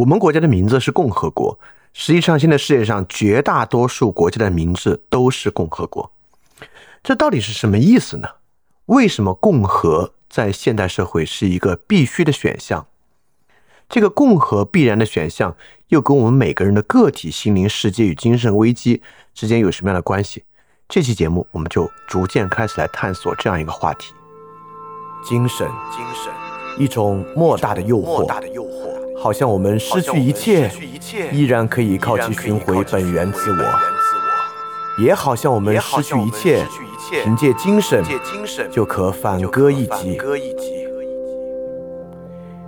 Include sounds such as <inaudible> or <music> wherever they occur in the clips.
我们国家的名字是共和国，实际上现在世界上绝大多数国家的名字都是共和国。这到底是什么意思呢？为什么共和在现代社会是一个必须的选项？这个共和必然的选项又跟我们每个人的个体心灵世界与精神危机之间有什么样的关系？这期节目我们就逐渐开始来探索这样一个话题：精神，精神，一种莫大的诱惑，莫大的诱惑。好像我们失去一切，依然可以靠其寻回本源自我；也好像我们失去一切，凭借精神就可反戈一击。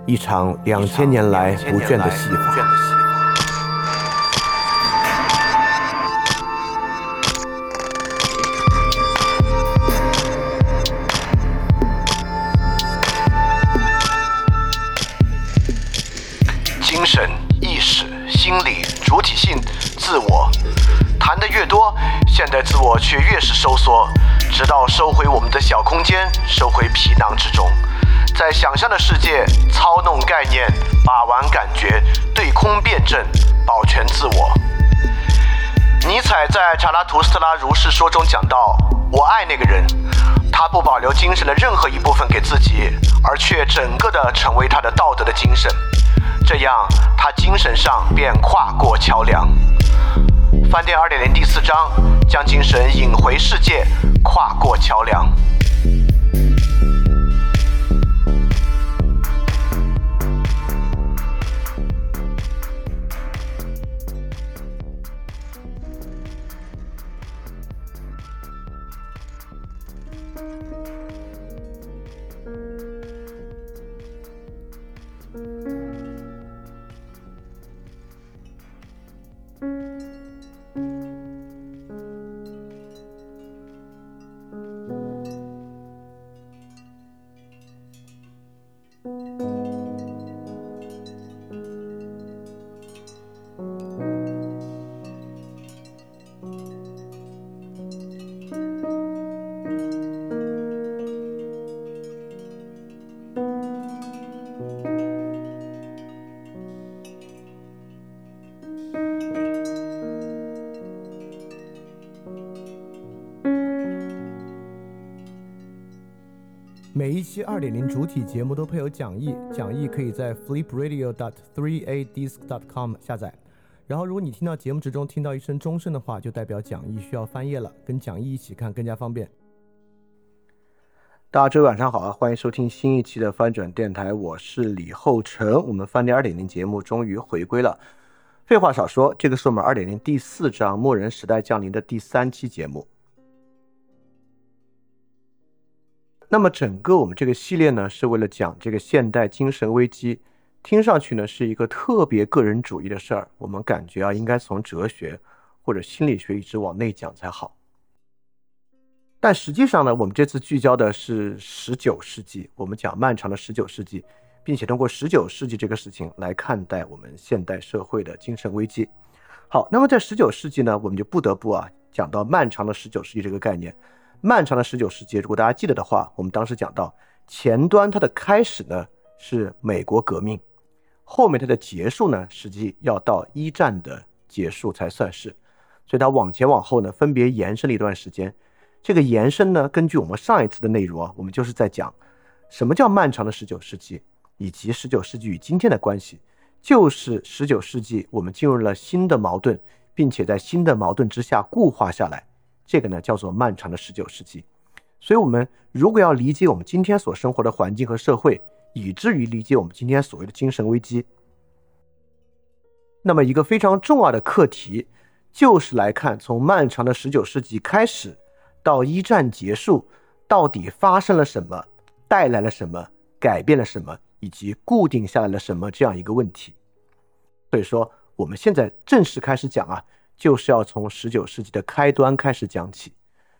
一场两千年来不倦的戏法。心理主体性自我，谈得越多现代自我却越是收缩，直到收回我们的小空间，收回皮囊之中，在想象的世界操弄概念，把玩感觉，对空辩证，保全自我。尼采在《查拉图斯特拉如是说》中讲到：“我爱那个人，他不保留精神的任何一部分给自己，而却整个的成为他的道德的精神，这样他精神上便跨过桥梁。”饭店二点零第四章，将精神引回世界，跨过桥梁。二点零主体节目都配有讲义，讲义可以在 flipradio.dot3adisc.dot.com 下载。然后，如果你听到节目之中听到一声钟声的话，就代表讲义需要翻页了，跟讲义一起看更加方便。大家周一晚上好啊，欢迎收听新一期的翻转电台，我是李厚成。我们翻点二点零节目终于回归了。废话少说，这个是我们二点零第四章末人时代降临的第三期节目。那么整个我们这个系列呢，是为了讲这个现代精神危机，听上去呢是一个特别个人主义的事儿。我们感觉啊，应该从哲学或者心理学一直往内讲才好。但实际上呢，我们这次聚焦的是十九世纪，我们讲漫长的十九世纪，并且通过十九世纪这个事情来看待我们现代社会的精神危机。好，那么在十九世纪呢，我们就不得不啊讲到漫长的十九世纪这个概念。漫长的十九世纪，如果大家记得的话，我们当时讲到前端它的开始呢是美国革命，后面它的结束呢实际要到一战的结束才算是，所以它往前往后呢分别延伸了一段时间。这个延伸呢，根据我们上一次的内容啊，我们就是在讲什么叫漫长的十九世纪，以及十九世纪与今天的关系，就是十九世纪我们进入了新的矛盾，并且在新的矛盾之下固化下来。这个呢叫做漫长的十九世纪，所以，我们如果要理解我们今天所生活的环境和社会，以至于理解我们今天所谓的精神危机，那么一个非常重要的课题，就是来看从漫长的十九世纪开始到一战结束，到底发生了什么，带来了什么，改变了什么，以及固定下来了什么这样一个问题。所以说，我们现在正式开始讲啊。就是要从十九世纪的开端开始讲起，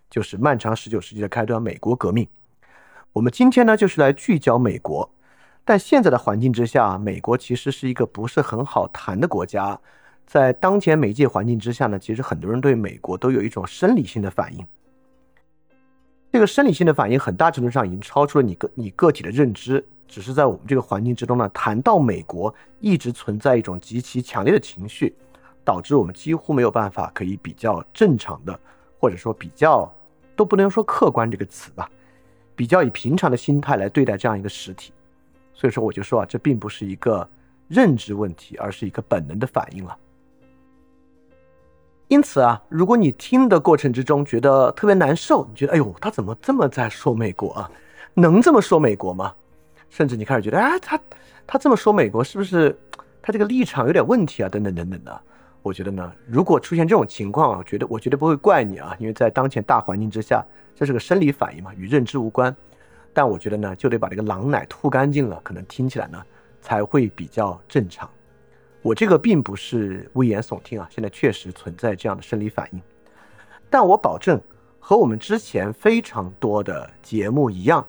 就是漫长十九世纪的开端——美国革命。我们今天呢，就是来聚焦美国。但现在的环境之下，美国其实是一个不是很好谈的国家。在当前媒介环境之下呢，其实很多人对美国都有一种生理性的反应。这个生理性的反应很大程度上已经超出了你个你个体的认知。只是在我们这个环境之中呢，谈到美国，一直存在一种极其强烈的情绪，导致我们几乎没有办法可以比较正常的，或者说比较都不能说客观这个词吧，比较以平常的心态来对待这样一个实体。所以说，我就说啊，这并不是一个认知问题，而是一个本能的反应了。因此啊，如果你听的过程之中觉得特别难受，你觉得哎呦，他怎么这么在说美国啊？能这么说美国吗？甚至你开始觉得，哎，他他这么说美国是不是他这个立场有点问题啊？等等等等的。我觉得呢，如果出现这种情况啊，觉得我绝对不会怪你啊，因为在当前大环境之下，这是个生理反应嘛，与认知无关。但我觉得呢，就得把这个狼奶吐干净了，可能听起来呢才会比较正常。我这个并不是危言耸听啊，现在确实存在这样的生理反应。但我保证，和我们之前非常多的节目一样，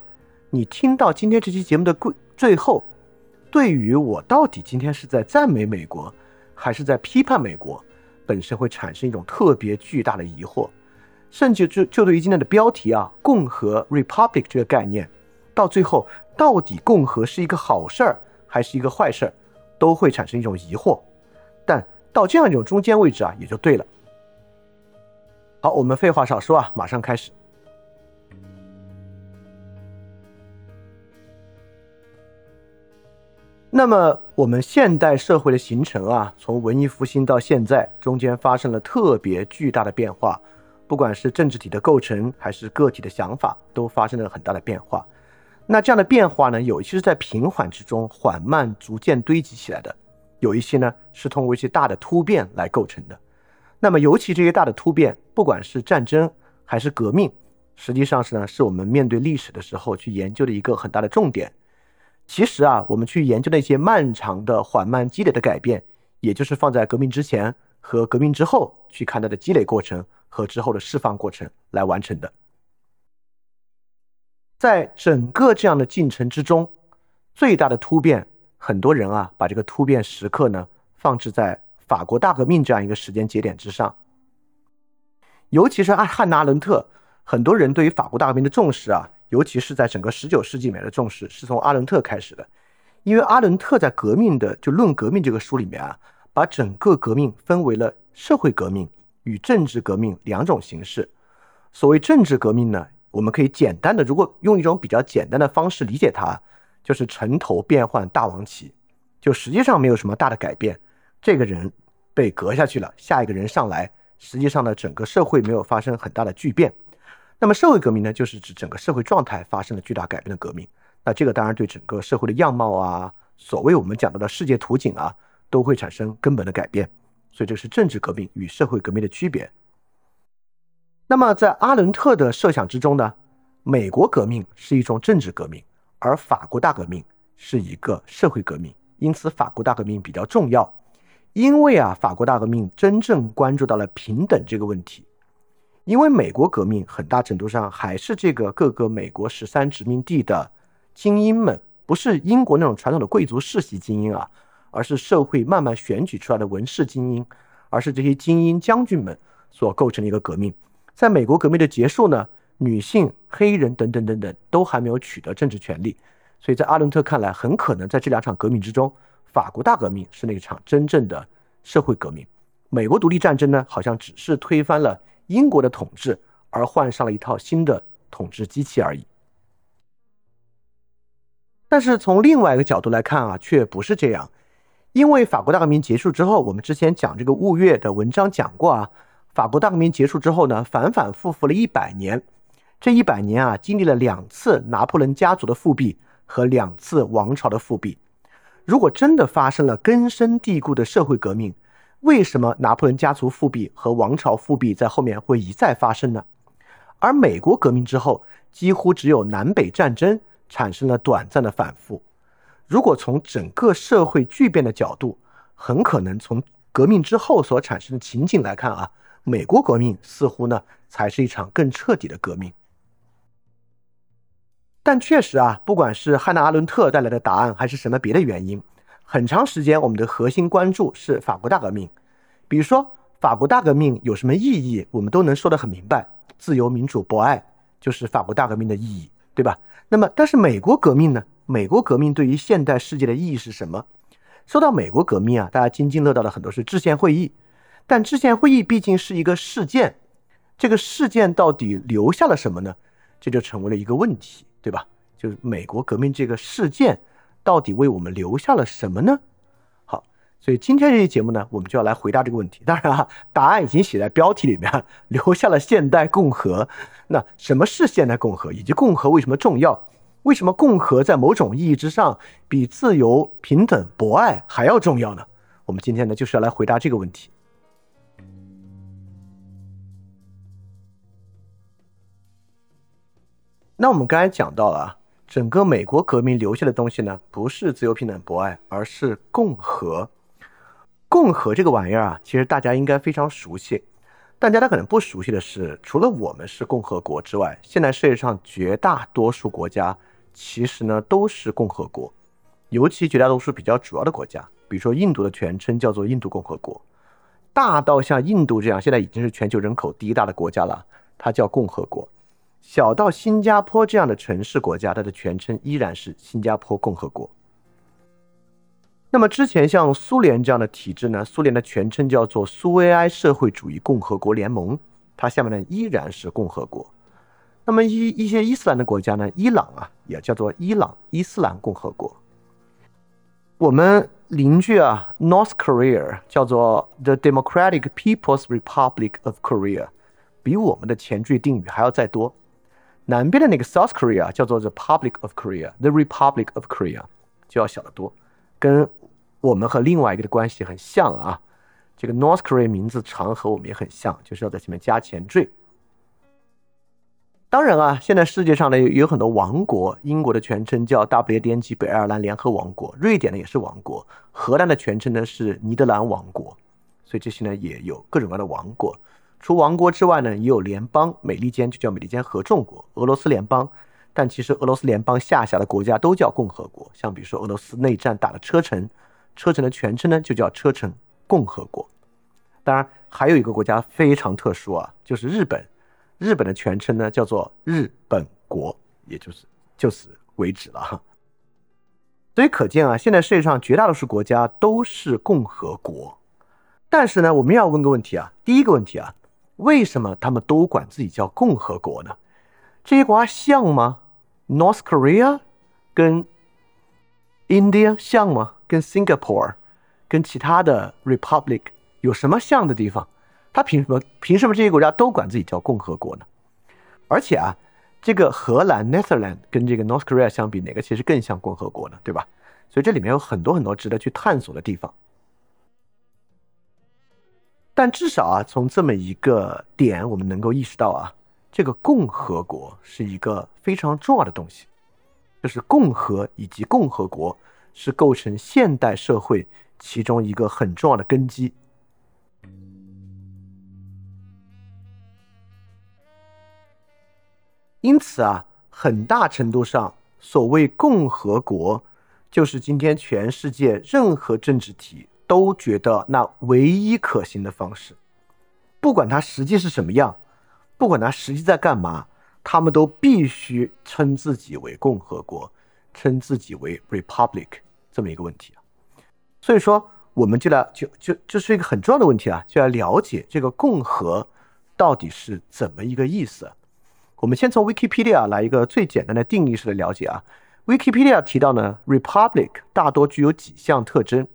你听到今天这期节目的最最后，对于我到底今天是在赞美美国，还是在批判美国，本身会产生一种特别巨大的疑惑，甚至就就对于今天的标题啊“共和 ”（Republic） 这个概念，到最后到底共和是一个好事儿还是一个坏事儿？都会产生一种疑惑，但到这样一种中间位置啊，也就对了。好，我们废话少说啊，马上开始。那么，我们现代社会的形成啊，从文艺复兴到现在，中间发生了特别巨大的变化，不管是政治体的构成，还是个体的想法，都发生了很大的变化。那这样的变化呢，有一些是在平缓之中缓慢逐渐堆积起来的，有一些呢是通过一些大的突变来构成的。那么，尤其这些大的突变，不管是战争还是革命，实际上是呢，是我们面对历史的时候去研究的一个很大的重点。其实啊，我们去研究那些漫长的缓慢积累的改变，也就是放在革命之前和革命之后去看它的积累过程和之后的释放过程来完成的。在整个这样的进程之中，最大的突变，很多人啊把这个突变时刻呢放置在法国大革命这样一个时间节点之上。尤其是阿汉娜·伦特，很多人对于法国大革命的重视啊，尤其是在整个十九世纪里面的重视，是从阿伦特开始的。因为阿伦特在《革命的就论革命》这个书里面啊，把整个革命分为了社会革命与政治革命两种形式。所谓政治革命呢？我们可以简单的，如果用一种比较简单的方式理解它，就是城头变换大王旗，就实际上没有什么大的改变，这个人被革下去了，下一个人上来，实际上呢，整个社会没有发生很大的巨变。那么社会革命呢，就是指整个社会状态发生了巨大改变的革命。那这个当然对整个社会的样貌啊，所谓我们讲到的世界图景啊，都会产生根本的改变。所以这是政治革命与社会革命的区别。那么，在阿伦特的设想之中呢，美国革命是一种政治革命，而法国大革命是一个社会革命。因此，法国大革命比较重要，因为啊，法国大革命真正关注到了平等这个问题。因为美国革命很大程度上还是这个各个美国十三殖民地的精英们，不是英国那种传统的贵族世袭精英啊，而是社会慢慢选举出来的文士精英，而是这些精英将军们所构成的一个革命。在美国革命的结束呢，女性、黑人等等等等都还没有取得政治权利，所以在阿伦特看来，很可能在这两场革命之中，法国大革命是那场真正的社会革命，美国独立战争呢，好像只是推翻了英国的统治，而换上了一套新的统治机器而已。但是从另外一个角度来看啊，却不是这样，因为法国大革命结束之后，我们之前讲这个物月的文章讲过啊。法国大革命结束之后呢，反反复复了一百年，这一百年啊，经历了两次拿破仑家族的复辟和两次王朝的复辟。如果真的发生了根深蒂固的社会革命，为什么拿破仑家族复辟和王朝复辟在后面会一再发生呢？而美国革命之后，几乎只有南北战争产生了短暂的反复。如果从整个社会巨变的角度，很可能从革命之后所产生的情景来看啊。美国革命似乎呢，才是一场更彻底的革命。但确实啊，不管是汉娜·阿伦特带来的答案，还是什么别的原因，很长时间我们的核心关注是法国大革命。比如说，法国大革命有什么意义，我们都能说得很明白：自由、民主、博爱，就是法国大革命的意义，对吧？那么，但是美国革命呢？美国革命对于现代世界的意义是什么？说到美国革命啊，大家津津乐道的很多是制宪会议，但制宪会议毕竟是一个事件，这个事件到底留下了什么呢？这就成为了一个问题，对吧？就是美国革命这个事件到底为我们留下了什么呢？好，所以今天这期节目呢，我们就要来回答这个问题。当然啊，<laughs> 答案已经写在标题里面，<laughs> 留下了现代共和。那什么是现代共和，以及共和为什么重要？为什么共和在某种意义之上比自由、平等、博爱还要重要呢？我们今天呢就是要来回答这个问题。那我们刚才讲到了，整个美国革命留下的东西呢，不是自由、平等、博爱，而是共和。共和这个玩意儿啊，其实大家应该非常熟悉。但大家可能不熟悉的是，除了我们是共和国之外，现在世界上绝大多数国家。其实呢，都是共和国，尤其绝大多数比较主要的国家，比如说印度的全称叫做印度共和国，大到像印度这样，现在已经是全球人口第一大的国家了，它叫共和国；小到新加坡这样的城市国家，它的全称依然是新加坡共和国。那么之前像苏联这样的体制呢，苏联的全称叫做苏维埃社会主义共和国联盟，它下面呢依然是共和国。那么一一些伊斯兰的国家呢，伊朗啊，也叫做伊朗伊斯兰共和国。我们邻居啊，North Korea 叫做 The Democratic People's Republic of Korea，比我们的前缀定语还要再多。南边的那个 South Korea 叫做 The Republic of Korea，The Republic of Korea 就要小得多，跟我们和另外一个的关系很像啊。这个 North Korea 名字长和我们也很像，就是要在前面加前缀。当然啊，现在世界上呢有有很多王国，英国的全称叫大不列颠及北爱尔兰联合王国，瑞典呢也是王国，荷兰的全称呢是尼德兰王国，所以这些呢也有各种各样的王国。除王国之外呢，也有联邦，美利坚就叫美利坚合众国，俄罗斯联邦，但其实俄罗斯联邦下辖的国家都叫共和国。像比如说俄罗斯内战打的车臣，车臣的全称呢就叫车臣共和国。当然还有一个国家非常特殊啊，就是日本。日本的全称呢叫做日本国，也就是就此为止了哈。所以可见啊，现在世界上绝大多数国家都是共和国。但是呢，我们要问个问题啊，第一个问题啊，为什么他们都管自己叫共和国呢？这些国家像吗？North Korea 跟 India 像吗？跟 Singapore 跟其他的 Republic 有什么像的地方？他凭什么？凭什么这些国家都管自己叫共和国呢？而且啊，这个荷兰 （Netherlands） 跟这个 North Korea 相比，哪个其实更像共和国呢？对吧？所以这里面有很多很多值得去探索的地方。但至少啊，从这么一个点，我们能够意识到啊，这个共和国是一个非常重要的东西，就是共和以及共和国是构成现代社会其中一个很重要的根基。因此啊，很大程度上，所谓共和国，就是今天全世界任何政治体都觉得那唯一可行的方式。不管它实际是什么样，不管它实际在干嘛，他们都必须称自己为共和国，称自己为 republic 这么一个问题啊。所以说，我们就来就就这是一个很重要的问题啊，就要了解这个共和到底是怎么一个意思。我们先从 Wikipedia 来一个最简单的定义式的了解啊。Wikipedia 提到呢，Republic 大多具有几项特征，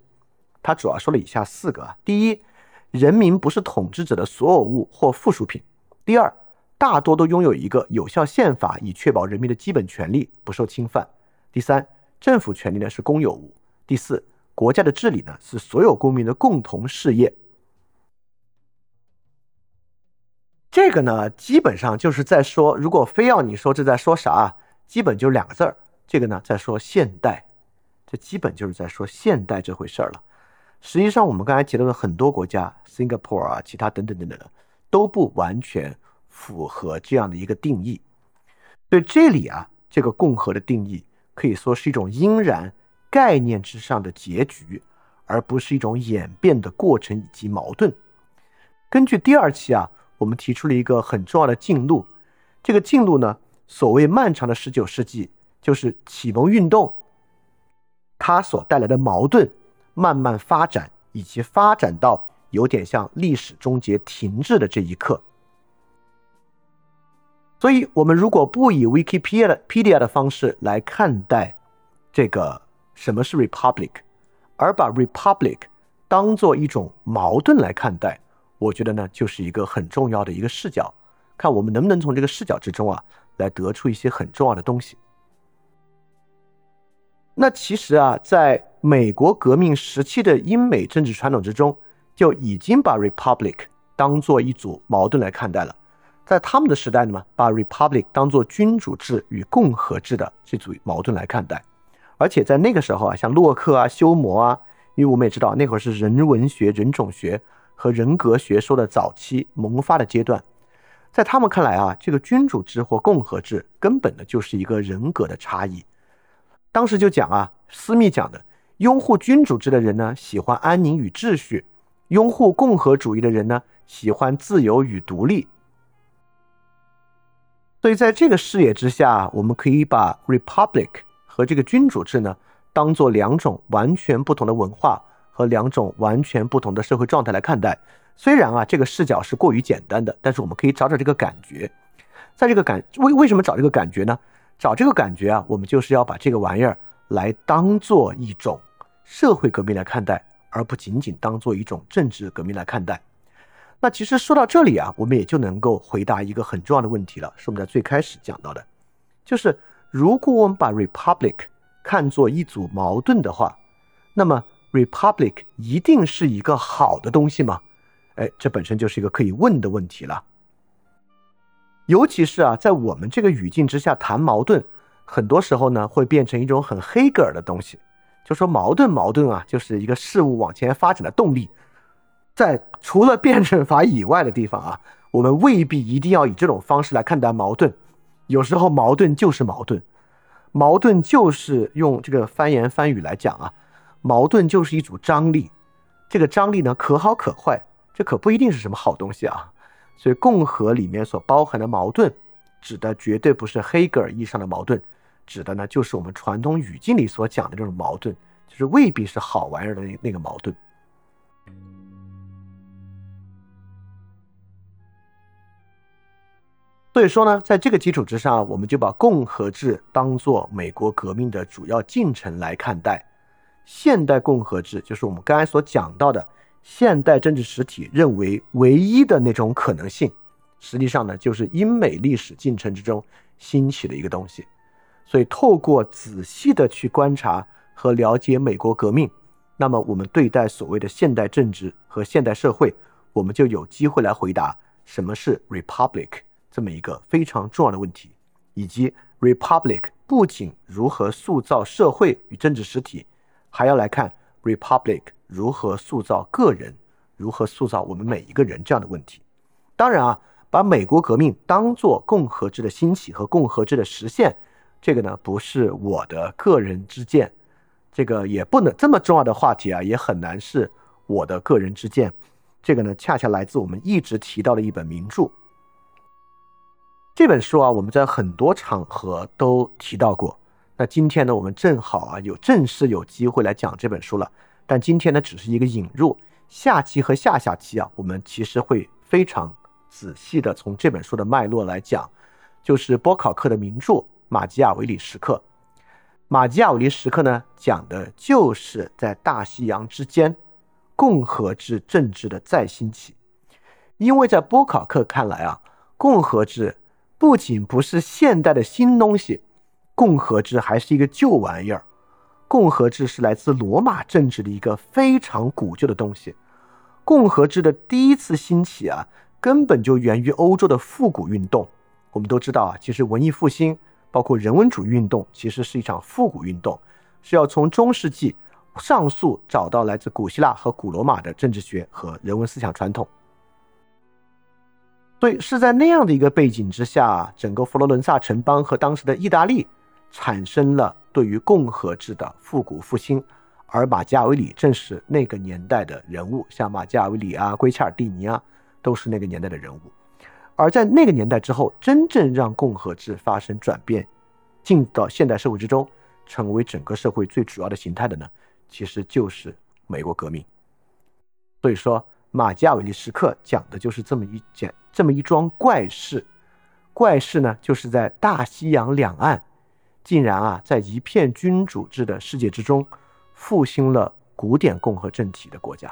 它主要说了以下四个啊：第一，人民不是统治者的所有物或附属品；第二，大多都拥有一个有效宪法，以确保人民的基本权利不受侵犯；第三，政府权力呢是公有物；第四，国家的治理呢是所有公民的共同事业。这个呢，基本上就是在说，如果非要你说这在说啥，基本就两个字儿。这个呢，在说现代，这基本就是在说现代这回事儿了。实际上，我们刚才提到的很多国家，Singapore 啊，其他等等等等的，都不完全符合这样的一个定义。所以这里啊，这个共和的定义可以说是一种应然概念之上的结局，而不是一种演变的过程以及矛盾。根据第二期啊。我们提出了一个很重要的进路，这个进路呢，所谓漫长的十九世纪，就是启蒙运动它所带来的矛盾慢慢发展，以及发展到有点像历史终结停滞的这一刻。所以，我们如果不以 Wikipedia 的方式来看待这个什么是 Republic，而把 Republic 当做一种矛盾来看待，我觉得呢，就是一个很重要的一个视角。看我们能不能从这个视角之中啊，来得出一些很重要的东西。那其实啊，在美国革命时期的英美政治传统之中，就已经把 Republic 当做一组矛盾来看待了。在他们的时代呢，把 republic 当做君主制与共和制的这组矛盾来看待，而且在那个时候啊，像洛克啊、休谟啊，因为我们也知道那会儿是人文学、人种学和人格学说的早期萌发的阶段，在他们看来啊，这个君主制或共和制根本的就是一个人格的差异。当时就讲啊，斯密讲的，拥护君主制的人呢，喜欢安宁与秩序；拥护共和主义的人呢，喜欢自由与独立。所以，在这个视野之下，我们可以把 republic 和这个君主制呢，当做两种完全不同的文化和两种完全不同的社会状态来看待。虽然啊，这个视角是过于简单的，但是我们可以找找这个感觉。在这个感为为什么找这个感觉呢？找这个感觉啊，我们就是要把这个玩意儿来当做一种社会革命来看待，而不仅仅当做一种政治革命来看待。那其实说到这里啊，我们也就能够回答一个很重要的问题了，是我们在最开始讲到的，就是如果我们把 republic 看作一组矛盾的话，那么 republic 一定是一个好的东西吗？哎，这本身就是一个可以问的问题了。尤其是啊，在我们这个语境之下谈矛盾，很多时候呢会变成一种很黑格尔的东西，就说矛盾矛盾啊，就是一个事物往前发展的动力。在除了辩证法以外的地方啊，我们未必一定要以这种方式来看待矛盾。有时候矛盾就是矛盾，矛盾就是用这个翻言翻语来讲啊，矛盾就是一组张力。这个张力呢，可好可坏，这可不一定是什么好东西啊。所以，共和里面所包含的矛盾，指的绝对不是黑格尔意义上的矛盾，指的呢就是我们传统语境里所讲的这种矛盾，就是未必是好玩意儿的那那个矛盾。所以说呢，在这个基础之上，我们就把共和制当做美国革命的主要进程来看待。现代共和制就是我们刚才所讲到的现代政治实体认为唯一的那种可能性。实际上呢，就是英美历史进程之中兴起的一个东西。所以，透过仔细的去观察和了解美国革命，那么我们对待所谓的现代政治和现代社会，我们就有机会来回答什么是 republic。这么一个非常重要的问题，以及 republic 不仅如何塑造社会与政治实体，还要来看 republic 如何塑造个人，如何塑造我们每一个人这样的问题。当然啊，把美国革命当做共和制的兴起和共和制的实现，这个呢不是我的个人之见，这个也不能这么重要的话题啊，也很难是我的个人之见。这个呢，恰恰来自我们一直提到的一本名著。这本书啊，我们在很多场合都提到过。那今天呢，我们正好啊有正式有机会来讲这本书了。但今天呢，只是一个引入。下期和下下期啊，我们其实会非常仔细的从这本书的脉络来讲，就是波考克的名著《马基雅维里时刻》。马基雅维利时刻呢，讲的就是在大西洋之间，共和制政治的再兴起。因为在波考克看来啊，共和制。不仅不是现代的新东西，共和制还是一个旧玩意儿。共和制是来自罗马政治的一个非常古旧的东西。共和制的第一次兴起啊，根本就源于欧洲的复古运动。我们都知道啊，其实文艺复兴包括人文主义运动，其实是一场复古运动，是要从中世纪上溯找到来自古希腊和古罗马的政治学和人文思想传统。所以是在那样的一个背景之下，整个佛罗伦萨城邦和当时的意大利产生了对于共和制的复古复兴，而马基雅维里正是那个年代的人物，像马基雅维里啊、圭切尔蒂尼啊，都是那个年代的人物。而在那个年代之后，真正让共和制发生转变，进到现代社会之中，成为整个社会最主要的形态的呢，其实就是美国革命。所以说，马基雅维利时刻讲的就是这么一件这么一桩怪事。怪事呢，就是在大西洋两岸，竟然啊，在一片君主制的世界之中，复兴了古典共和政体的国家。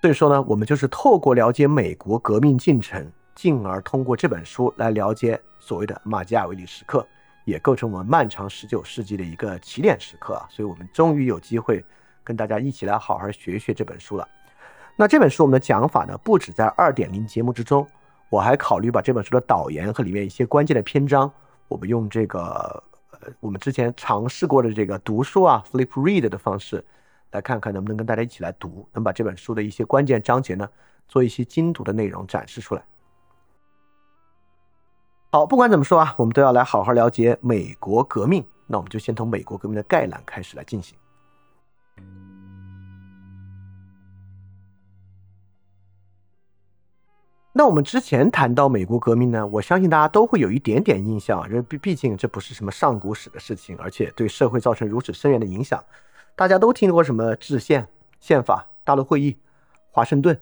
所以说呢，我们就是透过了解美国革命进程，进而通过这本书来了解所谓的马基雅维利时刻，也构成我们漫长十九世纪的一个起点时刻啊。所以我们终于有机会跟大家一起来好好学学这本书了。那这本书我们的讲法呢，不止在二点零节目之中。我还考虑把这本书的导言和里面一些关键的篇章，我们用这个呃我们之前尝试过的这个读书啊 flip read 的方式，来看看能不能跟大家一起来读，能把这本书的一些关键章节呢做一些精读的内容展示出来。好，不管怎么说啊，我们都要来好好了解美国革命。那我们就先从美国革命的概览开始来进行。那我们之前谈到美国革命呢，我相信大家都会有一点点印象，因为毕毕竟这不是什么上古史的事情，而且对社会造成如此深远的影响。大家都听过什么制宪、宪法、大陆会议、华盛顿，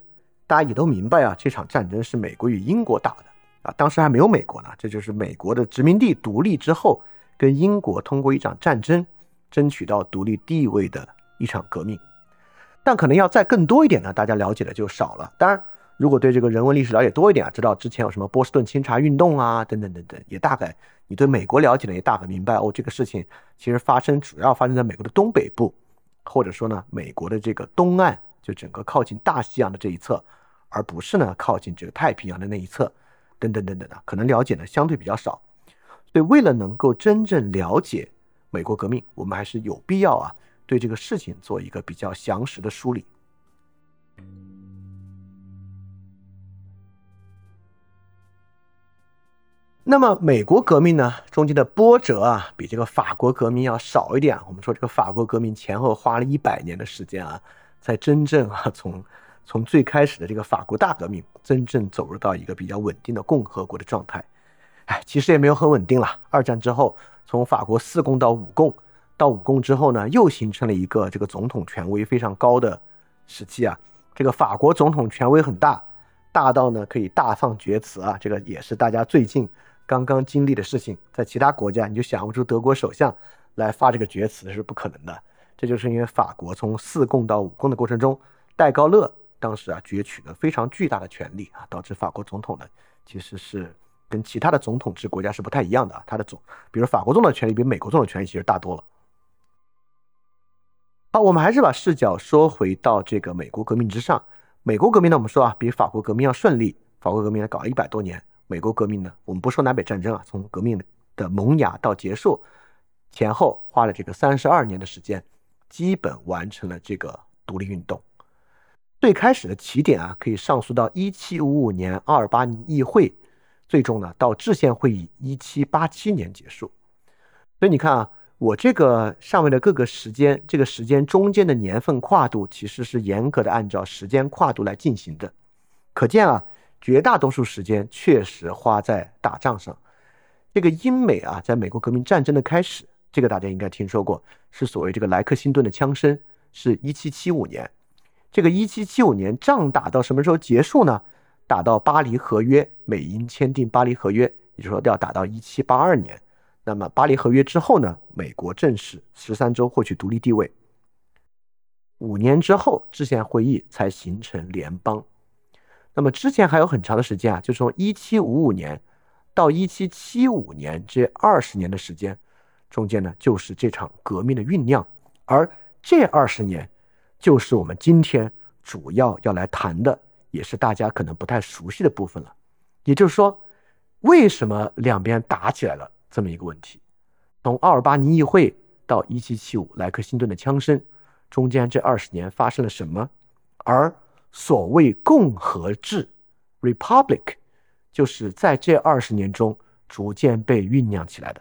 大家也都明白啊，这场战争是美国与英国打的啊，当时还没有美国呢，这就是美国的殖民地独立之后，跟英国通过一场战争争取到独立地位的一场革命。但可能要再更多一点呢，大家了解的就少了。当然。如果对这个人文历史了解多一点啊，知道之前有什么波士顿清查运动啊，等等等等，也大概你对美国了解呢，也大概明白哦，这个事情其实发生主要发生在美国的东北部，或者说呢，美国的这个东岸，就整个靠近大西洋的这一侧，而不是呢靠近这个太平洋的那一侧，等等等等的，可能了解呢相对比较少。所以为了能够真正了解美国革命，我们还是有必要啊，对这个事情做一个比较详实的梳理。那么美国革命呢，中间的波折啊，比这个法国革命要少一点。我们说这个法国革命前后花了一百年的时间啊，才真正啊从 <laughs> 从最开始的这个法国大革命，真正走入到一个比较稳定的共和国的状态。哎，其实也没有很稳定了。二战之后，从法国四共到五共，到五共之后呢，又形成了一个这个总统权威非常高的时期啊。这个法国总统权威很大，大到呢可以大放厥词啊。这个也是大家最近。刚刚经历的事情，在其他国家你就想不出德国首相来发这个厥词是不可能的。这就是因为法国从四共到五共的过程中，戴高乐当时啊攫取了非常巨大的权力啊，导致法国总统呢其实是跟其他的总统制国家是不太一样的啊。他的总，比如法国总统的权力比美国总统权力其实大多了。好，我们还是把视角说回到这个美国革命之上。美国革命呢，我们说啊比法国革命要顺利。法国革命呢搞了一百多年。美国革命呢，我们不说南北战争啊，从革命的萌芽到结束前后花了这个三十二年的时间，基本完成了这个独立运动。最开始的起点啊，可以上溯到一七五五年阿尔巴尼议会，最终呢到制宪会议一七八七年结束。所以你看啊，我这个上面的各个时间，这个时间中间的年份跨度，其实是严格的按照时间跨度来进行的，可见啊。绝大多数时间确实花在打仗上。这个英美啊，在美国革命战争的开始，这个大家应该听说过，是所谓这个莱克星顿的枪声，是一七七五年。这个一七七五年仗打到什么时候结束呢？打到巴黎合约，美英签订巴黎合约，也就是说要打到一七八二年。那么巴黎合约之后呢，美国正式十三州获取独立地位。五年之后，制宪会议才形成联邦。那么之前还有很长的时间啊，就从一七五五年到一七七五年这二十年的时间，中间呢就是这场革命的酝酿，而这二十年就是我们今天主要要来谈的，也是大家可能不太熟悉的部分了。也就是说，为什么两边打起来了这么一个问题？从奥尔巴尼议会到一七七五莱克星顿的枪声，中间这二十年发生了什么？而所谓共和制 （republic） 就是在这二十年中逐渐被酝酿起来的，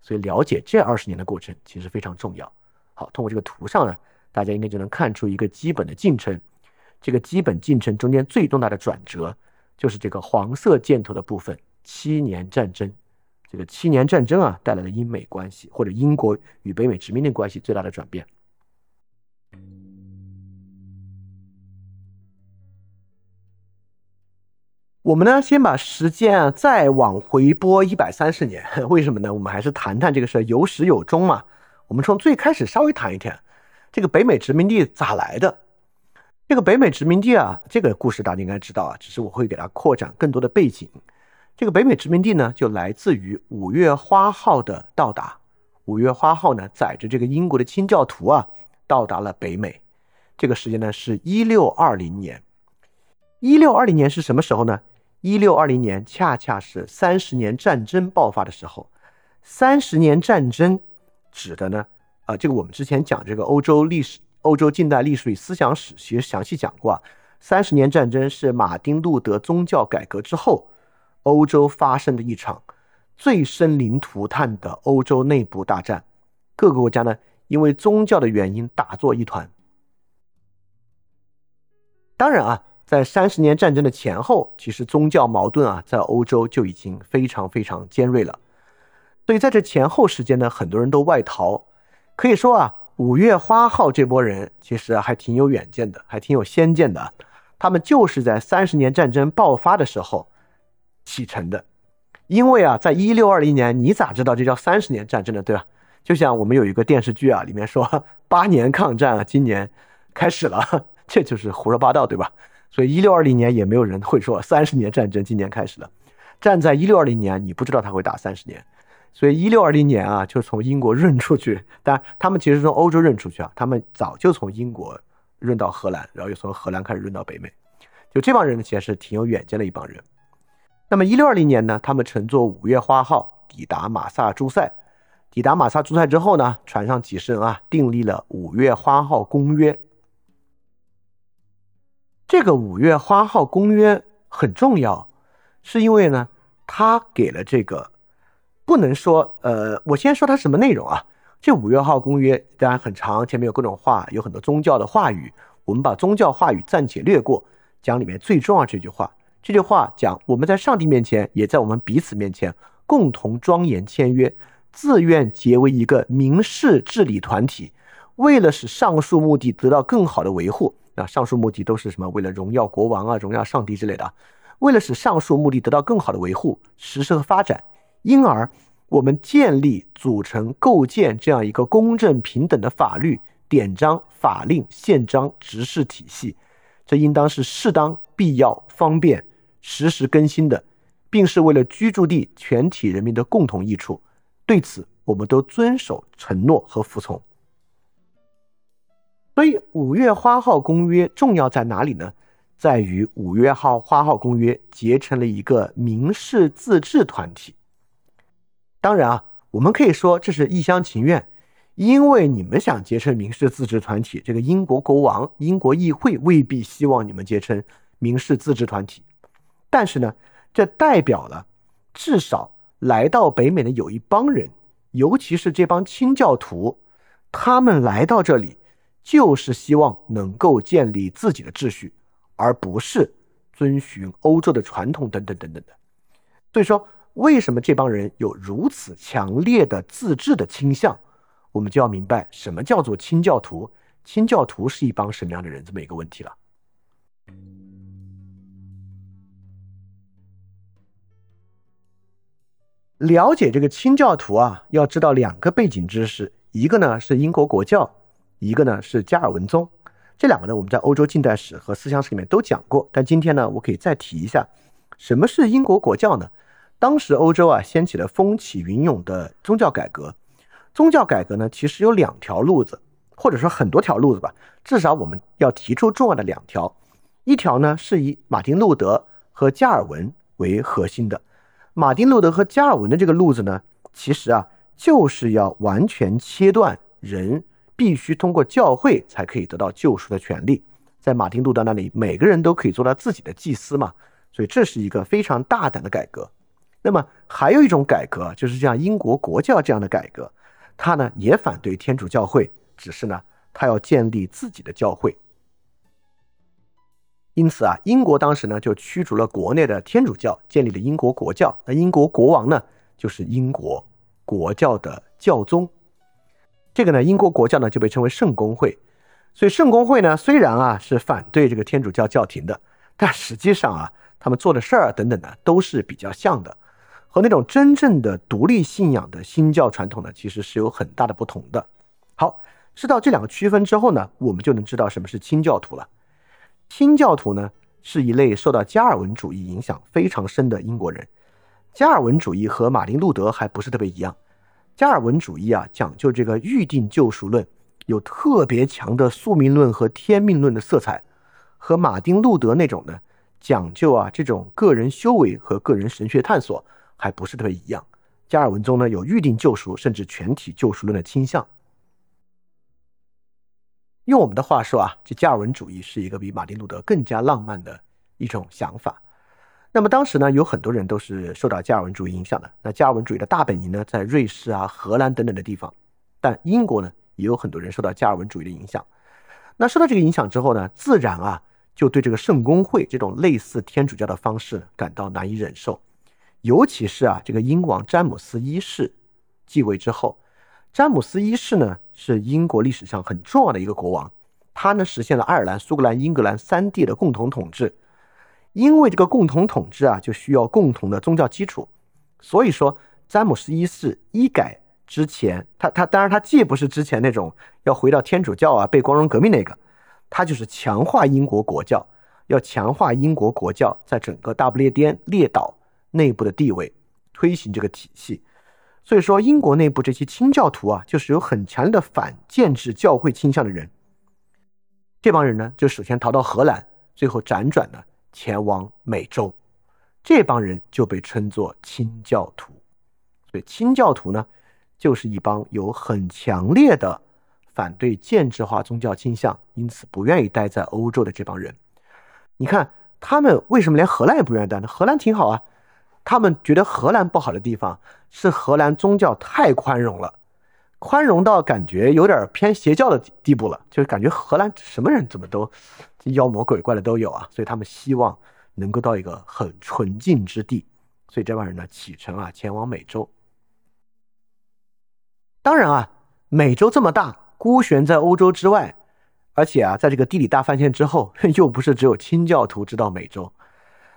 所以了解这二十年的过程其实非常重要。好，通过这个图上呢，大家应该就能看出一个基本的进程。这个基本进程中间最重大的转折，就是这个黄色箭头的部分——七年战争这个七年战争啊带来了英美关系或者英国与北美殖民地关系最大的转变。我们呢，先把时间啊再往回拨一百三十年，<laughs> 为什么呢？我们还是谈谈这个事儿有始有终嘛。我们从最开始稍微谈一谈，这个北美殖民地咋来的？这个北美殖民地啊，这个故事大家应该知道啊，只是我会给它扩展更多的背景。这个北美殖民地呢，就来自于五月花号的到达。五月花号呢，载着这个英国的清教徒啊，到达了北美。这个时间呢，是一六二零年。一六二零年是什么时候呢？一六二零年恰恰是三十年战争爆发的时候。三十年战争指的呢，呃，这个我们之前讲这个欧洲历史、欧洲近代历史与思想史，其实详细讲过啊。三十年战争是马丁路德宗教改革之后，欧洲发生的一场最生灵涂炭的欧洲内部大战。各个国家呢，因为宗教的原因打作一团。当然啊。在三十年战争的前后，其实宗教矛盾啊，在欧洲就已经非常非常尖锐了。所以在这前后时间呢，很多人都外逃。可以说啊，五月花号这波人其实还挺有远见的，还挺有先见的。他们就是在三十年战争爆发的时候启程的。因为啊，在一六二零年，你咋知道这叫三十年战争的，对吧？就像我们有一个电视剧啊，里面说八年抗战啊，今年开始了，<laughs> 这就是胡说八道，对吧？所以一六二零年也没有人会说三十年战争今年开始了。站在一六二零年，你不知道他会打三十年。所以一六二零年啊，就从英国润出去。但他们其实从欧洲润出去啊，他们早就从英国润到荷兰，然后又从荷兰开始润到北美。就这帮人呢，其实是挺有远见的一帮人。那么一六二零年呢，他们乘坐五月花号抵达马萨诸塞。抵达马萨诸塞之后呢，船上几十人啊，订立了五月花号公约。这个五月花号公约很重要，是因为呢，它给了这个不能说，呃，我先说它什么内容啊？这五月号公约当然很长，前面有各种话，有很多宗教的话语，我们把宗教话语暂且略过，讲里面最重要这句话。这句话讲我们在上帝面前，也在我们彼此面前，共同庄严签约，自愿结为一个民事治理团体，为了使上述目的得到更好的维护。那上述目的都是什么？为了荣耀国王啊，荣耀上帝之类的。为了使上述目的得到更好的维护、实施和发展，因而我们建立、组成、构建这样一个公正平等的法律典章、法令、宪章、执事体系。这应当是适当、必要、方便、实时更新的，并是为了居住地全体人民的共同益处。对此，我们都遵守承诺和服从。所以五月花号公约重要在哪里呢？在于五月号花号公约结成了一个民事自治团体。当然啊，我们可以说这是一厢情愿，因为你们想结成民事自治团体，这个英国国王、英国议会未必希望你们结成民事自治团体。但是呢，这代表了至少来到北美的有一帮人，尤其是这帮清教徒，他们来到这里。就是希望能够建立自己的秩序，而不是遵循欧洲的传统等等等等的。所以说，为什么这帮人有如此强烈的自治的倾向，我们就要明白什么叫做清教徒，清教徒是一帮什么样的人这么一个问题了。了解这个清教徒啊，要知道两个背景知识，一个呢是英国国教。一个呢是加尔文宗，这两个呢我们在欧洲近代史和思想史里面都讲过，但今天呢我可以再提一下，什么是英国国教呢？当时欧洲啊掀起了风起云涌的宗教改革，宗教改革呢其实有两条路子，或者说很多条路子吧，至少我们要提出重要的两条，一条呢是以马丁路德和加尔文为核心的，马丁路德和加尔文的这个路子呢，其实啊就是要完全切断人。必须通过教会才可以得到救赎的权利，在马丁路德那里，每个人都可以做他自己的祭司嘛，所以这是一个非常大胆的改革。那么还有一种改革，就是像英国国教这样的改革，他呢也反对天主教会，只是呢他要建立自己的教会。因此啊，英国当时呢就驱逐了国内的天主教，建立了英国国教。那英国国王呢就是英国国教的教宗。这个呢，英国国教呢就被称为圣公会。所以圣公会呢，虽然啊是反对这个天主教教廷的，但实际上啊，他们做的事儿等等呢，都是比较像的，和那种真正的独立信仰的新教传统呢，其实是有很大的不同的。好，知道这两个区分之后呢，我们就能知道什么是清教徒了。清教徒呢，是一类受到加尔文主义影响非常深的英国人。加尔文主义和马丁路德还不是特别一样，加尔文主义啊讲究这个预定救赎论。有特别强的宿命论和天命论的色彩，和马丁路德那种呢讲究啊这种个人修为和个人神学探索还不是特别一样。加尔文中呢有预定救赎甚至全体救赎论的倾向。用我们的话说啊，这加尔文主义是一个比马丁路德更加浪漫的一种想法。那么当时呢有很多人都是受到加尔文主义影响的。那加尔文主义的大本营呢在瑞士啊、荷兰等等的地方，但英国呢？也有很多人受到加尔文主义的影响，那受到这个影响之后呢，自然啊就对这个圣公会这种类似天主教的方式感到难以忍受，尤其是啊这个英王詹姆斯一世继位之后，詹姆斯一世呢是英国历史上很重要的一个国王，他呢实现了爱尔兰、苏格兰、英格兰三地的共同统治，因为这个共同统治啊就需要共同的宗教基础，所以说詹姆斯一世一改。之前，他他当然他既不是之前那种要回到天主教啊，被光荣革命那个，他就是强化英国国教，要强化英国国教在整个大不列颠列岛内部的地位，推行这个体系。所以说，英国内部这些清教徒啊，就是有很强的反建制教会倾向的人。这帮人呢，就首先逃到荷兰，最后辗转呢前往美洲。这帮人就被称作清教徒。所以清教徒呢。就是一帮有很强烈的反对建制化宗教倾向，因此不愿意待在欧洲的这帮人。你看他们为什么连荷兰也不愿意待呢？荷兰挺好啊。他们觉得荷兰不好的地方是荷兰宗教太宽容了，宽容到感觉有点偏邪教的地步了，就是感觉荷兰什么人怎么都妖魔鬼怪的都有啊。所以他们希望能够到一个很纯净之地，所以这帮人呢启程啊前往美洲。当然啊，美洲这么大，孤悬在欧洲之外，而且啊，在这个地理大发现之后，<laughs> 又不是只有清教徒知道美洲。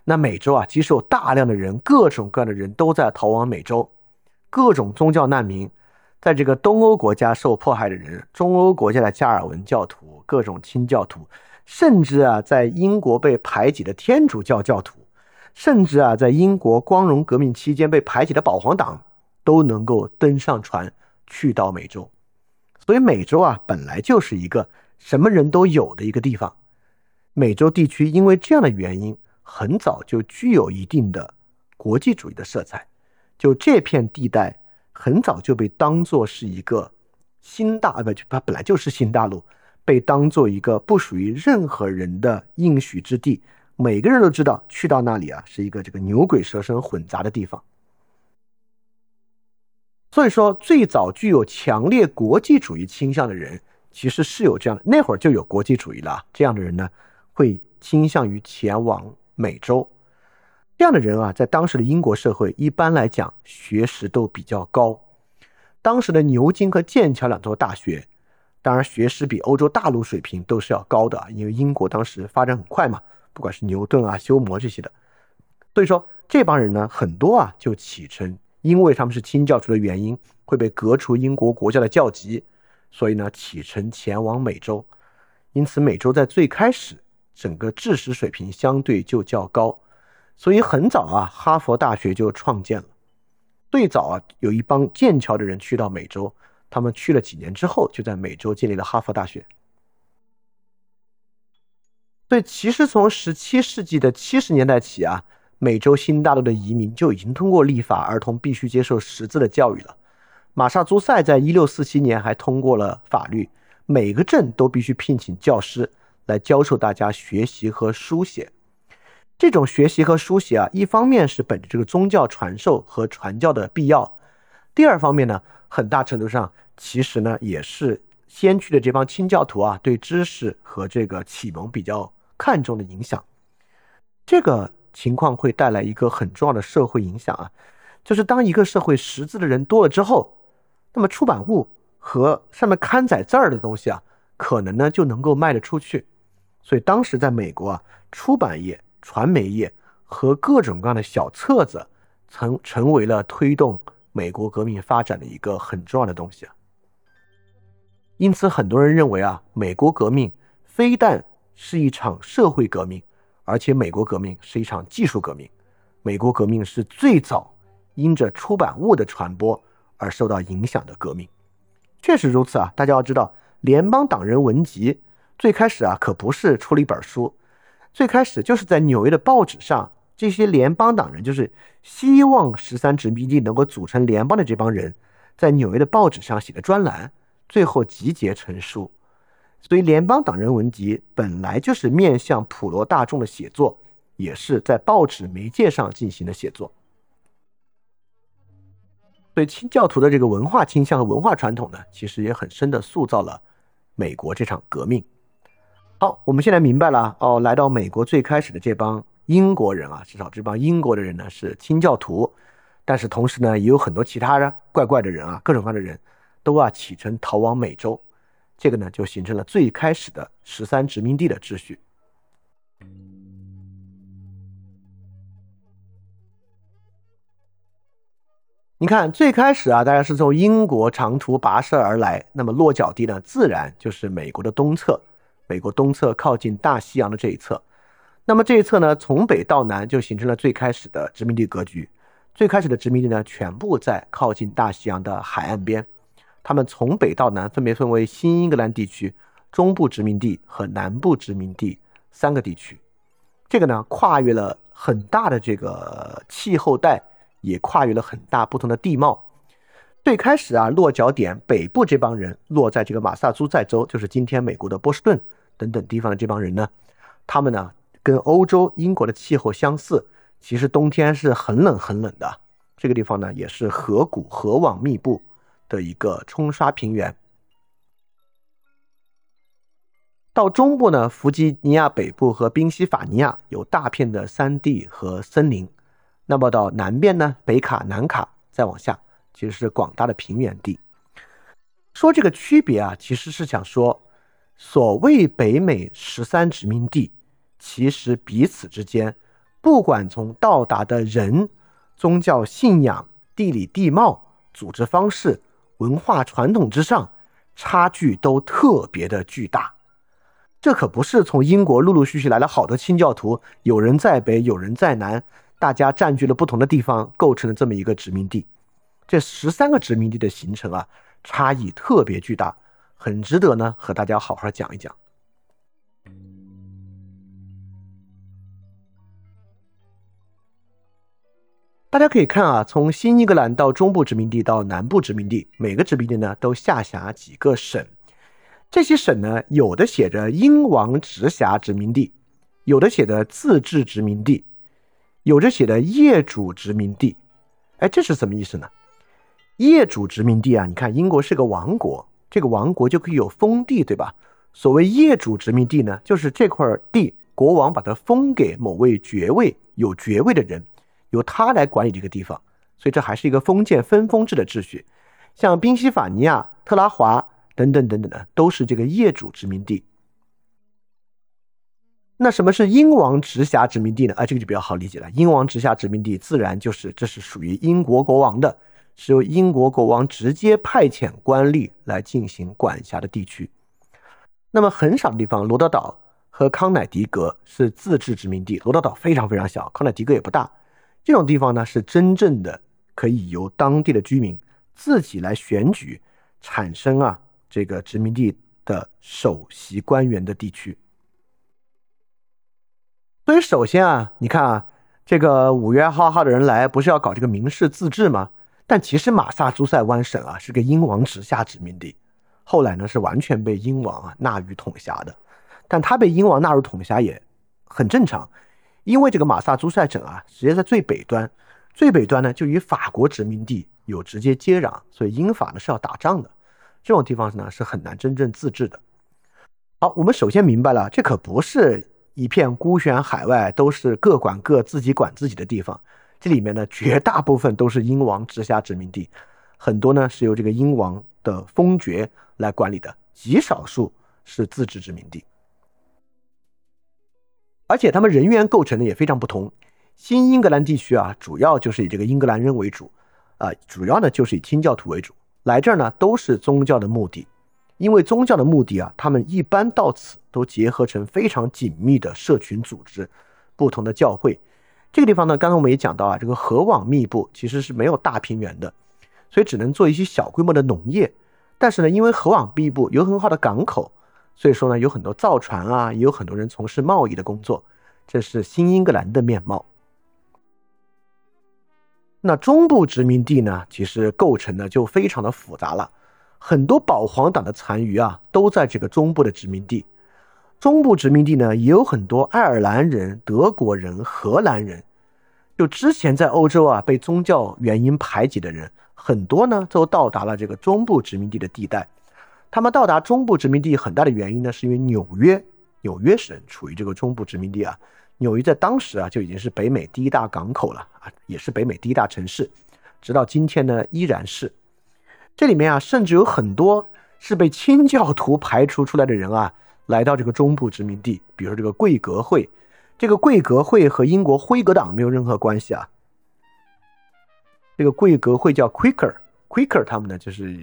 那美洲啊，其实有大量的人，各种各样的人都在逃往美洲，各种宗教难民，在这个东欧国家受迫害的人，中欧国家的加尔文教徒，各种清教徒，甚至啊，在英国被排挤的天主教教徒，甚至啊，在英国光荣革命期间被排挤的保皇党，都能够登上船。去到美洲，所以美洲啊本来就是一个什么人都有的一个地方。美洲地区因为这样的原因，很早就具有一定的国际主义的色彩。就这片地带很早就被当作是一个新大啊，不，它本来就是新大陆，被当做一个不属于任何人的应许之地。每个人都知道，去到那里啊是一个这个牛鬼蛇神混杂的地方。所以说，最早具有强烈国际主义倾向的人，其实是有这样的。那会儿就有国际主义了。这样的人呢，会倾向于前往美洲。这样的人啊，在当时的英国社会，一般来讲学识都比较高。当时的牛津和剑桥两座大学，当然学识比欧洲大陆水平都是要高的，因为英国当时发展很快嘛，不管是牛顿啊、休谟这些的。所以说，这帮人呢，很多啊就启程。因为他们是清教徒的原因，会被革除英国国教的教籍，所以呢启程前往美洲。因此，美洲在最开始整个知识水平相对就较高，所以很早啊，哈佛大学就创建了。最早啊，有一帮剑桥的人去到美洲，他们去了几年之后，就在美洲建立了哈佛大学。所以，其实从十七世纪的七十年代起啊。美洲新大陆的移民就已经通过立法，儿童必须接受识字的教育了。马萨诸塞在一六四七年还通过了法律，每个镇都必须聘请教师来教授大家学习和书写。这种学习和书写啊，一方面是本着这个宗教传授和传教的必要，第二方面呢，很大程度上其实呢也是先驱的这帮清教徒啊对知识和这个启蒙比较看重的影响。这个。情况会带来一个很重要的社会影响啊，就是当一个社会识字的人多了之后，那么出版物和上面刊载字儿的东西啊，可能呢就能够卖得出去。所以当时在美国啊，出版业、传媒业和各种各样的小册子，成成为了推动美国革命发展的一个很重要的东西啊。因此，很多人认为啊，美国革命非但是一场社会革命，而且美国革命是一场技术革命。美国革命是最早因着出版物的传播而受到影响的革命。确实如此啊！大家要知道，《联邦党人文集》最开始啊，可不是出了一本书，最开始就是在纽约的报纸上，这些联邦党人，就是希望十三殖民地能够组成联邦的这帮人，在纽约的报纸上写的专栏。最后集结成书，所以《联邦党人文集》本来就是面向普罗大众的写作，也是在报纸媒介上进行的写作。所以清教徒的这个文化倾向和文化传统呢，其实也很深的塑造了美国这场革命。好，我们现在明白了哦，来到美国最开始的这帮英国人啊，至少这帮英国的人呢是清教徒，但是同时呢也有很多其他的怪怪的人啊，各种各样的人。都啊启程逃往美洲，这个呢就形成了最开始的十三殖民地的秩序。你看，最开始啊，大家是从英国长途跋涉而来，那么落脚地呢，自然就是美国的东侧，美国东侧靠近大西洋的这一侧。那么这一侧呢，从北到南就形成了最开始的殖民地格局。最开始的殖民地呢，全部在靠近大西洋的海岸边。他们从北到南分别分为新英格兰地区、中部殖民地和南部殖民地三个地区。这个呢，跨越了很大的这个气候带，也跨越了很大不同的地貌。最开始啊，落脚点北部这帮人落在这个马萨诸塞州，就是今天美国的波士顿等等地方的这帮人呢，他们呢跟欧洲英国的气候相似，其实冬天是很冷很冷的。这个地方呢，也是河谷河网密布。的一个冲刷平原，到中部呢，弗吉尼亚北部和宾夕法尼亚有大片的山地和森林。那么到南边呢，北卡、南卡再往下，其实是广大的平原地。说这个区别啊，其实是想说，所谓北美十三殖民地，其实彼此之间，不管从到达的人、宗教信仰、地理地貌、组织方式。文化传统之上，差距都特别的巨大。这可不是从英国陆陆续续来了好多清教徒，有人在北，有人在南，大家占据了不同的地方，构成了这么一个殖民地。这十三个殖民地的形成啊，差异特别巨大，很值得呢和大家好好讲一讲。大家可以看啊，从新英格兰到中部殖民地到南部殖民地，每个殖民地呢都下辖几个省。这些省呢，有的写着英王直辖殖民地，有的写的自治殖民地，有着写的业主殖民地。哎，这是什么意思呢？业主殖民地啊，你看英国是个王国，这个王国就可以有封地，对吧？所谓业主殖民地呢，就是这块地国王把它封给某位爵位有爵位的人。由他来管理这个地方，所以这还是一个封建分封制的秩序。像宾夕法尼亚、特拉华等等等等的，都是这个业主殖民地。那什么是英王直辖殖民地呢？啊，这个就比较好理解了。英王直辖殖民地自然就是这是属于英国国王的，是由英国国王直接派遣官吏来进行管辖的地区。那么很少的地方，罗德岛和康乃狄格是自治殖民地。罗德岛非常非常小，康乃狄格也不大。这种地方呢，是真正的可以由当地的居民自己来选举产生啊这个殖民地的首席官员的地区。所以，首先啊，你看啊，这个五月二号的人来，不是要搞这个民事自治吗？但其实马萨诸塞湾省啊是个英王直辖殖民地，后来呢是完全被英王啊纳入统辖的。但他被英王纳入统辖也很正常。因为这个马萨诸塞省啊，直接在最北端，最北端呢就与法国殖民地有直接接壤，所以英法呢是要打仗的，这种地方呢是很难真正自治的。好，我们首先明白了，这可不是一片孤悬海外，都是各管各、自己管自己的地方，这里面呢，绝大部分都是英王直辖殖民地，很多呢是由这个英王的封爵来管理的，极少数是自治殖民地。而且他们人员构成呢也非常不同。新英格兰地区啊，主要就是以这个英格兰人为主，啊，主要呢就是以清教徒为主。来这儿呢都是宗教的目的，因为宗教的目的啊，他们一般到此都结合成非常紧密的社群组织，不同的教会。这个地方呢，刚才我们也讲到啊，这个河网密布，其实是没有大平原的，所以只能做一些小规模的农业。但是呢，因为河网密布，有很好的港口，所以说呢，有很多造船啊，也有很多人从事贸易的工作。这是新英格兰的面貌。那中部殖民地呢，其实构成呢就非常的复杂了，很多保皇党的残余啊，都在这个中部的殖民地。中部殖民地呢，也有很多爱尔兰人、德国人、荷兰人，就之前在欧洲啊被宗教原因排挤的人，很多呢都到达了这个中部殖民地的地带。他们到达中部殖民地很大的原因呢，是因为纽约，纽约省处于这个中部殖民地啊。纽约在当时啊就已经是北美第一大港口了啊，也是北美第一大城市，直到今天呢依然是。这里面啊，甚至有很多是被清教徒排除出来的人啊。来到这个中部殖民地，比如说这个贵格会，这个贵格会和英国辉格党没有任何关系啊。这个贵格会叫 Quaker，Quaker 他们呢就是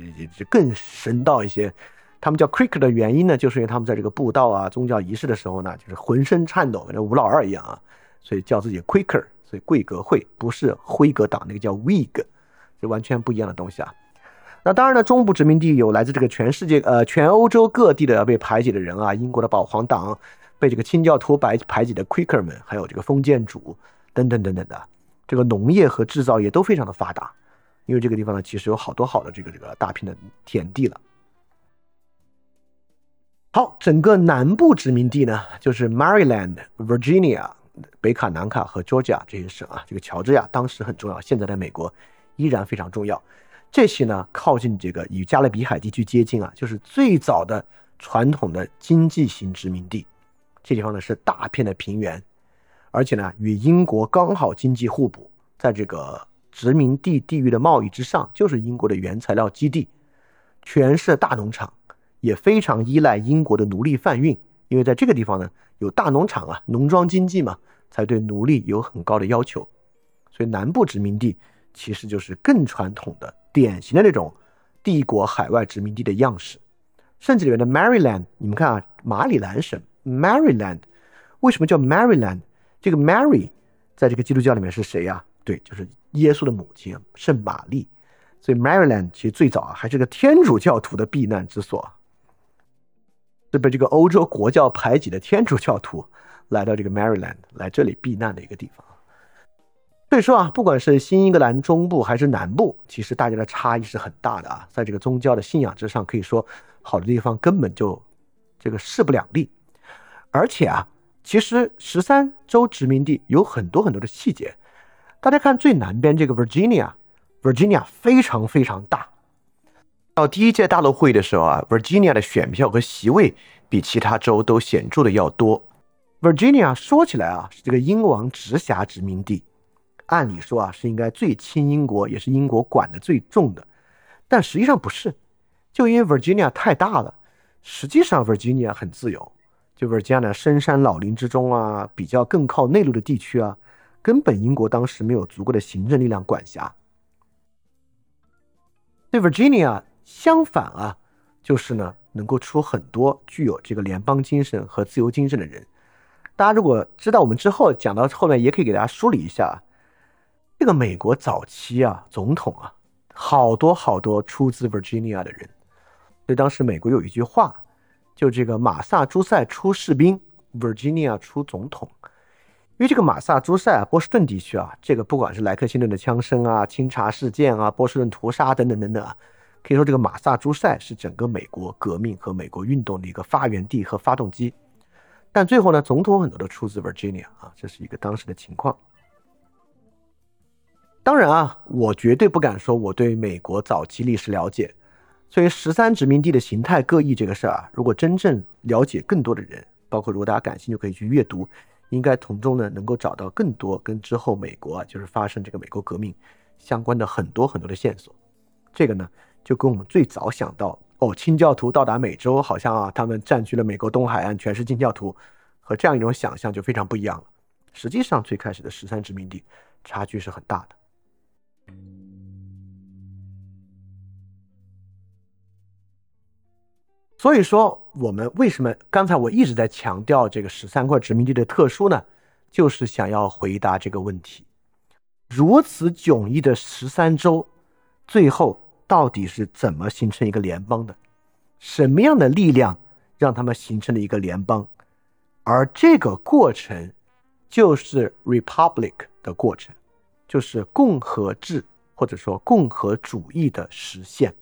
更神道一些。他们叫 Quaker 的原因呢，就是因为他们在这个布道啊、宗教仪式的时候呢，就是浑身颤抖，跟吴老二一样啊，所以叫自己 Quaker。所以贵格会不是辉格党那个叫 Whig，是完全不一样的东西啊。那当然呢，中部殖民地有来自这个全世界、呃全欧洲各地的要被排挤的人啊，英国的保皇党，被这个清教徒排排挤的 Quaker 们，还有这个封建主等等等等的，这个农业和制造业都非常的发达，因为这个地方呢，其实有好多好的这个这个大片的田地了。好，整个南部殖民地呢，就是 Maryland、Virginia、北卡南卡和 Georgia 这些省啊，这个乔治亚当时很重要，现在在美国依然非常重要。这些呢，靠近这个与加勒比海地区接近啊，就是最早的传统的经济型殖民地。这地方呢是大片的平原，而且呢与英国刚好经济互补，在这个殖民地地域的贸易之上，就是英国的原材料基地，全是大农场，也非常依赖英国的奴隶贩运，因为在这个地方呢有大农场啊，农庄经济嘛，才对奴隶有很高的要求，所以南部殖民地其实就是更传统的。典型的那种帝国海外殖民地的样式，甚至里面的 Maryland，你们看啊，马里兰省 Maryland，为什么叫 Maryland？这个 Mary 在这个基督教里面是谁呀？对，就是耶稣的母亲圣玛丽。所以 Maryland 其实最早啊还是个天主教徒的避难之所，是被这个欧洲国教排挤的天主教徒来到这个 Maryland 来这里避难的一个地方。所以说啊，不管是新英格兰中部还是南部，其实大家的差异是很大的啊。在这个宗教的信仰之上，可以说好的地方根本就这个势不两立。而且啊，其实十三州殖民地有很多很多的细节。大家看最南边这个 Virginia，Virginia 非常非常大。到第一届大陆会议的时候啊，Virginia 的选票和席位比其他州都显著的要多。Virginia 说起来啊，是这个英王直辖殖民地。按理说啊，是应该最亲英国，也是英国管的最重的，但实际上不是，就因为 Virginia 太大了。实际上 Virginia 很自由，就 Virginia 深山老林之中啊，比较更靠内陆的地区啊，根本英国当时没有足够的行政力量管辖。对 Virginia 相反啊，就是呢，能够出很多具有这个联邦精神和自由精神的人。大家如果知道我们之后讲到后面，也可以给大家梳理一下。这个美国早期啊，总统啊，好多好多出自 Virginia 的人，所以当时美国有一句话，就这个马萨诸塞出士兵，Virginia 出总统。因为这个马萨诸塞啊，波士顿地区啊，这个不管是莱克星顿的枪声啊、清查事件啊、波士顿屠杀等等等等啊，可以说这个马萨诸塞是整个美国革命和美国运动的一个发源地和发动机。但最后呢，总统很多都出自 Virginia 啊，这是一个当时的情况。当然啊，我绝对不敢说我对美国早期历史了解，所以十三殖民地的形态各异这个事儿啊，如果真正了解更多的人，包括如果大家感兴趣，可以去阅读应该从中呢能够找到更多跟之后美国，就是发生这个美国革命相关的很多很多的线索。这个呢，就跟我们最早想到哦，清教徒到达美洲，好像啊，他们占据了美国东海岸，全是清教徒，和这样一种想象就非常不一样了。实际上，最开始的十三殖民地差距是很大的。所以说，我们为什么刚才我一直在强调这个十三块殖民地的特殊呢？就是想要回答这个问题：如此迥异的十三州，最后到底是怎么形成一个联邦的？什么样的力量让他们形成了一个联邦？而这个过程就是 republic 的过程，就是共和制或者说共和主义的实现。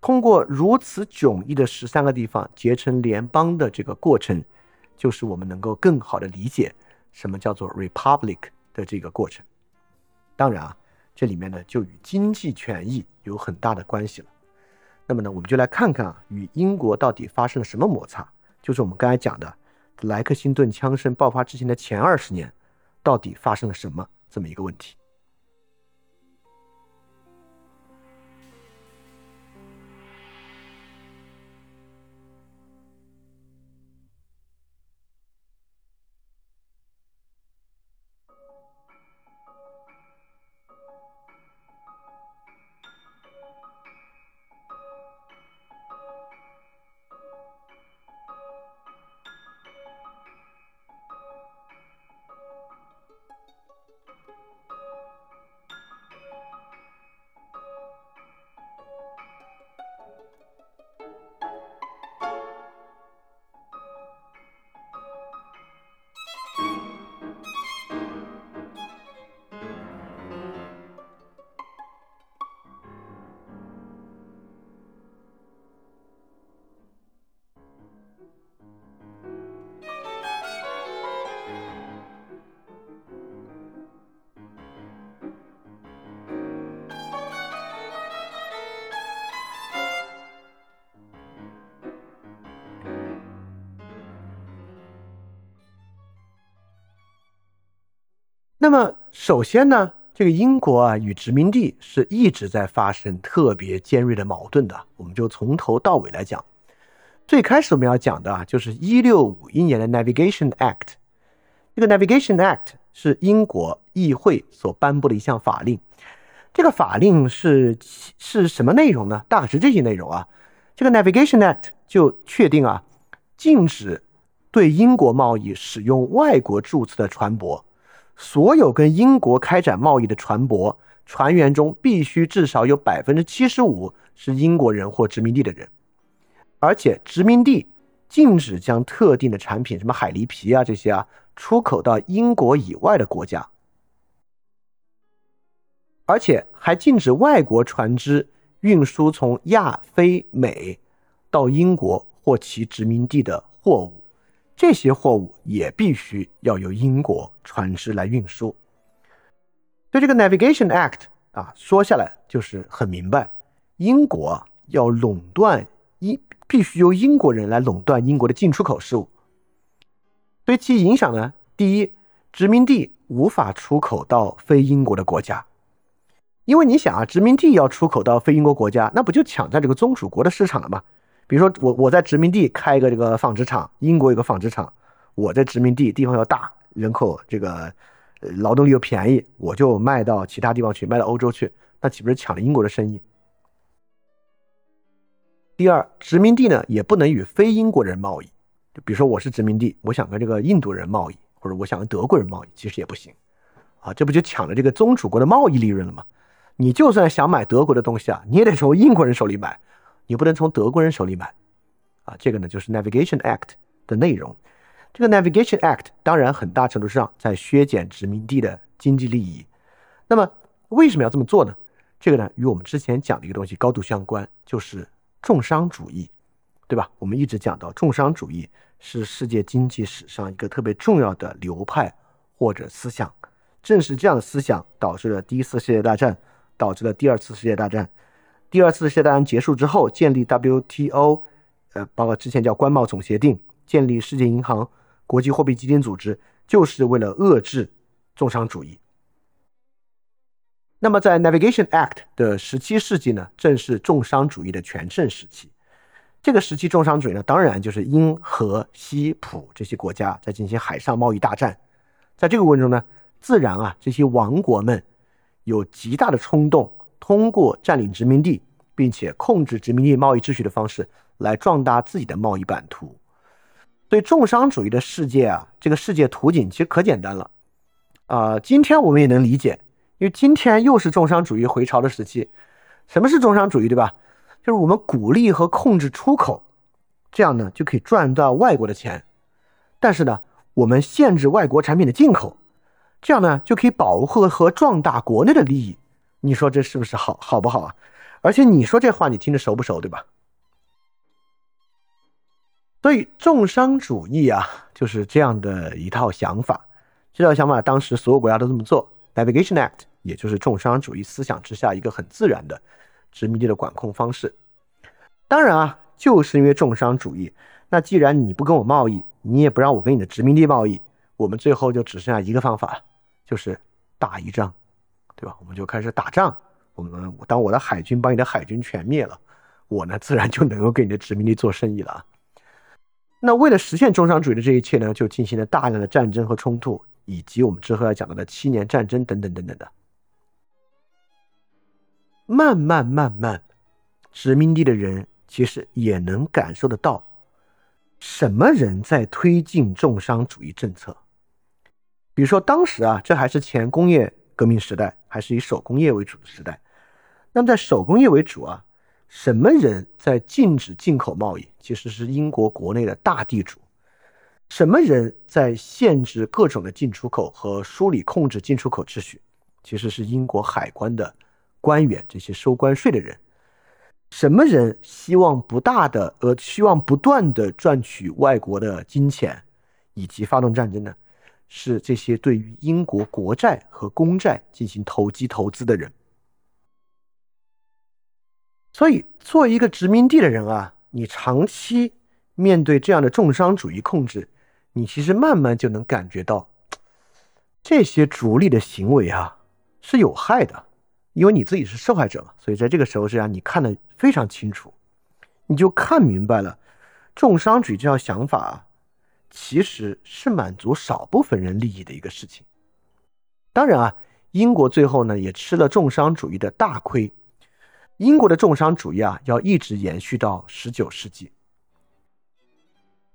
通过如此迥异的十三个地方结成联邦的这个过程，就是我们能够更好的理解什么叫做 republic 的这个过程。当然啊，这里面呢就与经济权益有很大的关系了。那么呢，我们就来看看啊，与英国到底发生了什么摩擦？就是我们刚才讲的莱克星顿枪声爆发之前的前二十年，到底发生了什么这么一个问题。那么，首先呢，这个英国啊与殖民地是一直在发生特别尖锐的矛盾的。我们就从头到尾来讲。最开始我们要讲的啊，就是一六五一年的 Navigation Act。这个 Navigation Act 是英国议会所颁布的一项法令。这个法令是是什么内容呢？大概是这些内容啊。这个 Navigation Act 就确定啊，禁止对英国贸易使用外国注册的船舶。所有跟英国开展贸易的船舶船员中，必须至少有百分之七十五是英国人或殖民地的人，而且殖民地禁止将特定的产品，什么海狸皮啊这些啊，出口到英国以外的国家，而且还禁止外国船只运输从亚非美到英国或其殖民地的货物。这些货物也必须要由英国船只来运输。对这个 Navigation Act 啊，说下来就是很明白，英国要垄断英，必须由英国人来垄断英国的进出口事务。对其影响呢，第一，殖民地无法出口到非英国的国家，因为你想啊，殖民地要出口到非英国国家，那不就抢占这个宗主国的市场了吗？比如说我我在殖民地开一个这个纺织厂，英国有个纺织厂，我在殖民地地方要大，人口这个劳动力又便宜，我就卖到其他地方去，卖到欧洲去，那岂不是抢了英国的生意？第二，殖民地呢也不能与非英国人贸易，就比如说我是殖民地，我想跟这个印度人贸易，或者我想跟德国人贸易，其实也不行，啊，这不就抢了这个宗主国的贸易利润了吗？你就算想买德国的东西啊，你也得从英国人手里买。你不能从德国人手里买，啊，这个呢就是 Navigation Act 的内容。这个 Navigation Act 当然很大程度上在削减殖民地的经济利益。那么为什么要这么做呢？这个呢与我们之前讲的一个东西高度相关，就是重商主义，对吧？我们一直讲到重商主义是世界经济史上一个特别重要的流派或者思想。正是这样的思想导致了第一次世界大战，导致了第二次世界大战。第二次世界大战结束之后，建立 WTO，呃，包括之前叫关贸总协定，建立世界银行，国际货币基金组织就是为了遏制重商主义。那么，在 Navigation Act 的十七世纪呢，正是重商主义的全盛时期。这个时期，重商主义呢，当然就是英、荷、西、普这些国家在进行海上贸易大战。在这个过程中呢，自然啊，这些王国们有极大的冲动，通过占领殖民地，并且控制殖民地贸易秩序的方式来壮大自己的贸易版图。所以，重商主义的世界啊，这个世界图景其实可简单了啊。今天我们也能理解，因为今天又是重商主义回潮的时期。什么是重商主义，对吧？就是我们鼓励和控制出口，这样呢就可以赚到外国的钱，但是呢，我们限制外国产品的进口，这样呢就可以保护和壮大国内的利益。你说这是不是好好不好啊？而且你说这话你听着熟不熟，对吧？所以重商主义啊就是这样的一套想法，这套想法当时所有国家都这么做，Navigation Act 也就是重商主义思想之下一个很自然的。殖民地的管控方式，当然啊，就是因为重商主义。那既然你不跟我贸易，你也不让我跟你的殖民地贸易，我们最后就只剩下一个方法，就是打一仗，对吧？我们就开始打仗。我们当我的海军把你的海军全灭了，我呢自然就能够跟你的殖民地做生意了。那为了实现重商主义的这一切呢，就进行了大量的战争和冲突，以及我们之后要讲到的七年战争等等等等的。慢慢慢慢，殖民地的人其实也能感受得到，什么人在推进重商主义政策。比如说，当时啊，这还是前工业革命时代，还是以手工业为主的时代。那么，在手工业为主啊，什么人在禁止进口贸易？其实是英国国内的大地主。什么人在限制各种的进出口和梳理控制进出口秩序？其实是英国海关的。官员这些收关税的人，什么人希望不大的呃希望不断的赚取外国的金钱，以及发动战争呢？是这些对于英国国债和公债进行投机投资的人。所以，作为一个殖民地的人啊，你长期面对这样的重商主义控制，你其实慢慢就能感觉到，这些逐利的行为啊是有害的。因为你自己是受害者嘛，所以在这个时候是让你看得非常清楚，你就看明白了，重商主义这套想法啊其实是满足少部分人利益的一个事情。当然啊，英国最后呢也吃了重商主义的大亏。英国的重商主义啊要一直延续到十九世纪。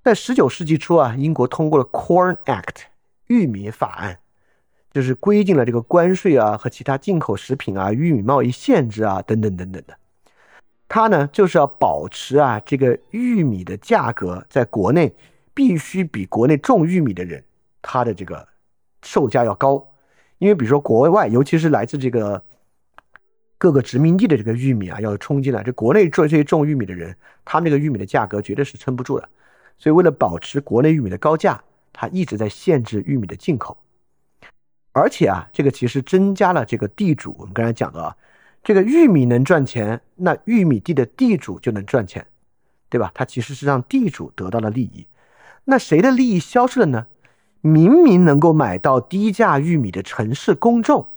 在十九世纪初啊，英国通过了 Corn Act 玉米法案。就是规定了这个关税啊和其他进口食品啊、玉米贸易限制啊等等等等的，它呢就是要保持啊这个玉米的价格在国内必须比国内种玉米的人他的这个售价要高，因为比如说国外尤其是来自这个各个殖民地的这个玉米啊要冲进来，这国内种这些种玉米的人，他们这个玉米的价格绝对是撑不住的，所以为了保持国内玉米的高价，他一直在限制玉米的进口。而且啊，这个其实增加了这个地主。我们刚才讲的啊，这个玉米能赚钱，那玉米地的地主就能赚钱，对吧？它其实是让地主得到了利益。那谁的利益消失了呢？明明能够买到低价玉米的城市公众，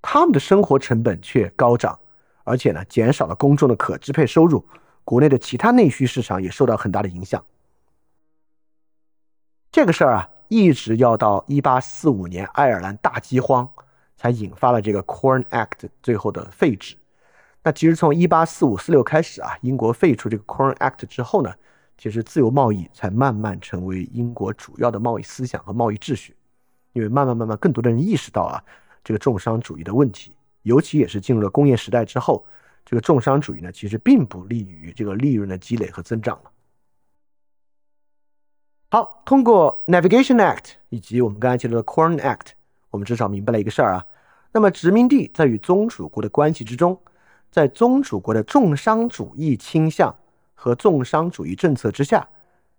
他们的生活成本却高涨，而且呢，减少了公众的可支配收入。国内的其他内需市场也受到很大的影响。这个事儿啊。一直要到一八四五年爱尔兰大饥荒，才引发了这个 Corn Act 最后的废止。那其实从一八四五四六开始啊，英国废除这个 Corn Act 之后呢，其实自由贸易才慢慢成为英国主要的贸易思想和贸易秩序。因为慢慢慢慢，更多的人意识到啊，这个重商主义的问题，尤其也是进入了工业时代之后，这个重商主义呢，其实并不利于这个利润的积累和增长了。好，通过 Navigation Act 以及我们刚才提到的 Corn Act，我们至少明白了一个事儿啊。那么殖民地在与宗主国的关系之中，在宗主国的重商主义倾向和重商主义政策之下，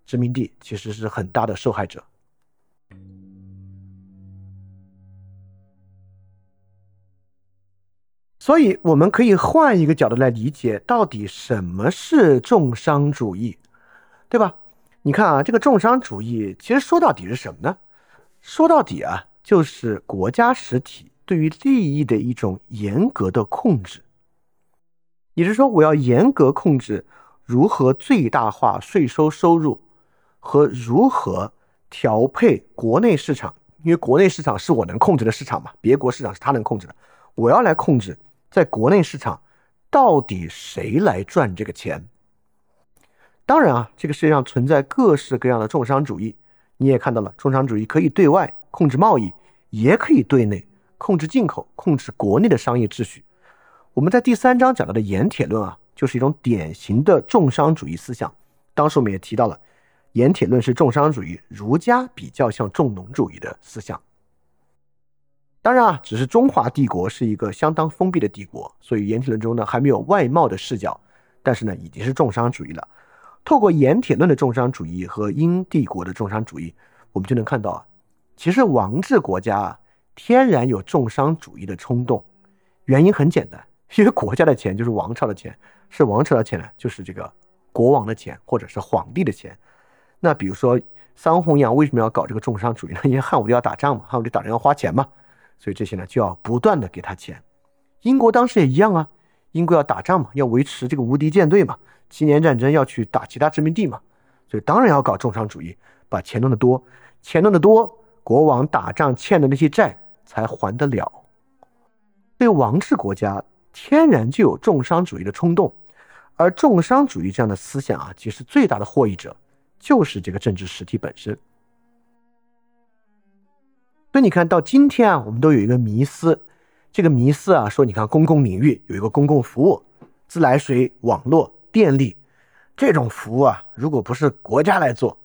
殖民地其实是很大的受害者。所以我们可以换一个角度来理解，到底什么是重商主义，对吧？你看啊，这个重商主义其实说到底是什么呢？说到底啊，就是国家实体对于利益的一种严格的控制。也就是说，我要严格控制如何最大化税收收入和如何调配国内市场，因为国内市场是我能控制的市场嘛，别国市场是他能控制的。我要来控制在国内市场到底谁来赚这个钱。当然啊，这个世界上存在各式各样的重商主义。你也看到了，重商主义可以对外控制贸易，也可以对内控制进口，控制国内的商业秩序。我们在第三章讲到的盐铁论啊，就是一种典型的重商主义思想。当时我们也提到了，盐铁论是重商主义，儒家比较像重农主义的思想。当然啊，只是中华帝国是一个相当封闭的帝国，所以盐铁论中呢还没有外贸的视角，但是呢已经是重商主义了。透过盐铁论的重商主义和英帝国的重商主义，我们就能看到啊，其实王制国家啊天然有重商主义的冲动。原因很简单，因为国家的钱就是王朝的钱，是王朝的钱呢，就是这个国王的钱或者是皇帝的钱。那比如说桑弘羊为什么要搞这个重商主义呢？因为汉武帝要打仗嘛，汉武帝打仗要花钱嘛，所以这些呢就要不断的给他钱。英国当时也一样啊，英国要打仗嘛，要维持这个无敌舰队嘛。七年战争要去打其他殖民地嘛，所以当然要搞重商主义，把钱弄得多，钱弄得多，国王打仗欠的那些债才还得了。对王制国家天然就有重商主义的冲动，而重商主义这样的思想啊，其实最大的获益者就是这个政治实体本身。所以你看到今天啊，我们都有一个迷思，这个迷思啊，说你看公共领域有一个公共服务，自来水网络。电力这种服务啊，如果不是国家来做，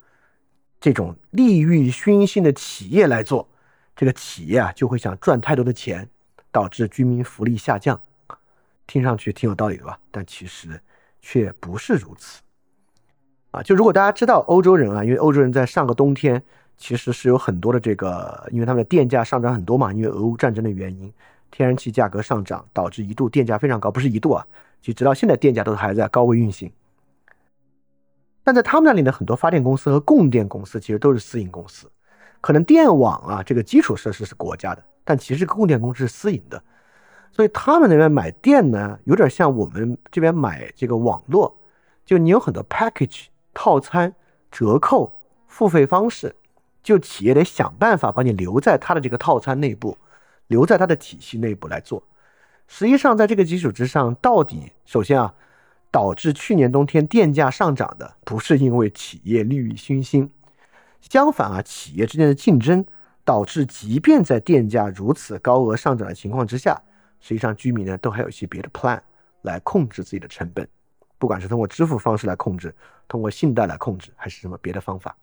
这种利欲熏心的企业来做，这个企业啊就会想赚太多的钱，导致居民福利下降。听上去挺有道理的吧？但其实却不是如此啊！就如果大家知道欧洲人啊，因为欧洲人在上个冬天其实是有很多的这个，因为他们的电价上涨很多嘛，因为俄乌战争的原因，天然气价格上涨导致一度电价非常高，不是一度啊。其实直到现在，电价都还在高位运行。但在他们那里呢，很多发电公司和供电公司其实都是私营公司。可能电网啊这个基础设施是国家的，但其实供电公司是私营的。所以他们那边买电呢，有点像我们这边买这个网络，就你有很多 package 套餐、折扣、付费方式，就企业得想办法把你留在它的这个套餐内部，留在它的体系内部来做。实际上，在这个基础之上，到底首先啊，导致去年冬天电价上涨的不是因为企业利欲熏心，相反啊，企业之间的竞争导致，即便在电价如此高额上涨的情况之下，实际上居民呢都还有一些别的 plan 来控制自己的成本，不管是通过支付方式来控制，通过信贷来控制，还是什么别的方法。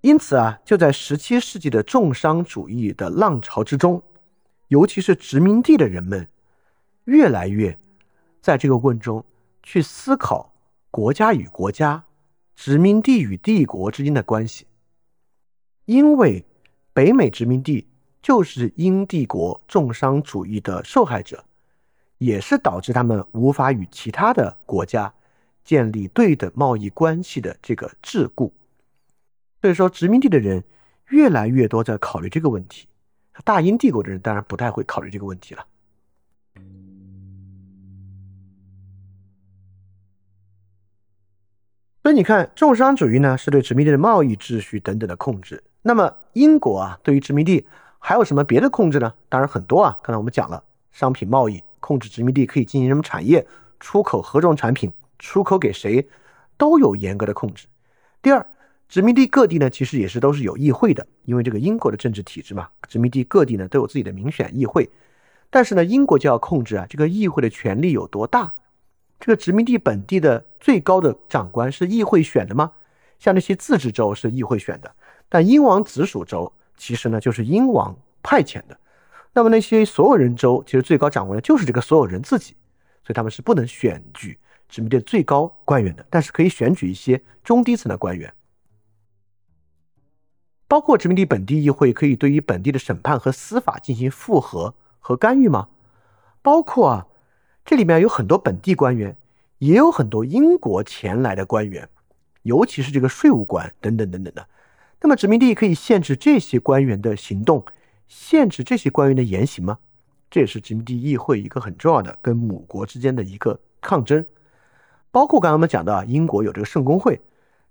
因此啊，就在十七世纪的重商主义的浪潮之中。尤其是殖民地的人们，越来越在这个问中去思考国家与国家、殖民地与帝国之间的关系，因为北美殖民地就是英帝国重商主义的受害者，也是导致他们无法与其他的国家建立对等贸易关系的这个桎梏。所以说，殖民地的人越来越多在考虑这个问题。大英帝国的人当然不太会考虑这个问题了。所以你看，重商主义呢是对殖民地的贸易秩序等等的控制。那么英国啊，对于殖民地还有什么别的控制呢？当然很多啊。刚才我们讲了，商品贸易控制殖民地可以进行什么产业出口何种产品，出口给谁，都有严格的控制。第二。殖民地各地呢，其实也是都是有议会的，因为这个英国的政治体制嘛，殖民地各地呢都有自己的民选议会。但是呢，英国就要控制啊，这个议会的权力有多大？这个殖民地本地的最高的长官是议会选的吗？像那些自治州是议会选的，但英王直属州其实呢就是英王派遣的。那么那些所有人州，其实最高长官呢就是这个所有人自己，所以他们是不能选举殖民地最高官员的，但是可以选举一些中低层的官员。包括殖民地本地议会可以对于本地的审判和司法进行复核和干预吗？包括啊，这里面有很多本地官员也有很多英国前来的官员，尤其是这个税务官等等等等的。那么殖民地可以限制这些官员的行动，限制这些官员的言行吗？这也是殖民地议会一个很重要的跟母国之间的一个抗争。包括刚刚我们讲到，英国有这个圣公会，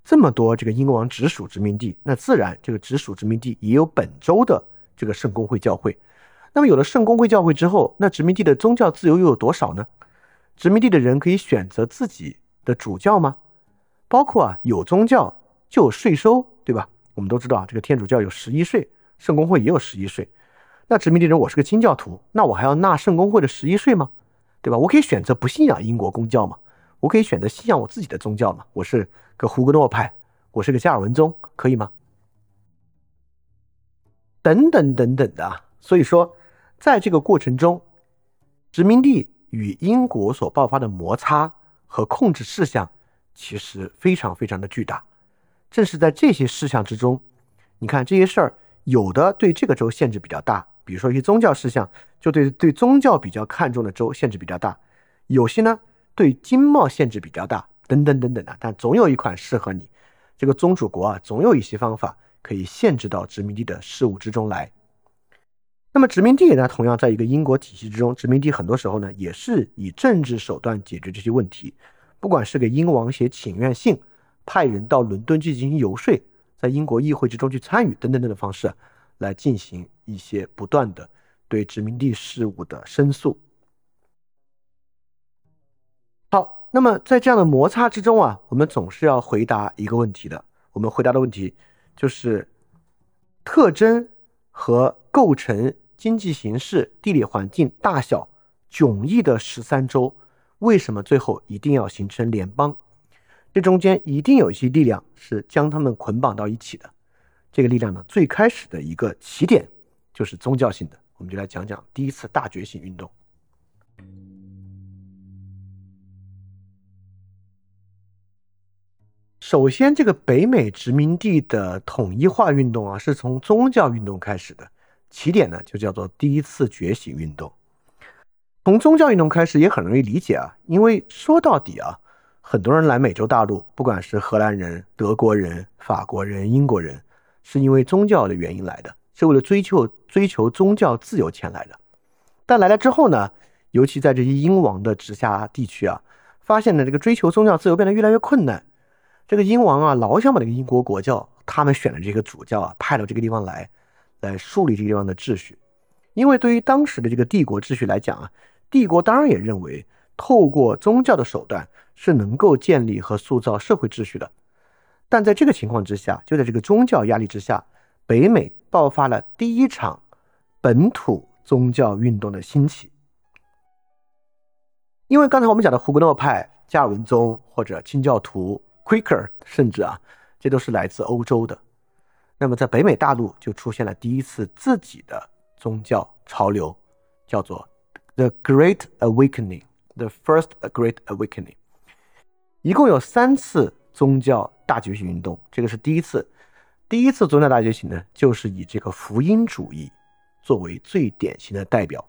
这么多这个英王直属殖民地，那自然这个直属殖民地也有本州的这个圣公会教会。那么有了圣公会教会之后，那殖民地的宗教自由又有多少呢？殖民地的人可以选择自己的主教吗？包括啊，有宗教就有税收，对吧？我们都知道啊，这个天主教有十一税，圣公会也有十一税。那殖民地人，我是个清教徒，那我还要纳圣公会的十一税吗？对吧？我可以选择不信仰英国公教吗？我可以选择信仰我自己的宗教吗？我是个胡格诺派，我是个加尔文宗，可以吗？等等等等的。所以说，在这个过程中，殖民地。与英国所爆发的摩擦和控制事项，其实非常非常的巨大。正是在这些事项之中，你看这些事儿，有的对这个州限制比较大，比如说一些宗教事项，就对对宗教比较看重的州限制比较大；有些呢对经贸限制比较大，等等等等的。但总有一款适合你这个宗主国啊，总有一些方法可以限制到殖民地的事务之中来。那么殖民地呢，同样在一个英国体系之中，殖民地很多时候呢，也是以政治手段解决这些问题，不管是给英王写请愿信，派人到伦敦去进行游说，在英国议会之中去参与等等等的方式，来进行一些不断的对殖民地事务的申诉。好，那么在这样的摩擦之中啊，我们总是要回答一个问题的，我们回答的问题就是特征和构成。经济形势、地理环境、大小迥异的十三州，为什么最后一定要形成联邦？这中间一定有一些力量是将他们捆绑到一起的。这个力量呢，最开始的一个起点就是宗教性的。我们就来讲讲第一次大觉醒运动。首先，这个北美殖民地的统一化运动啊，是从宗教运动开始的。起点呢，就叫做第一次觉醒运动。从宗教运动开始也很容易理解啊，因为说到底啊，很多人来美洲大陆，不管是荷兰人、德国人、法国人、英国人，是因为宗教的原因来的，是为了追求追求宗教自由前来的。但来了之后呢，尤其在这些英王的直辖地区啊，发现呢这个追求宗教自由变得越来越困难。这个英王啊，老想把这个英国国教，他们选的这个主教啊，派到这个地方来。来树立这个地方的秩序，因为对于当时的这个帝国秩序来讲啊，帝国当然也认为透过宗教的手段是能够建立和塑造社会秩序的。但在这个情况之下，就在这个宗教压力之下，北美爆发了第一场本土宗教运动的兴起。因为刚才我们讲的胡格诺派、加尔文宗或者清教徒、Quaker，甚至啊，这都是来自欧洲的。那么，在北美大陆就出现了第一次自己的宗教潮流，叫做 The Great Awakening The First Great Awakening。一共有三次宗教大觉醒运动，这个是第一次。第一次宗教大觉醒呢，就是以这个福音主义作为最典型的代表。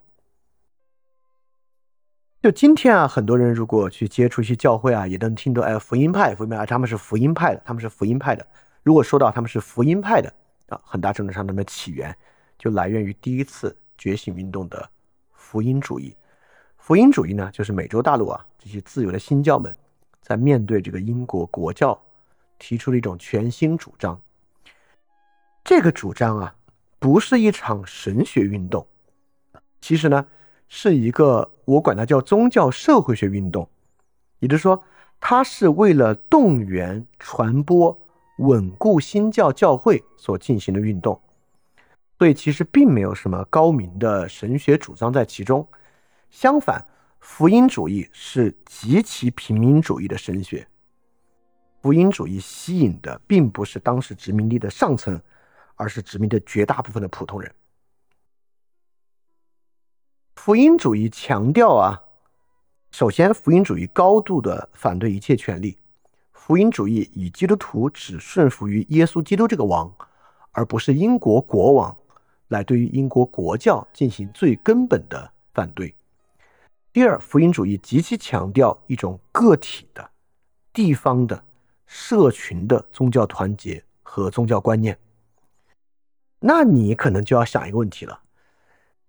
就今天啊，很多人如果去接触一些教会啊，也能听到哎，福音派，福音派，他们是福音派的，他们是福音派的。如果说到他们是福音派的啊，很大程度上他们起源就来源于第一次觉醒运动的福音主义。福音主义呢，就是美洲大陆啊这些自由的新教们在面对这个英国国教提出了一种全新主张。这个主张啊，不是一场神学运动，其实呢是一个我管它叫宗教社会学运动，也就是说，它是为了动员传播。稳固新教教会所进行的运动，所以其实并没有什么高明的神学主张在其中。相反，福音主义是极其平民主义的神学。福音主义吸引的并不是当时殖民地的上层，而是殖民的绝大部分的普通人。福音主义强调啊，首先，福音主义高度的反对一切权利。福音主义以基督徒只顺服于耶稣基督这个王，而不是英国国王，来对于英国国教进行最根本的反对。第二，福音主义极其强调一种个体的、地方的、社群的宗教团结和宗教观念。那你可能就要想一个问题了：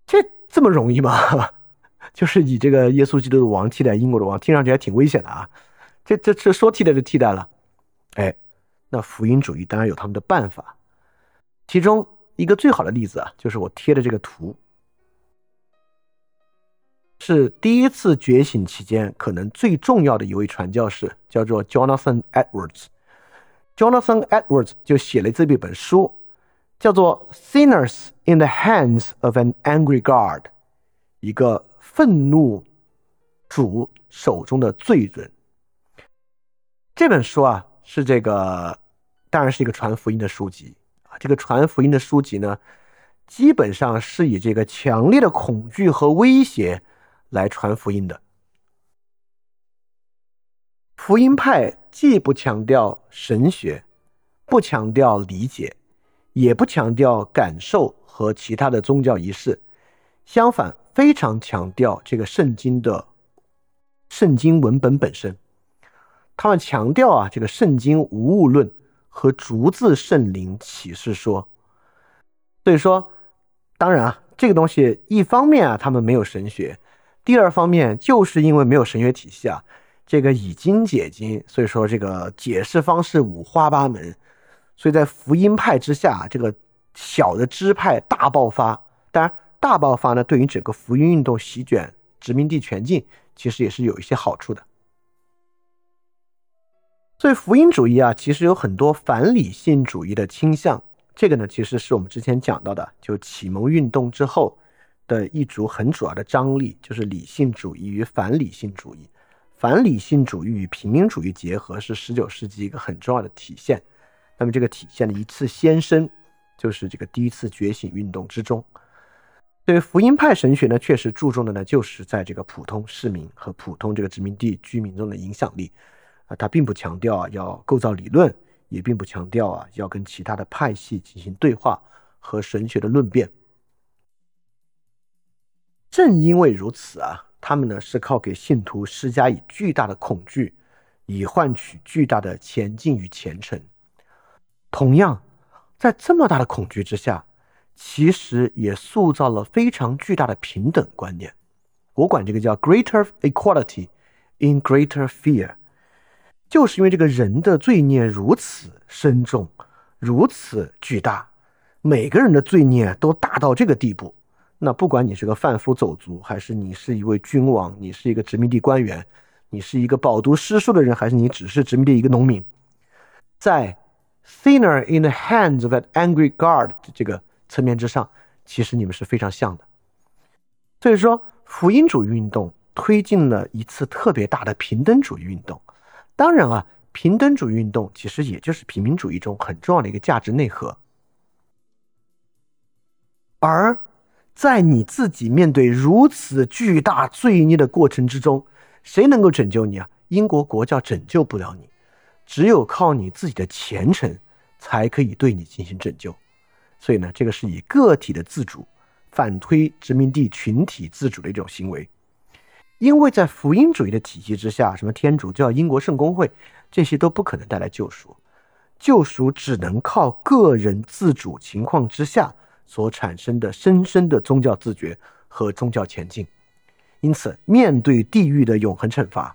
这这么容易吗？<laughs> 就是以这个耶稣基督的王替代英国的王，听上去还挺危险的啊！这这这说替代就替代了。哎，那福音主义当然有他们的办法，其中一个最好的例子啊，就是我贴的这个图。是第一次觉醒期间可能最重要的一位传教士，叫做 Jonathan Edwards。Jonathan Edwards 就写了这么一本书，叫做《Sinners in the Hands of an Angry God》，一个愤怒主手中的罪人。这本书啊，是这个当然是一个传福音的书籍啊。这个传福音的书籍呢，基本上是以这个强烈的恐惧和威胁。来传福音的福音派既不强调神学，不强调理解，也不强调感受和其他的宗教仪式，相反，非常强调这个圣经的圣经文本本身。他们强调啊，这个圣经无物论和逐字圣灵启示说。所以说，当然啊，这个东西一方面啊，他们没有神学。第二方面，就是因为没有神学体系啊，这个以经解经，所以说这个解释方式五花八门，所以在福音派之下，这个小的支派大爆发。当然，大爆发呢，对于整个福音运动席卷殖民地全境，其实也是有一些好处的。所以福音主义啊，其实有很多反理性主义的倾向。这个呢，其实是我们之前讲到的，就启蒙运动之后。的一组很主要的张力就是理性主义与反理性主义，反理性主义与平民主义结合是十九世纪一个很重要的体现。那么这个体现的一次先声，就是这个第一次觉醒运动之中。对福音派神学呢，确实注重的呢，就是在这个普通市民和普通这个殖民地居民中的影响力啊，他并不强调啊要构造理论，也并不强调啊要跟其他的派系进行对话和神学的论辩。正因为如此啊，他们呢是靠给信徒施加以巨大的恐惧，以换取巨大的前进与虔诚。同样，在这么大的恐惧之下，其实也塑造了非常巨大的平等观念。我管这个叫 “greater equality in greater fear”，就是因为这个人的罪孽如此深重，如此巨大，每个人的罪孽都大到这个地步。那不管你是个贩夫走卒，还是你是一位君王，你是一个殖民地官员，你是一个饱读诗书的人，还是你只是殖民地一个农民，在 “Thinner in the hands of an angry God” 这个层面之上，其实你们是非常像的。所以说，福音主义运动推进了一次特别大的平等主义运动。当然啊，平等主义运动其实也就是平民主义中很重要的一个价值内核，而。在你自己面对如此巨大罪孽的过程之中，谁能够拯救你啊？英国国教拯救不了你，只有靠你自己的虔诚，才可以对你进行拯救。所以呢，这个是以个体的自主反推殖民地群体自主的一种行为。因为在福音主义的体系之下，什么天主教、英国圣公会，这些都不可能带来救赎，救赎只能靠个人自主情况之下。所产生的深深的宗教自觉和宗教前进，因此，面对地狱的永恒惩罚，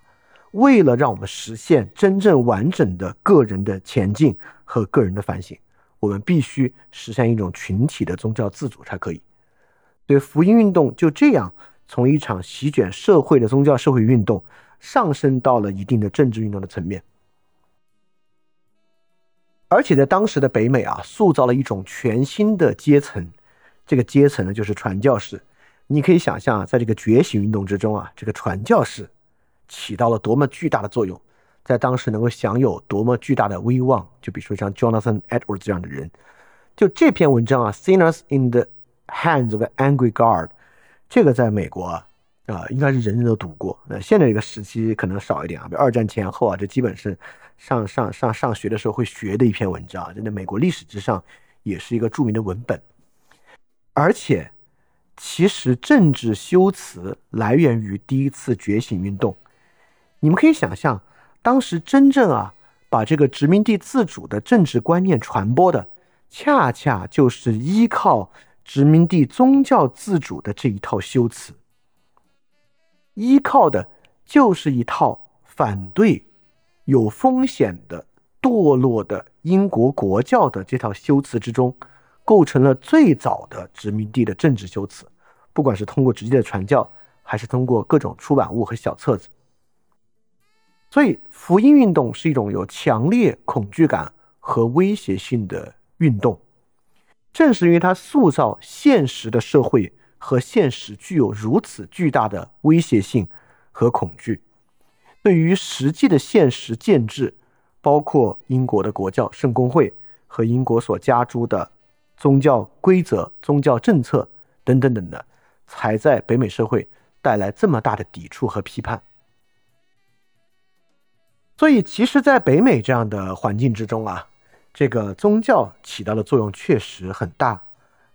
为了让我们实现真正完整的个人的前进和个人的反省，我们必须实现一种群体的宗教自主才可以。对福音运动就这样从一场席卷社会的宗教社会运动，上升到了一定的政治运动的层面。而且在当时的北美啊，塑造了一种全新的阶层，这个阶层呢就是传教士。你可以想象啊，在这个觉醒运动之中啊，这个传教士起到了多么巨大的作用，在当时能够享有多么巨大的威望。就比如说像 Jonathan Edwards 这样的人，就这篇文章啊，《Sinners in the Hands of an Angry God》，这个在美国啊。啊，应该是人人都读过。那现在这个时期可能少一点啊，比如二战前后啊，这基本是上上上上学的时候会学的一篇文章，真的美国历史之上也是一个著名的文本。而且其实政治修辞来源于第一次觉醒运动。你们可以想象，当时真正啊把这个殖民地自主的政治观念传播的，恰恰就是依靠殖民地宗教自主的这一套修辞，依靠的就是一套反对有风险的堕落的英国国教的这套修辞之中，构成了最早的殖民地的政治修辞，不管是通过直接的传教，还是通过各种出版物和小册子。所以，福音运动是一种有强烈恐惧感和威胁性的运动。正是因为它塑造现实的社会和现实具有如此巨大的威胁性和恐惧，对于实际的现实建制，包括英国的国教圣公会和英国所加诸的宗教规则、宗教政策等等等的，才在北美社会带来这么大的抵触和批判。所以，其实，在北美这样的环境之中啊，这个宗教起到的作用确实很大。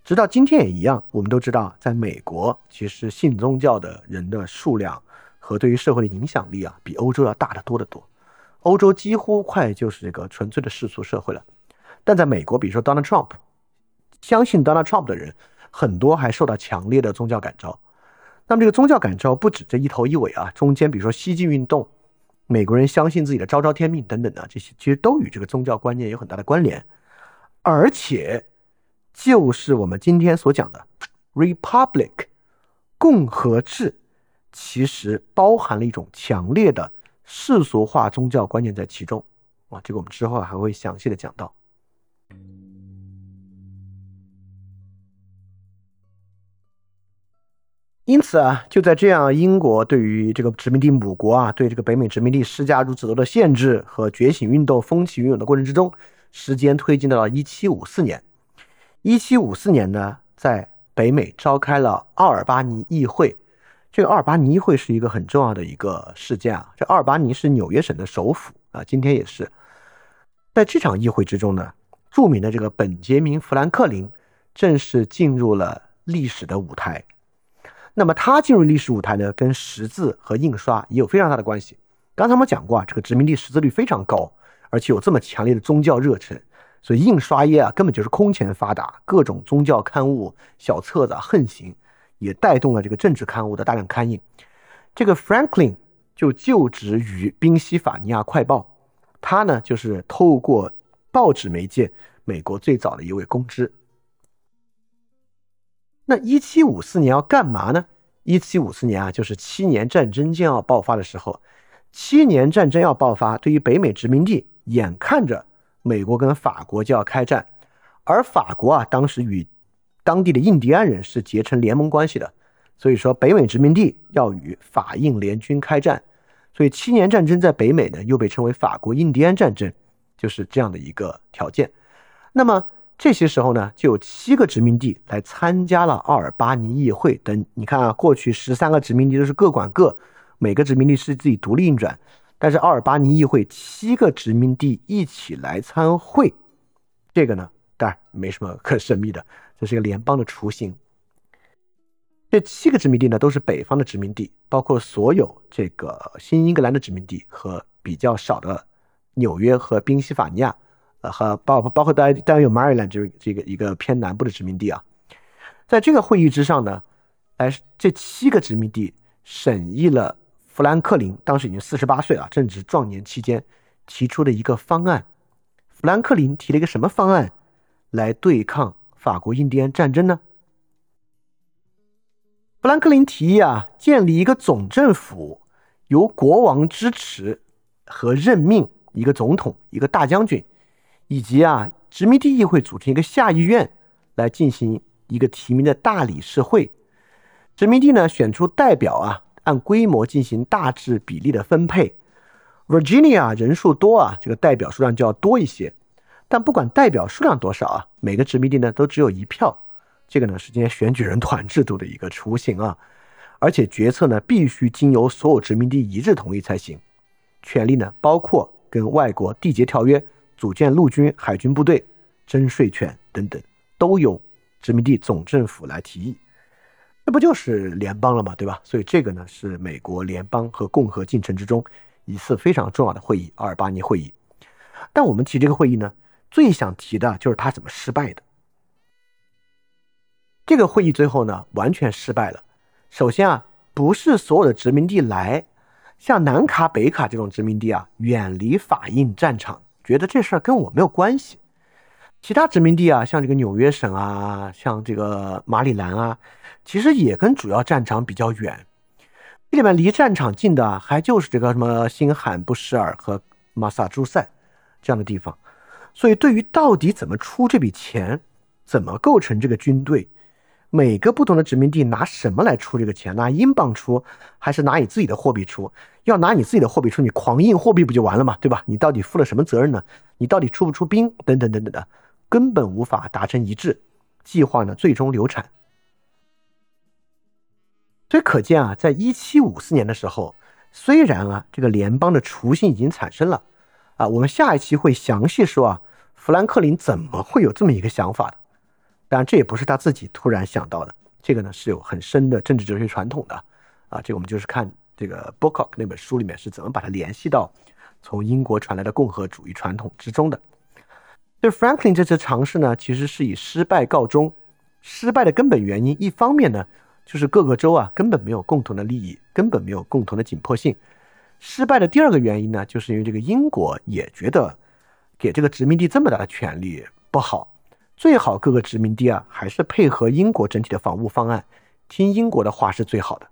直到今天也一样，我们都知道，在美国，其实信宗教的人的数量和对于社会的影响力啊，比欧洲要大得多得多。欧洲几乎快就是这个纯粹的世俗社会了。但在美国，比如说 Donald Trump，相信 Donald Trump 的人很多还受到强烈的宗教感召。那么，这个宗教感召不止这一头一尾啊，中间比如说西进运动。美国人相信自己的昭昭天命等等的这些，其实都与这个宗教观念有很大的关联，而且就是我们今天所讲的 republic 共和制，其实包含了一种强烈的世俗化宗教观念在其中啊，这个我们之后还会详细的讲到。因此啊，就在这样英国对于这个殖民地母国啊，对这个北美殖民地施加如此多的限制和觉醒运动风起云涌的过程之中，时间推进到了一七五四年。一七五四年呢，在北美召开了奥尔巴尼议会。这个奥尔巴尼会是一个很重要的一个事件啊。这奥尔巴尼是纽约省的首府啊，今天也是。在这场议会之中呢，著名的这个本杰明·富兰克林正式进入了历史的舞台。那么他进入历史舞台呢，跟识字和印刷也有非常大的关系。刚才我们讲过啊，这个殖民地识字率非常高，而且有这么强烈的宗教热忱，所以印刷业啊根本就是空前发达，各种宗教刊物、小册子横行，也带动了这个政治刊物的大量刊印。这个 Franklin 就就职于宾夕法尼亚快报，他呢就是透过报纸媒介，美国最早的一位公知。那一七五四年要干嘛呢？一七五四年啊，就是七年战争将要爆发的时候。七年战争要爆发，对于北美殖民地，眼看着美国跟法国就要开战，而法国啊，当时与当地的印第安人是结成联盟关系的，所以说北美殖民地要与法印联军开战。所以七年战争在北美呢，又被称为法国印第安战争，就是这样的一个条件。那么。这些时候呢，就有七个殖民地来参加了奥尔巴尼议会。等你看啊，过去十三个殖民地都是各管各，每个殖民地是自己独立运转。但是奥尔巴尼议会七个殖民地一起来参会，这个呢，当然没什么可神秘的，这是一个联邦的雏形。这七个殖民地呢，都是北方的殖民地，包括所有这个新英格兰的殖民地和比较少的纽约和宾夕法尼亚。呃和包包括当当然有 Maryland 这这个一个偏南部的殖民地啊，在这个会议之上呢，哎，这七个殖民地审议了富兰克林当时已经四十八岁了，正值壮年期间提出的一个方案。富兰克林提了一个什么方案来对抗法国印第安战争呢？富兰克林提议啊，建立一个总政府，由国王支持和任命一个总统，一个大将军。以及啊，殖民地议会组成一个下议院，来进行一个提名的大理事会。殖民地呢选出代表啊，按规模进行大致比例的分配。Virginia 人数多啊，这个代表数量就要多一些。但不管代表数量多少啊，每个殖民地呢都只有一票。这个呢是今天选举人团制度的一个雏形啊。而且决策呢必须经由所有殖民地一致同意才行。权力呢包括跟外国缔结条约。组建陆军、海军部队、征税权等等，都由殖民地总政府来提议。这不就是联邦了嘛，对吧？所以这个呢是美国联邦和共和进程之中一次非常重要的会议——阿尔巴尼会议。但我们提这个会议呢，最想提的就是他怎么失败的。这个会议最后呢，完全失败了。首先啊，不是所有的殖民地来，像南卡、北卡这种殖民地啊，远离法印战场，觉得这事儿跟我没有关系。其他殖民地啊，像这个纽约省啊，像这个马里兰啊，其实也跟主要战场比较远。这里面离战场近的，还就是这个什么新罕布什尔和马萨诸塞这样的地方。所以，对于到底怎么出这笔钱，怎么构成这个军队，每个不同的殖民地拿什么来出这个钱？拿英镑出，还是拿你自己的货币出？要拿你自己的货币出，你狂印货币不就完了嘛，对吧？你到底负了什么责任呢？你到底出不出兵？等等等等的。根本无法达成一致，计划呢最终流产。所以可见啊，在一七五四年的时候，虽然啊这个联邦的雏形已经产生了，啊我们下一期会详细说啊富兰克林怎么会有这么一个想法的。当然这也不是他自己突然想到的，这个呢是有很深的政治哲学传统的啊。这个我们就是看这个 b o o k o c k 那本书里面是怎么把它联系到从英国传来的共和主义传统之中的。对 Franklin 这次尝试呢，其实是以失败告终。失败的根本原因，一方面呢，就是各个州啊根本没有共同的利益，根本没有共同的紧迫性。失败的第二个原因呢，就是因为这个英国也觉得给这个殖民地这么大的权利不好，最好各个殖民地啊还是配合英国整体的防务方案，听英国的话是最好的。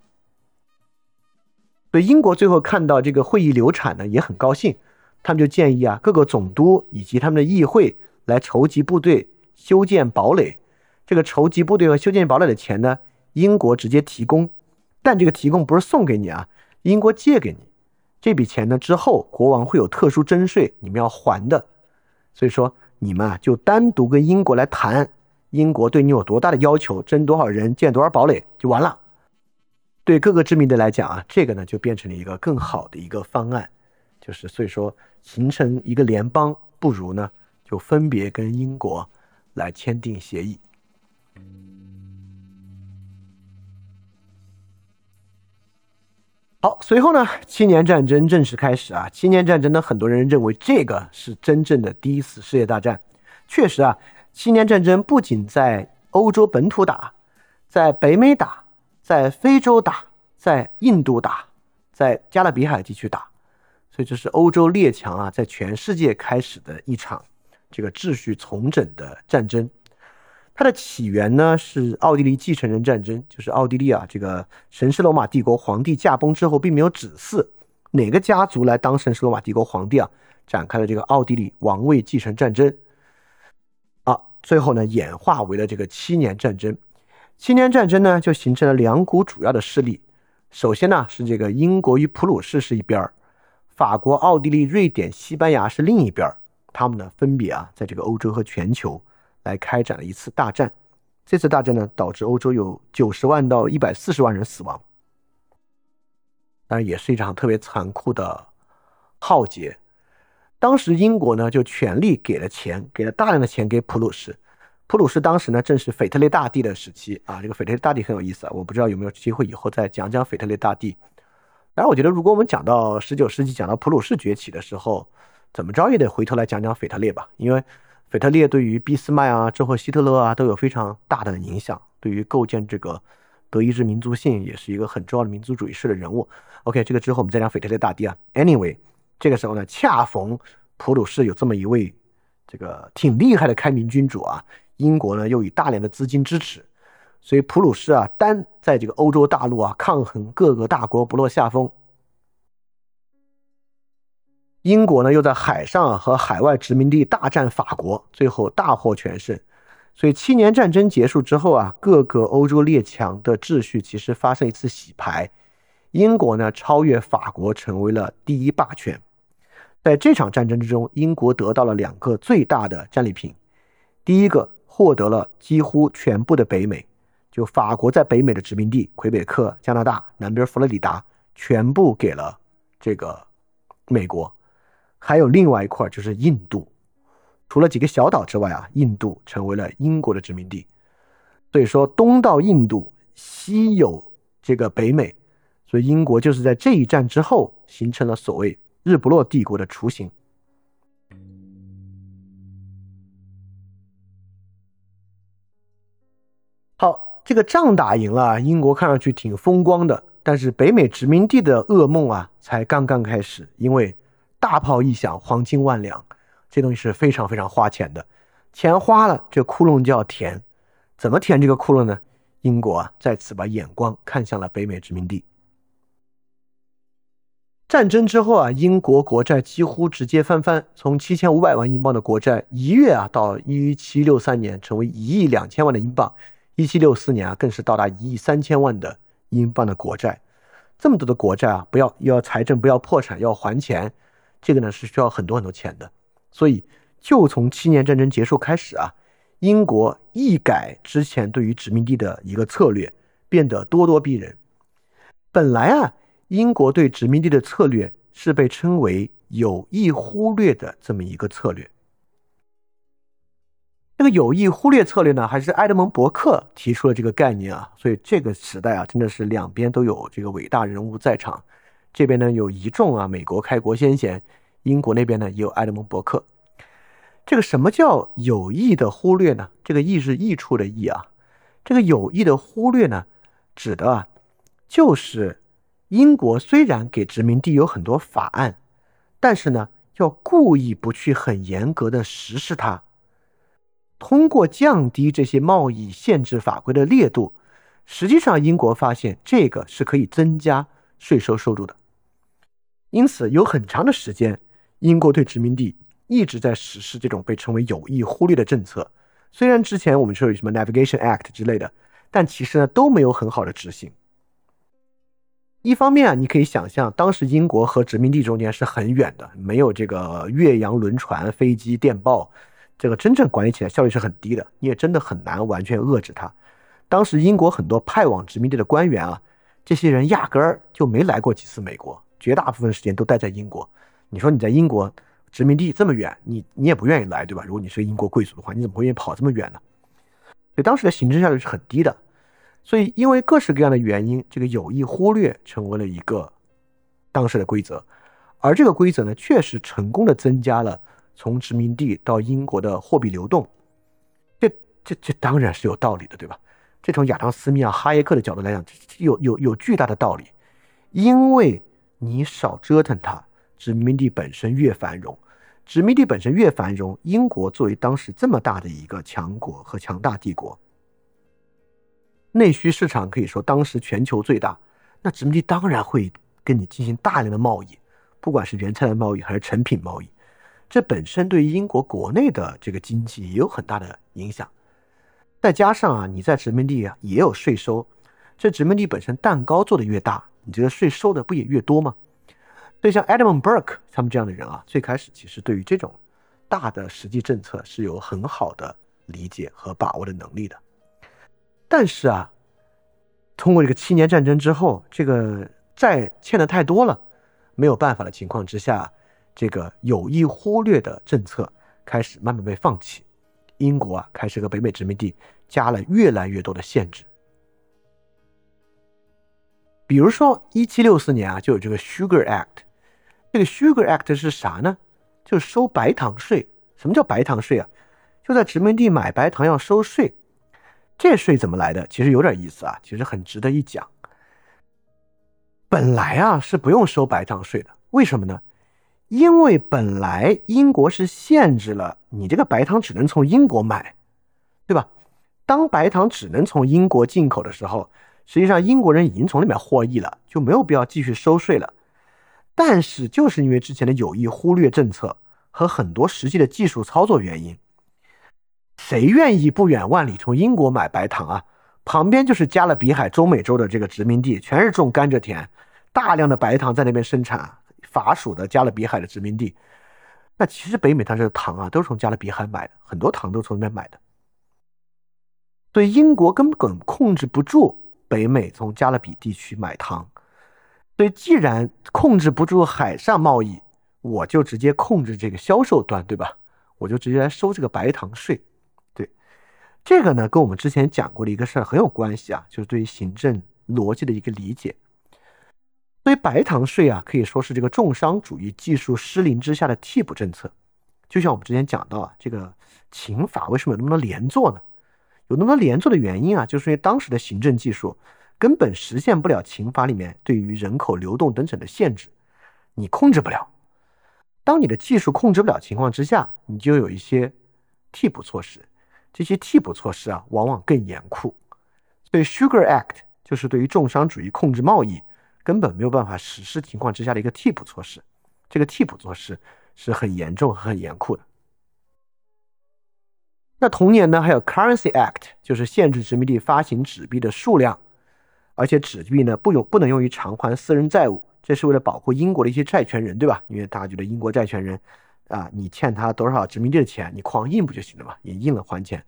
所以英国最后看到这个会议流产呢，也很高兴。他们就建议啊，各个总督以及他们的议会来筹集部队、修建堡垒。这个筹集部队和修建堡垒的钱呢，英国直接提供，但这个提供不是送给你啊，英国借给你。这笔钱呢之后，国王会有特殊征税，你们要还的。所以说，你们啊就单独跟英国来谈，英国对你有多大的要求，征多少人，建多少堡垒就完了。对各个殖民地来讲啊，这个呢就变成了一个更好的一个方案，就是所以说。形成一个联邦，不如呢就分别跟英国来签订协议。好，随后呢，七年战争正式开始啊。七年战争呢，很多人认为这个是真正的第一次世界大战。确实啊，七年战争不仅在欧洲本土打，在北美打，在非洲打，在印度打，在加勒比海地区打。所以这是欧洲列强啊，在全世界开始的一场这个秩序重整的战争。它的起源呢是奥地利继承人战争，就是奥地利啊，这个神圣罗马帝国皇帝驾崩之后，并没有子嗣，哪个家族来当神圣罗马帝国皇帝啊？展开了这个奥地利王位继承战争。啊，最后呢演化为了这个七年战争。七年战争呢就形成了两股主要的势力。首先呢是这个英国与普鲁士是一边儿。法国、奥地利、瑞典、西班牙是另一边儿，他们呢分别啊在这个欧洲和全球来开展了一次大战。这次大战呢导致欧洲有九十万到一百四十万人死亡，当然也是一场特别残酷的浩劫。当时英国呢就全力给了钱，给了大量的钱给普鲁士。普鲁士当时呢正是腓特烈大帝的时期啊，这个腓特烈大帝很有意思啊，我不知道有没有机会以后再讲讲腓特烈大帝。当然我觉得，如果我们讲到十九世纪，讲到普鲁士崛起的时候，怎么着也得回头来讲讲腓特烈吧，因为腓特烈对于俾斯麦啊、之后希特勒啊都有非常大的影响，对于构建这个德意志民族性也是一个很重要的民族主义式的人物。OK，这个之后我们再讲腓特烈大帝啊。Anyway，这个时候呢，恰逢普鲁士有这么一位这个挺厉害的开明君主啊，英国呢又以大量的资金支持。所以普鲁士啊，单在这个欧洲大陆啊抗衡各个大国不落下风。英国呢又在海上和海外殖民地大战法国，最后大获全胜。所以七年战争结束之后啊，各个欧洲列强的秩序其实发生一次洗牌。英国呢超越法国，成为了第一霸权。在这场战争之中，英国得到了两个最大的战利品：第一个，获得了几乎全部的北美。就法国在北美的殖民地，魁北克、加拿大、南边佛罗里达，全部给了这个美国。还有另外一块就是印度，除了几个小岛之外啊，印度成为了英国的殖民地。所以说，东到印度，西有这个北美，所以英国就是在这一战之后形成了所谓日不落帝国的雏形。好，这个仗打赢了，英国看上去挺风光的，但是北美殖民地的噩梦啊才刚刚开始，因为大炮一响，黄金万两，这东西是非常非常花钱的，钱花了，这窟窿就要填。怎么填这个窟窿呢？英国啊，再次把眼光看向了北美殖民地。战争之后啊，英国国债几乎直接翻番，从七千五百万英镑的国债一跃啊到一七六三年成为一亿两千万的英镑，一七六四年啊更是到达一亿三千万的英镑的国债。这么多的国债啊，不要又要财政不要破产要还钱，这个呢是需要很多很多钱的。所以就从七年战争结束开始啊。英国一改之前对于殖民地的一个策略，变得咄咄逼人。本来啊，英国对殖民地的策略是被称为有意忽略的这么一个策略。这个有意忽略策略呢，还是埃德蒙·伯克提出了这个概念啊。所以这个时代啊，真的是两边都有这个伟大人物在场。这边呢有一众啊，美国开国先贤；英国那边呢也有埃德蒙·伯克。这个什么叫有意的忽略呢？这个“意”是益处的“益”啊。这个有意的忽略呢，指的啊，就是英国虽然给殖民地有很多法案，但是呢，要故意不去很严格的实施它。通过降低这些贸易限制法规的烈度，实际上英国发现这个是可以增加税收收入的。因此，有很长的时间，英国对殖民地。一直在实施这种被称为有意忽略的政策，虽然之前我们说有什么 Navigation Act 之类的，但其实呢都没有很好的执行。一方面啊，你可以想象，当时英国和殖民地中间是很远的，没有这个越洋轮船、飞机、电报，这个真正管理起来效率是很低的，你也真的很难完全遏制它。当时英国很多派往殖民地的官员啊，这些人压根儿就没来过几次美国，绝大部分时间都待在英国。你说你在英国？殖民地这么远，你你也不愿意来，对吧？如果你是英国贵族的话，你怎么会愿意跑这么远呢？所以当时的行政效率是很低的。所以因为各式各样的原因，这个有意忽略成为了一个当时的规则。而这个规则呢，确实成功的增加了从殖民地到英国的货币流动。这这这当然是有道理的，对吧？这从亚当斯密啊、哈耶克的角度来讲，有有有巨大的道理。因为你少折腾它，殖民地本身越繁荣。殖民地本身越繁荣，英国作为当时这么大的一个强国和强大帝国，内需市场可以说当时全球最大，那殖民地当然会跟你进行大量的贸易，不管是原材料贸易还是成品贸易，这本身对于英国国内的这个经济也有很大的影响。再加上啊，你在殖民地啊也有税收，这殖民地本身蛋糕做的越大，你这个税收的不也越多吗？所以像 Edmund Burke 他们这样的人啊，最开始其实对于这种大的实际政策是有很好的理解和把握的能力的。但是啊，通过这个七年战争之后，这个债欠的太多了，没有办法的情况之下，这个有意忽略的政策开始慢慢被放弃。英国啊，开始和北美殖民地加了越来越多的限制。比如说，一七六四年啊，就有这个 Sugar Act。这个 Sugar Act 是啥呢？就是收白糖税。什么叫白糖税啊？就在殖民地买白糖要收税。这税怎么来的？其实有点意思啊，其实很值得一讲。本来啊是不用收白糖税的，为什么呢？因为本来英国是限制了你这个白糖只能从英国买，对吧？当白糖只能从英国进口的时候，实际上英国人已经从里面获益了，就没有必要继续收税了。但是，就是因为之前的有意忽略政策和很多实际的技术操作原因，谁愿意不远万里从英国买白糖啊？旁边就是加勒比海中美洲的这个殖民地，全是种甘蔗田，大量的白糖在那边生产。法属的加勒比海的殖民地，那其实北美它这糖啊，都是从加勒比海买的，很多糖都从那边买的。所以英国根本控制不住北美从加勒比地区买糖。所以，既然控制不住海上贸易，我就直接控制这个销售端，对吧？我就直接来收这个白糖税。对，这个呢，跟我们之前讲过的一个事儿很有关系啊，就是对于行政逻辑的一个理解。所以白糖税啊，可以说是这个重商主义技术失灵之下的替补政策。就像我们之前讲到啊，这个秦法为什么有那么多连坐呢？有那么多连坐的原因啊，就是因为当时的行政技术根本实现不了秦法里面对于人口流动等等的限制，你控制不了。当你的技术控制不了情况之下，你就有一些替补措施。这些替补措施啊，往往更严酷。所以 Sugar Act 就是对于重商主义控制贸易。根本没有办法实施情况之下的一个替补措施，这个替补措施是很严重、很严酷的。那同年呢，还有 Currency Act，就是限制殖民地发行纸币的数量，而且纸币呢不用不能用于偿还私人债务，这是为了保护英国的一些债权人，对吧？因为大家觉得英国债权人啊，你欠他多少殖民地的钱，你狂印不就行了嘛？你印了还钱，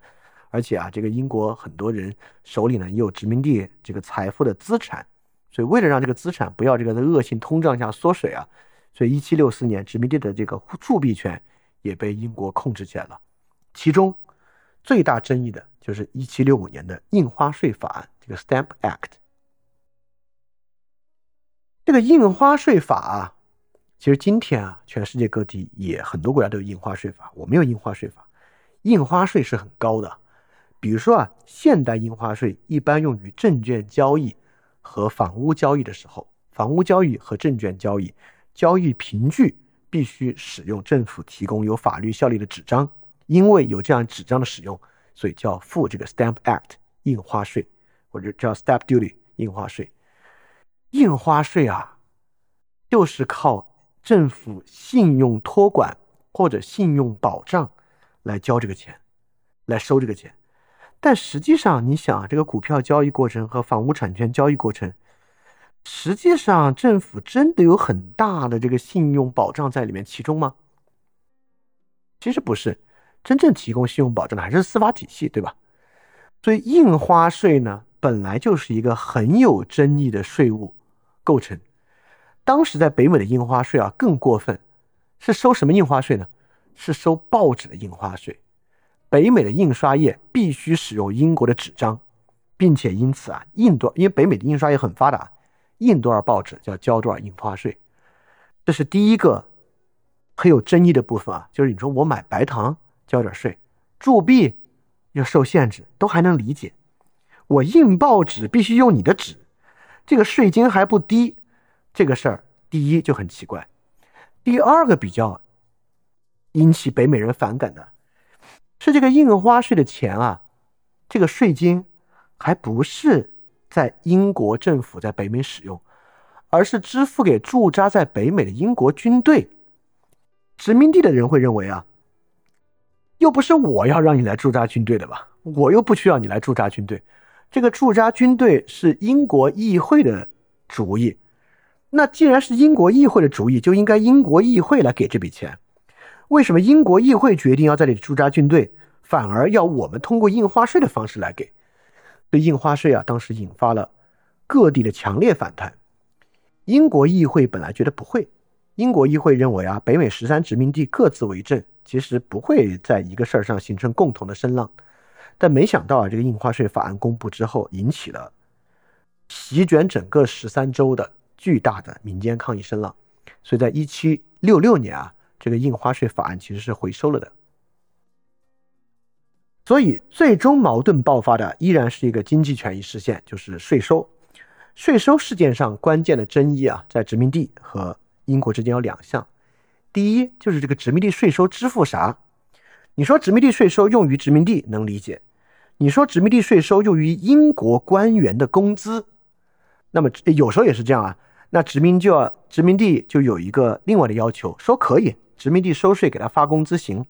而且啊，这个英国很多人手里呢也有殖民地这个财富的资产。所以，为了让这个资产不要这个在恶性通胀下缩水啊，所以一七六四年殖民地的这个铸币权也被英国控制起来了。其中最大争议的就是一七六五年的印花税法案，这个 Stamp Act。这个印花税法啊，其实今天啊，全世界各地也很多国家都有印花税法，我没有印花税法。印花税是很高的，比如说啊，现代印花税一般用于证券交易。和房屋交易的时候，房屋交易和证券交易交易凭据必须使用政府提供有法律效力的纸张，因为有这样纸张的使用，所以叫付这个 Stamp Act 印花税，或者叫 Stamp Duty 印花税。印花税啊，就是靠政府信用托管或者信用保障来交这个钱，来收这个钱。但实际上，你想，这个股票交易过程和房屋产权交易过程，实际上政府真的有很大的这个信用保障在里面其中吗？其实不是，真正提供信用保障的还是司法体系，对吧？所以印花税呢，本来就是一个很有争议的税务构成。当时在北美的印花税啊更过分，是收什么印花税呢？是收报纸的印花税。北美的印刷业必须使用英国的纸张，并且因此啊，印多因为北美的印刷业很发达，印多少报纸就要交多少印花税。这是第一个很有争议的部分啊，就是你说我买白糖交点税，铸币要受限制，都还能理解。我印报纸必须用你的纸，这个税金还不低，这个事儿第一就很奇怪。第二个比较引起北美人反感的。是这个印花税的钱啊，这个税金还不是在英国政府在北美使用，而是支付给驻扎在北美的英国军队。殖民地的人会认为啊，又不是我要让你来驻扎军队的吧？我又不需要你来驻扎军队，这个驻扎军队是英国议会的主意。那既然是英国议会的主意，就应该英国议会来给这笔钱。为什么英国议会决定要在这里驻扎军队，反而要我们通过印花税的方式来给？对印花税啊，当时引发了各地的强烈反弹。英国议会本来觉得不会，英国议会认为啊，北美十三殖民地各自为政，其实不会在一个事儿上形成共同的声浪。但没想到啊，这个印花税法案公布之后，引起了席卷整个十三州的巨大的民间抗议声浪。所以在一七六六年啊。这个印花税法案其实是回收了的，所以最终矛盾爆发的依然是一个经济权益事件，就是税收。税收事件上关键的争议啊，在殖民地和英国之间有两项。第一就是这个殖民地税收支付啥？你说殖民地税收用于殖民地能理解，你说殖民地税收用于英国官员的工资，那么有时候也是这样啊。那殖民就要殖民地就有一个另外的要求，说可以。殖民地收税给他发工资行，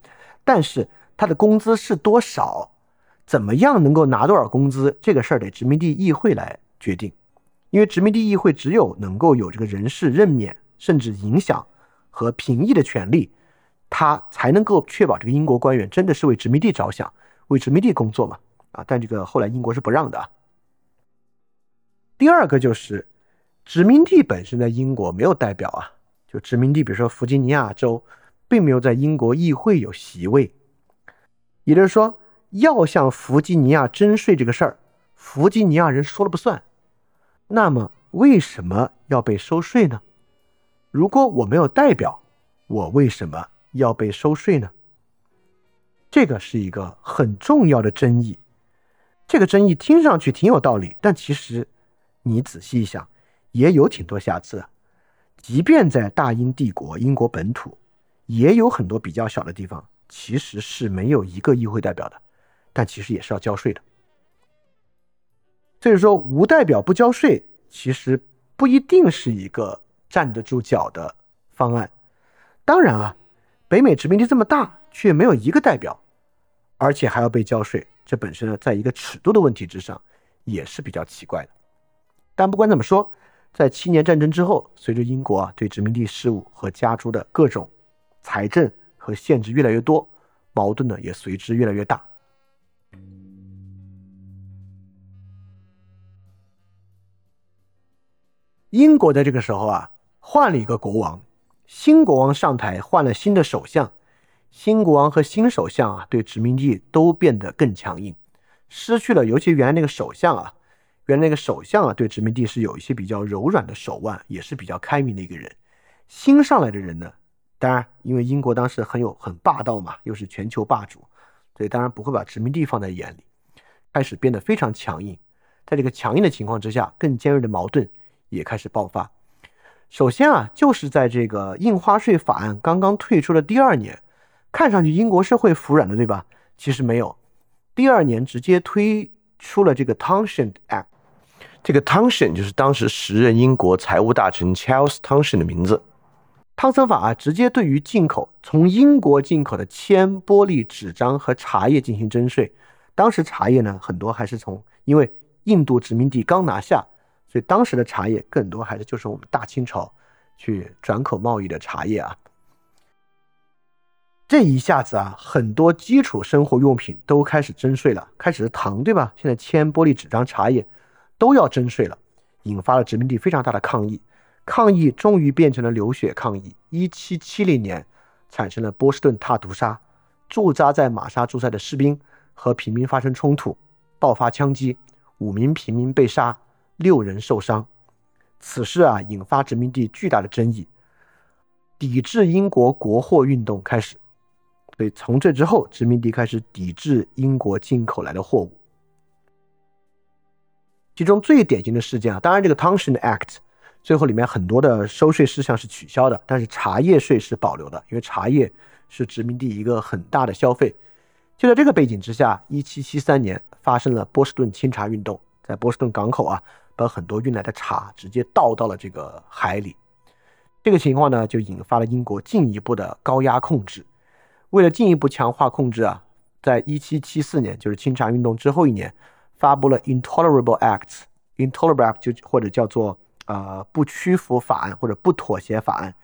但是他的工资是多少？怎么样能够拿多少工资？这个事儿得殖民地议会来决定，因为殖民地议会只有能够有这个人事任免，甚至影响和评议的权利，他才能够确保这个英国官员真的是为殖民地着想，为殖民地工作嘛？啊，但这个后来英国是不让的。第二个就是殖民地本身在英国没有代表啊。就殖民地，比如说弗吉尼亚州，并没有在英国议会有席位，也就是说，要向弗吉尼亚征税这个事儿，弗吉尼亚人说了不算。那么为什么要被收税呢？如果我没有代表，我为什么要被收税呢？这个是一个很重要的争议。这个争议听上去挺有道理，但其实你仔细一想，也有挺多瑕疵。即便在大英帝国、英国本土，也有很多比较小的地方，其实是没有一个议会代表的，但其实也是要交税的。所以说，无代表不交税，其实不一定是一个站得住脚的方案。当然啊，北美殖民地这么大，却没有一个代表，而且还要被交税，这本身呢，在一个尺度的问题之上，也是比较奇怪的。但不管怎么说，在七年战争之后，随着英国啊对殖民地事务和加诸的各种财政和限制越来越多，矛盾呢也随之越来越大。英国在这个时候啊，换了一个国王，新国王上台，换了新的首相。新国王和新首相啊，对殖民地都变得更强硬，失去了，尤其原来那个首相啊，原来那个首相啊，对殖民地是有一些比较柔软的手腕，也是比较开明的一个人。新上来的人呢，当然，因为英国当时很有很霸道嘛，又是全球霸主，所以当然不会把殖民地放在眼里，开始变得非常强硬。在这个强硬的情况之下，更尖锐的矛盾。也开始爆发。首先啊，就是在这个印花税法案刚刚退出的第二年，看上去英国社会服软了，对吧？其实没有，第二年直接推出了这个 Townshend Act。这个 Townshend 就是当时时任英国财务大臣 Charles Townshend 的名字。汤森法啊，直接对于进口从英国进口的铅、玻璃、纸张和茶叶进行征税。当时茶叶呢，很多还是从因为印度殖民地刚拿下。所以当时的茶叶更多还是就是我们大清朝去转口贸易的茶叶啊，这一下子啊，很多基础生活用品都开始征税了，开始是糖对吧？现在铅、玻璃、纸张、茶叶都要征税了，引发了殖民地非常大的抗议，抗议终于变成了流血抗议。一七七零年产生了波士顿大屠杀，驻扎在马沙诸塞的士兵和平民发生冲突，爆发枪击，五名平民被杀。六人受伤，此事啊引发殖民地巨大的争议，抵制英国国货运动开始。所以从这之后，殖民地开始抵制英国进口来的货物。其中最典型的事件啊，当然这个 Townshend Act 最后里面很多的收税事项是取消的，但是茶叶税是保留的，因为茶叶是殖民地一个很大的消费。就在这个背景之下，一七七三年发生了波士顿清茶运动，在波士顿港口啊。把很多运来的茶直接倒到了这个海里，这个情况呢，就引发了英国进一步的高压控制。为了进一步强化控制啊，在一七七四年，就是清查运动之后一年，发布了 Intolerable Acts，Intolerable Act 就或者叫做呃不屈服法案或者不妥协法案。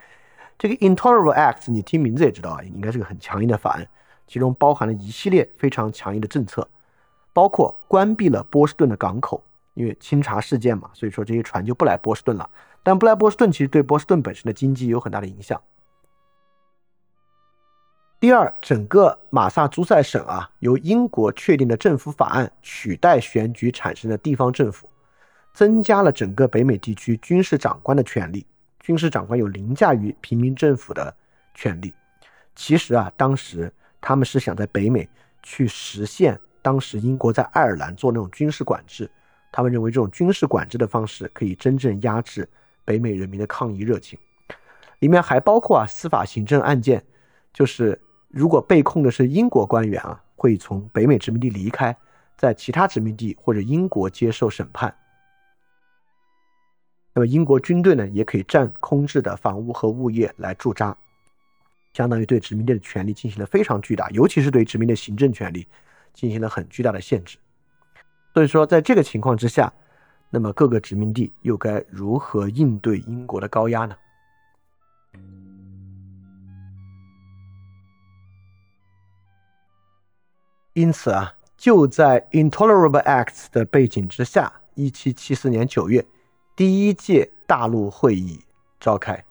这个 Intolerable Acts 你听名字也知道啊，应该是个很强硬的法案，其中包含了一系列非常强硬的政策，包括关闭了波士顿的港口。因为清查事件嘛，所以说这些船就不来波士顿了。但不来波士顿，其实对波士顿本身的经济有很大的影响。第二，整个马萨诸塞省啊，由英国确定的政府法案取代选举产生的地方政府，增加了整个北美地区军事长官的权利。军事长官有凌驾于平民政府的权利。其实啊，当时他们是想在北美去实现当时英国在爱尔兰做那种军事管制。他们认为这种军事管制的方式可以真正压制北美人民的抗议热情，里面还包括啊司法行政案件，就是如果被控的是英国官员啊，会从北美殖民地离开，在其他殖民地或者英国接受审判。那么英国军队呢，也可以占空置的房屋和物业来驻扎，相当于对殖民地的权利进行了非常巨大，尤其是对殖民的行政权力进行了很巨大的限制。所以说，在这个情况之下，那么各个殖民地又该如何应对英国的高压呢？因此啊，就在 Intolerable Acts 的背景之下，一七七四年九月，第一届大陆会议召开。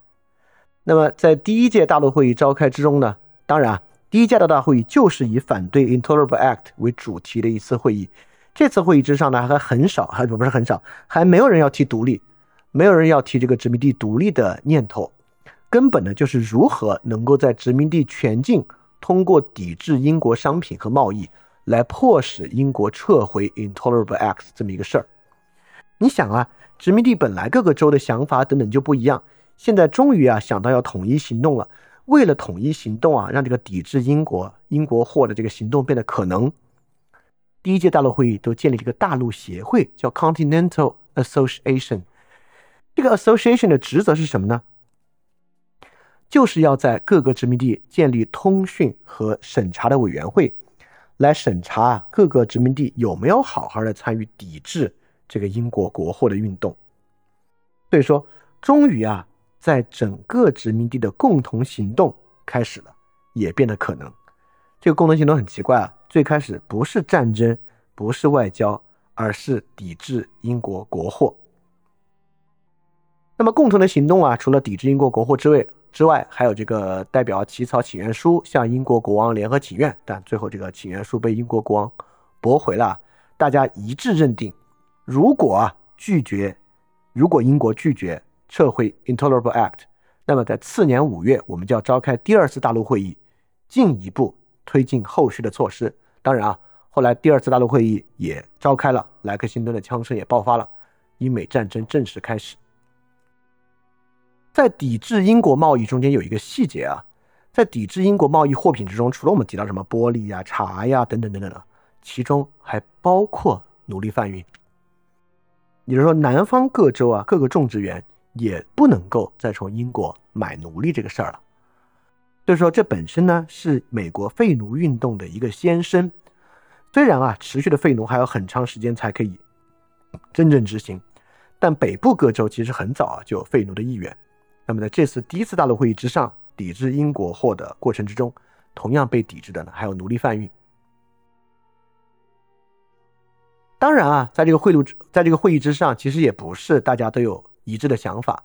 那么在第一届大陆会议召开之中呢，当然啊第一届的大会议就是以反对 Intolerable Act 为主题的一次会议。这次会议之上呢，还很少，还不是很少，还没有人要提独立，没有人要提这个殖民地独立的念头。根本呢，就是如何能够在殖民地全境通过抵制英国商品和贸易，来迫使英国撤回 Intolerable acts 这么一个事儿。你想啊，殖民地本来各个州的想法等等就不一样，现在终于啊想到要统一行动了。为了统一行动啊，让这个抵制英国英国货的这个行动变得可能。第一届大陆会议都建立这个大陆协会，叫 Continental Association。这个 Association 的职责是什么呢？就是要在各个殖民地建立通讯和审查的委员会，来审查各个殖民地有没有好好的参与抵制这个英国国货的运动。所以说，终于啊，在整个殖民地的共同行动开始了，也变得可能。这个共同行动很奇怪啊。最开始不是战争，不是外交，而是抵制英国国货。那么共同的行动啊，除了抵制英国国货之外，之外还有这个代表起草请愿书向英国国王联合请愿，但最后这个请愿书被英国国王驳回了。大家一致认定，如果啊拒绝，如果英国拒绝撤回 Intolerable Act，那么在次年五月，我们就要召开第二次大陆会议，进一步推进后续的措施。当然啊，后来第二次大陆会议也召开了，莱克辛顿的枪声也爆发了，英美战争正式开始。在抵制英国贸易中间有一个细节啊，在抵制英国贸易货品之中，除了我们提到什么玻璃呀、茶呀等等等等的，其中还包括奴隶贩运。也就是说，南方各州啊，各个种植园也不能够再从英国买奴隶这个事儿了。所以说，这本身呢是美国废奴运动的一个先声。虽然啊，持续的废奴还要很长时间才可以真正执行，但北部各州其实很早啊就有废奴的意愿。那么在这次第一次大陆会议之上，抵制英国货的过程之中，同样被抵制的呢还有奴隶贩运。当然啊，在这个会路在这个会议之上，其实也不是大家都有一致的想法，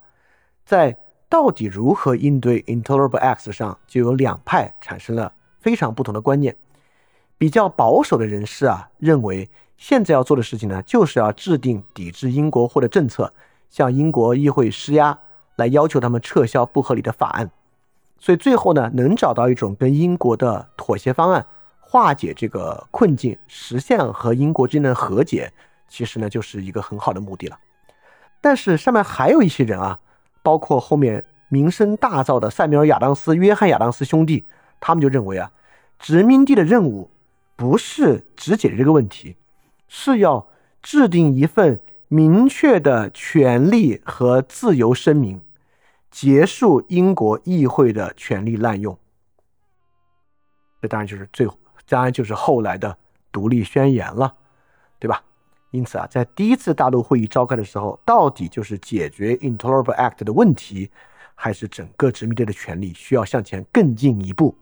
在。到底如何应对 Intolerable Acts 上就有两派产生了非常不同的观念。比较保守的人士啊，认为现在要做的事情呢，就是要制定抵制英国货的政策，向英国议会施压，来要求他们撤销不合理的法案。所以最后呢，能找到一种跟英国的妥协方案，化解这个困境，实现和英国之间的和解，其实呢，就是一个很好的目的了。但是上面还有一些人啊。包括后面名声大噪的塞缪尔·亚当斯、约翰·亚当斯兄弟，他们就认为啊，殖民地的任务不是只解决这个问题，是要制定一份明确的权利和自由声明，结束英国议会的权力滥用。这当然就是最，当然就是后来的独立宣言了，对吧？因此啊，在第一次大陆会议召开的时候，到底就是解决 Intolerable Act 的问题，还是整个殖民地的权利需要向前更进一步？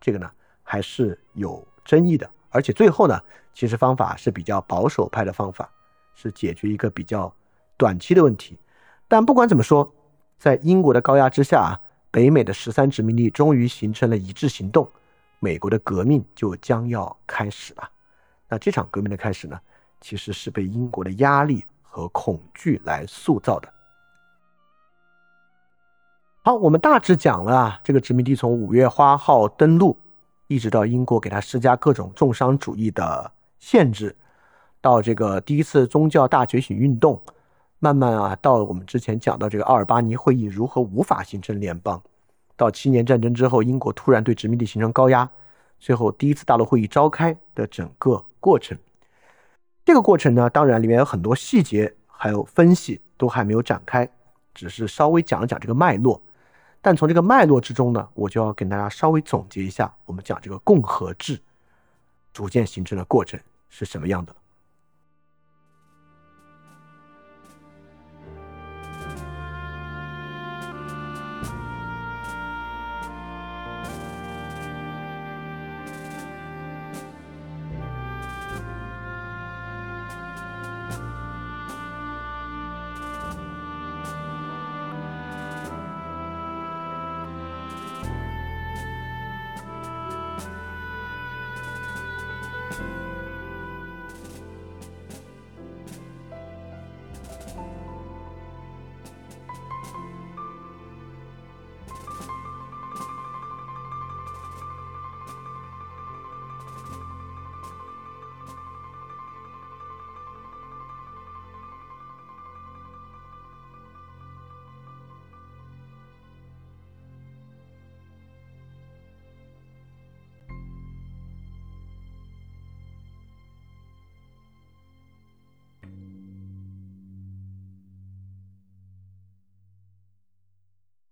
这个呢，还是有争议的。而且最后呢，其实方法是比较保守派的方法，是解决一个比较短期的问题。但不管怎么说，在英国的高压之下啊，北美的十三殖民地终于形成了一致行动，美国的革命就将要开始了。那这场革命的开始呢？其实是被英国的压力和恐惧来塑造的。好，我们大致讲了啊这个殖民地从五月花号登陆，一直到英国给他施加各种重商主义的限制，到这个第一次宗教大觉醒运动，慢慢啊，到我们之前讲到这个奥尔巴尼会议如何无法形成联邦，到七年战争之后，英国突然对殖民地形成高压，最后第一次大陆会议召开的整个过程。这个过程呢，当然里面有很多细节，还有分析都还没有展开，只是稍微讲了讲这个脉络。但从这个脉络之中呢，我就要跟大家稍微总结一下，我们讲这个共和制逐渐形成的过程是什么样的。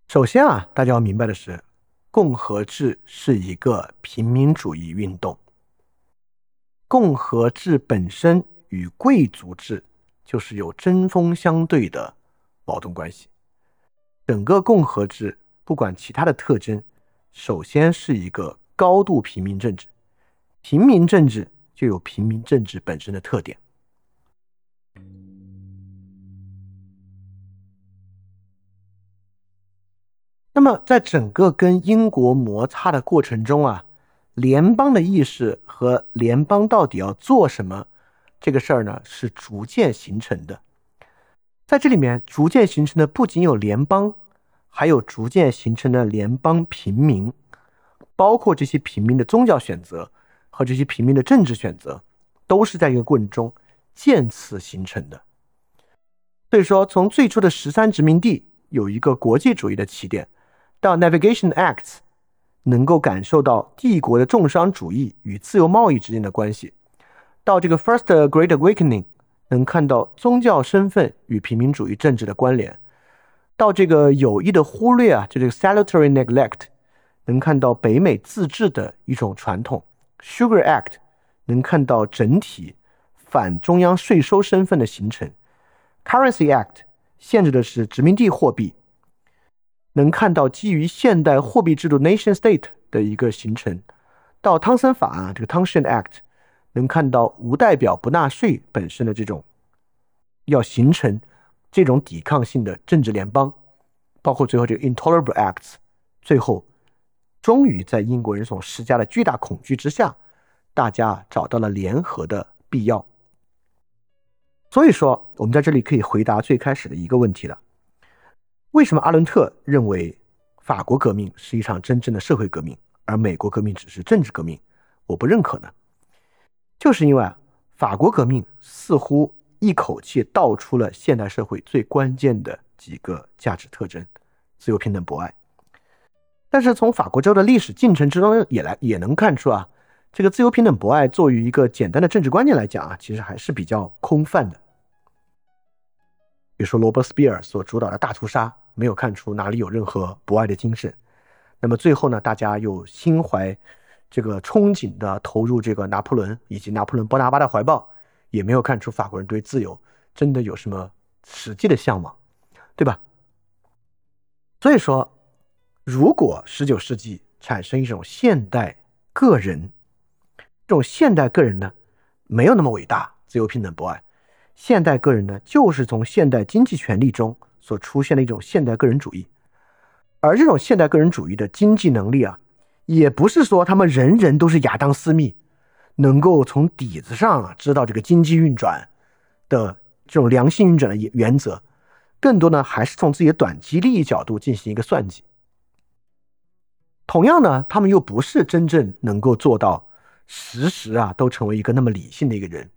首先啊，大家要明白的是，共和制是一个平民主义运动。共和制本身与贵族制就是有针锋相对的矛盾关系。整个共和制不管其他的特征，首先是一个高度平民政治，平民政治就有平民政治本身的特点。那么，在整个跟英国摩擦的过程中啊，联邦的意识和联邦到底要做什么这个事儿呢，是逐渐形成的。在这里面，逐渐形成的不仅有联邦，还有逐渐形成的联邦平民，包括这些平民的宗教选择和这些平民的政治选择，都是在一个过程中渐次形成的。所以说，从最初的十三殖民地有一个国际主义的起点。到 Navigation Acts，能够感受到帝国的重商主义与自由贸易之间的关系；到这个 First Great Awakening，能看到宗教身份与平民主义政治的关联；到这个有意的忽略啊，就这个 Salutary Neglect，能看到北美自治的一种传统。；Sugar Act，能看到整体反中央税收身份的形成。；Currency Act，限制的是殖民地货币。能看到基于现代货币制度 nation state 的一个形成，到汤森法啊，这个 Townsend Act，能看到无代表不纳税本身的这种要形成这种抵抗性的政治联邦，包括最后这个 Intolerable Acts，最后终于在英国人所施加的巨大恐惧之下，大家找到了联合的必要。所以说，我们在这里可以回答最开始的一个问题了。为什么阿伦特认为法国革命是一场真正的社会革命，而美国革命只是政治革命？我不认可呢？就是因为啊，法国革命似乎一口气道出了现代社会最关键的几个价值特征：自由、平等、博爱。但是从法国州的历史进程之中也来也能看出啊，这个自由、平等、博爱作为一个简单的政治观念来讲啊，其实还是比较空泛的。比如说罗伯斯庇尔所主导的大屠杀。没有看出哪里有任何博爱的精神，那么最后呢，大家又心怀这个憧憬的投入这个拿破仑以及拿破仑波拿巴的怀抱，也没有看出法国人对自由真的有什么实际的向往，对吧？所以说，如果十九世纪产生一种现代个人，这种现代个人呢，没有那么伟大，自由、平等、博爱，现代个人呢，就是从现代经济权利中。所出现的一种现代个人主义，而这种现代个人主义的经济能力啊，也不是说他们人人都是亚当·斯密，能够从底子上啊知道这个经济运转的这种良性运转的原则，更多呢还是从自己的短期利益角度进行一个算计。同样呢，他们又不是真正能够做到时时啊都成为一个那么理性的一个人，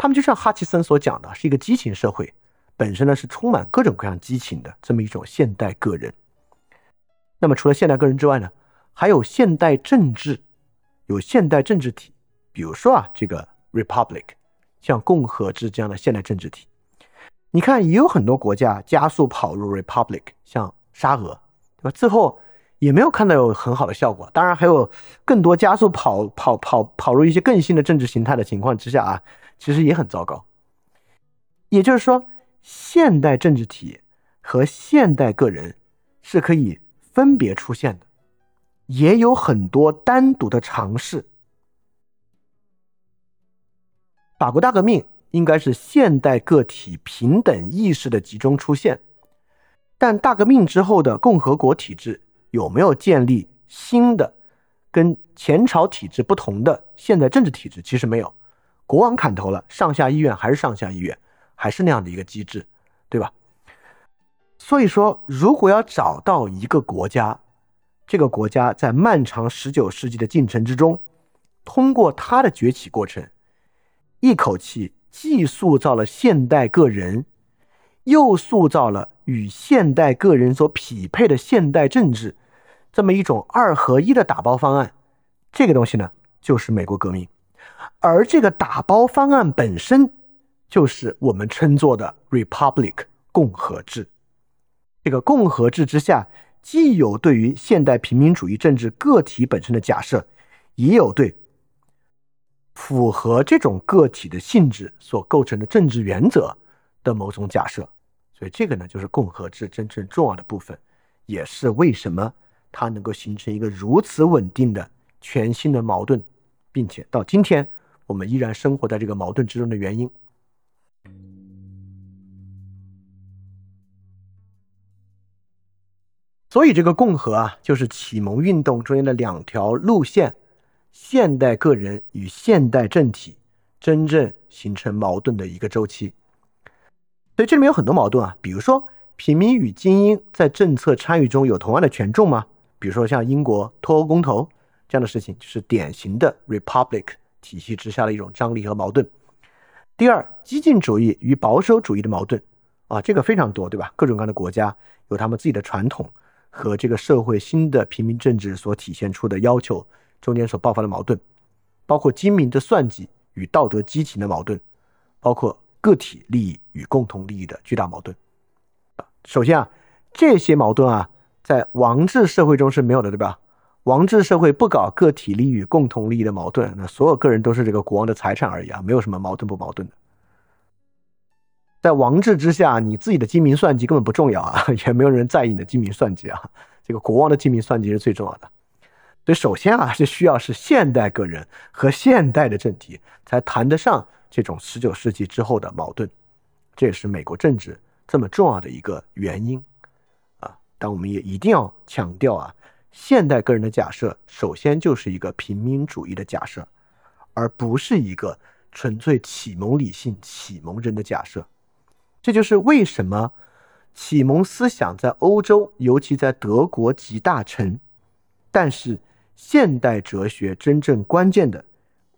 他们就像哈奇森所讲的，是一个激情社会。本身呢是充满各种各样激情的这么一种现代个人。那么除了现代个人之外呢，还有现代政治，有现代政治体，比如说啊这个 republic，像共和制这样的现代政治体。你看也有很多国家加速跑入 republic，像沙俄，对吧？最后也没有看到有很好的效果。当然还有更多加速跑跑跑跑入一些更新的政治形态的情况之下啊，其实也很糟糕。也就是说。现代政治体和现代个人是可以分别出现的，也有很多单独的尝试。法国大革命应该是现代个体平等意识的集中出现，但大革命之后的共和国体制有没有建立新的、跟前朝体制不同的现代政治体制？其实没有，国王砍头了，上下议院还是上下议院。还是那样的一个机制，对吧？所以说，如果要找到一个国家，这个国家在漫长十九世纪的进程之中，通过它的崛起过程，一口气既塑造了现代个人，又塑造了与现代个人所匹配的现代政治，这么一种二合一的打包方案，这个东西呢，就是美国革命。而这个打包方案本身。就是我们称作的 republic 共和制，这个共和制之下既有对于现代平民主义政治个体本身的假设，也有对符合这种个体的性质所构成的政治原则的某种假设。所以这个呢，就是共和制真正重要的部分，也是为什么它能够形成一个如此稳定的全新的矛盾，并且到今天我们依然生活在这个矛盾之中的原因。所以，这个共和啊，就是启蒙运动中间的两条路线：现代个人与现代政体真正形成矛盾的一个周期。所以，这里面有很多矛盾啊，比如说，平民与精英在政策参与中有同样的权重吗？比如说，像英国脱欧公投这样的事情，就是典型的 republic 体系之下的一种张力和矛盾。第二，激进主义与保守主义的矛盾啊，这个非常多，对吧？各种各样的国家有他们自己的传统。和这个社会新的平民政治所体现出的要求中间所爆发的矛盾，包括精明的算计与道德激情的矛盾，包括个体利益与共同利益的巨大矛盾。首先啊，这些矛盾啊，在王制社会中是没有的，对吧？王制社会不搞个体利益与共同利益的矛盾，那所有个人都是这个国王的财产而已啊，没有什么矛盾不矛盾的。在王制之下，你自己的精明算计根本不重要啊，<laughs> 也没有人在意你的精明算计啊。这个国王的精明算计是最重要的。所以，首先啊，是需要是现代个人和现代的政体才谈得上这种十九世纪之后的矛盾。这也是美国政治这么重要的一个原因啊。但我们也一定要强调啊，现代个人的假设首先就是一个平民主义的假设，而不是一个纯粹启蒙理性、启蒙人的假设。这就是为什么启蒙思想在欧洲，尤其在德国集大成，但是现代哲学真正关键的，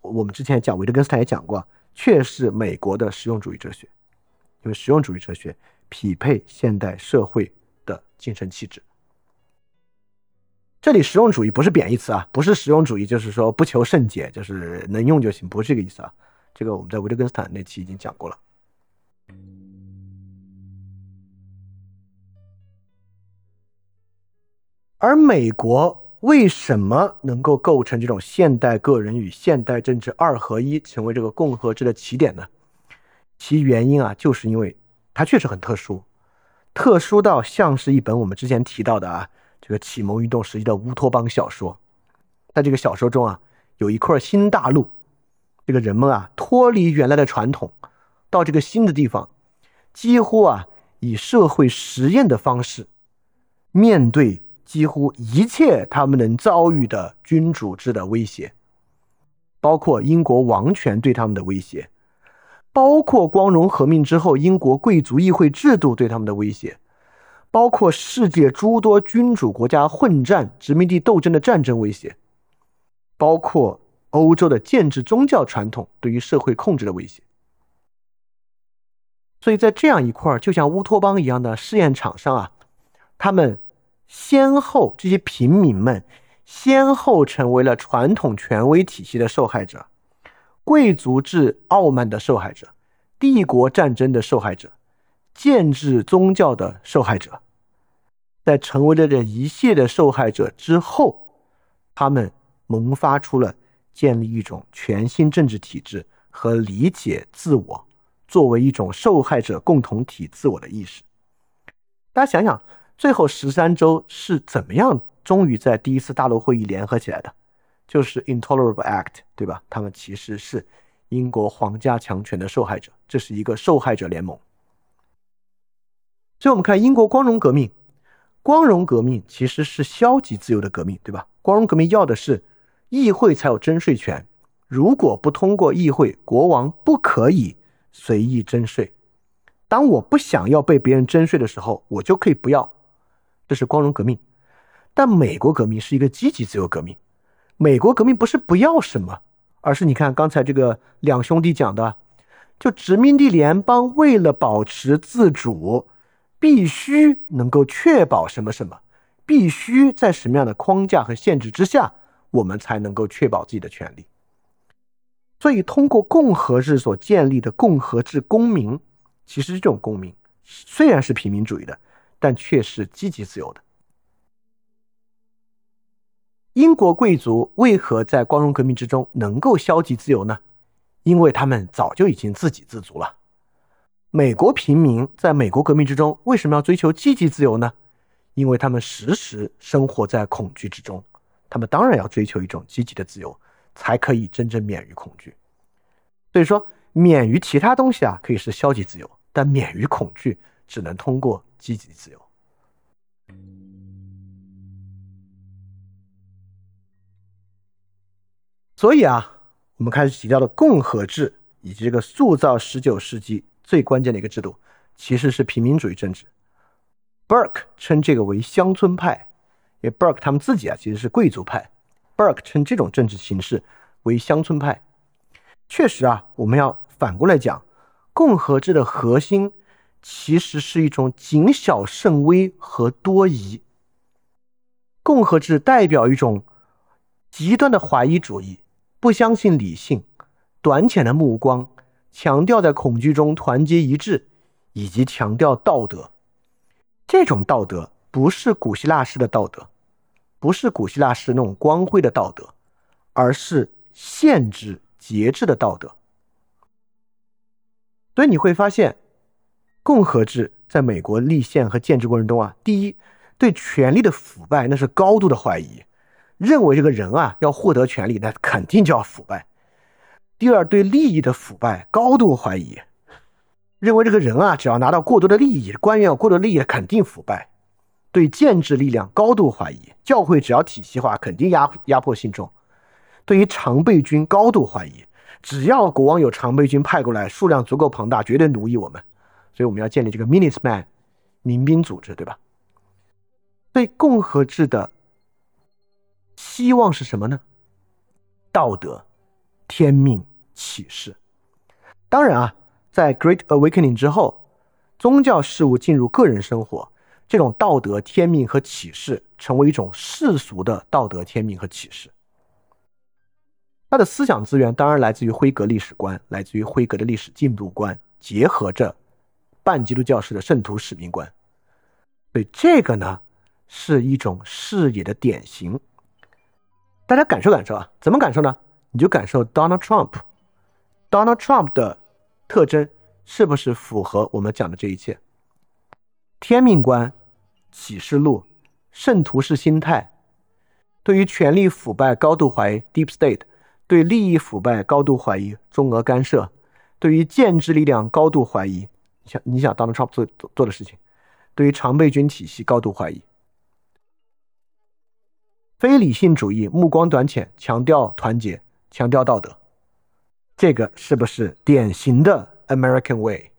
我们之前讲维特根斯坦也讲过，却是美国的实用主义哲学，因为实用主义哲学匹配现代社会的精神气质。这里实用主义不是贬义词啊，不是实用主义，就是说不求甚解，就是能用就行，不是这个意思啊。这个我们在维特根斯坦那期已经讲过了。而美国为什么能够构成这种现代个人与现代政治二合一，成为这个共和制的起点呢？其原因啊，就是因为它确实很特殊，特殊到像是一本我们之前提到的啊，这个启蒙运动时期的乌托邦小说。在这个小说中啊，有一块新大陆，这个人们啊脱离原来的传统，到这个新的地方，几乎啊以社会实验的方式面对。几乎一切他们能遭遇的君主制的威胁，包括英国王权对他们的威胁，包括光荣革命之后英国贵族议会制度对他们的威胁，包括世界诸多君主国家混战、殖民地斗争的战争威胁，包括欧洲的建制宗教传统对于社会控制的威胁。所以在这样一块就像乌托邦一样的试验场上啊，他们。先后，这些平民们先后成为了传统权威体系的受害者，贵族制傲慢的受害者，帝国战争的受害者，建制宗教的受害者。在成为了这一切的受害者之后，他们萌发出了建立一种全新政治体制和理解自我作为一种受害者共同体自我的意识。大家想想。最后十三州是怎么样终于在第一次大陆会议联合起来的？就是 Intolerable Act，对吧？他们其实是英国皇家强权的受害者，这是一个受害者联盟。所以，我们看英国光荣革命，光荣革命其实是消极自由的革命，对吧？光荣革命要的是议会才有征税权，如果不通过议会，国王不可以随意征税。当我不想要被别人征税的时候，我就可以不要。这是光荣革命，但美国革命是一个积极自由革命。美国革命不是不要什么，而是你看刚才这个两兄弟讲的，就殖民地联邦为了保持自主，必须能够确保什么什么，必须在什么样的框架和限制之下，我们才能够确保自己的权利。所以，通过共和制所建立的共和制公民，其实这种公民虽然是平民主义的。但却是积极自由的，英国贵族为何在光荣革命之中能够消极自由呢？因为他们早就已经自给自足了。美国平民在美国革命之中为什么要追求积极自由呢？因为他们时时生活在恐惧之中，他们当然要追求一种积极的自由，才可以真正免于恐惧。所以说，免于其他东西啊，可以是消极自由，但免于恐惧，只能通过积极自由。所以啊，我们开始提到的共和制以及这个塑造十九世纪。最关键的一个制度其实是平民主义政治。Burke 称这个为乡村派，因为 Burke 他们自己啊其实是贵族派。Burke 称这种政治形式为乡村派。确实啊，我们要反过来讲，共和制的核心其实是一种谨小慎微和多疑。共和制代表一种极端的怀疑主义，不相信理性，短浅的目光。强调在恐惧中团结一致，以及强调道德。这种道德不是古希腊式的道德，不是古希腊式那种光辉的道德，而是限制节制的道德。所以你会发现，共和制在美国立宪和建制过程中啊，第一，对权力的腐败那是高度的怀疑，认为这个人啊要获得权力，那肯定就要腐败。第二，对利益的腐败高度怀疑，认为这个人啊，只要拿到过多的利益，官员有过多利益，肯定腐败。对建制力量高度怀疑，教会只要体系化，肯定压压迫信众。对于常备军高度怀疑，只要国王有常备军派过来，数量足够庞大，绝对奴役我们。所以我们要建立这个 Minuteman 民兵组织，对吧？对共和制的希望是什么呢？道德、天命。启示，当然啊，在 Great Awakening 之后，宗教事务进入个人生活，这种道德天命和启示成为一种世俗的道德天命和启示。他的思想资源当然来自于辉格历史观，来自于辉格的历史进步观，结合着半基督教式的圣徒使命观。所以这个呢，是一种视野的典型。大家感受感受啊，怎么感受呢？你就感受 Donald Trump。Donald Trump 的特征是不是符合我们讲的这一切？天命观、启示录、圣徒式心态，对于权力腐败高度怀疑 （Deep State），对利益腐败高度怀疑（中俄干涉），对于建制力量高度怀疑。你想，你想 Donald Trump 做做的事情，对于常备军体系高度怀疑，非理性主义，目光短浅，强调团结，强调道德。这个是不是典型的 American Way？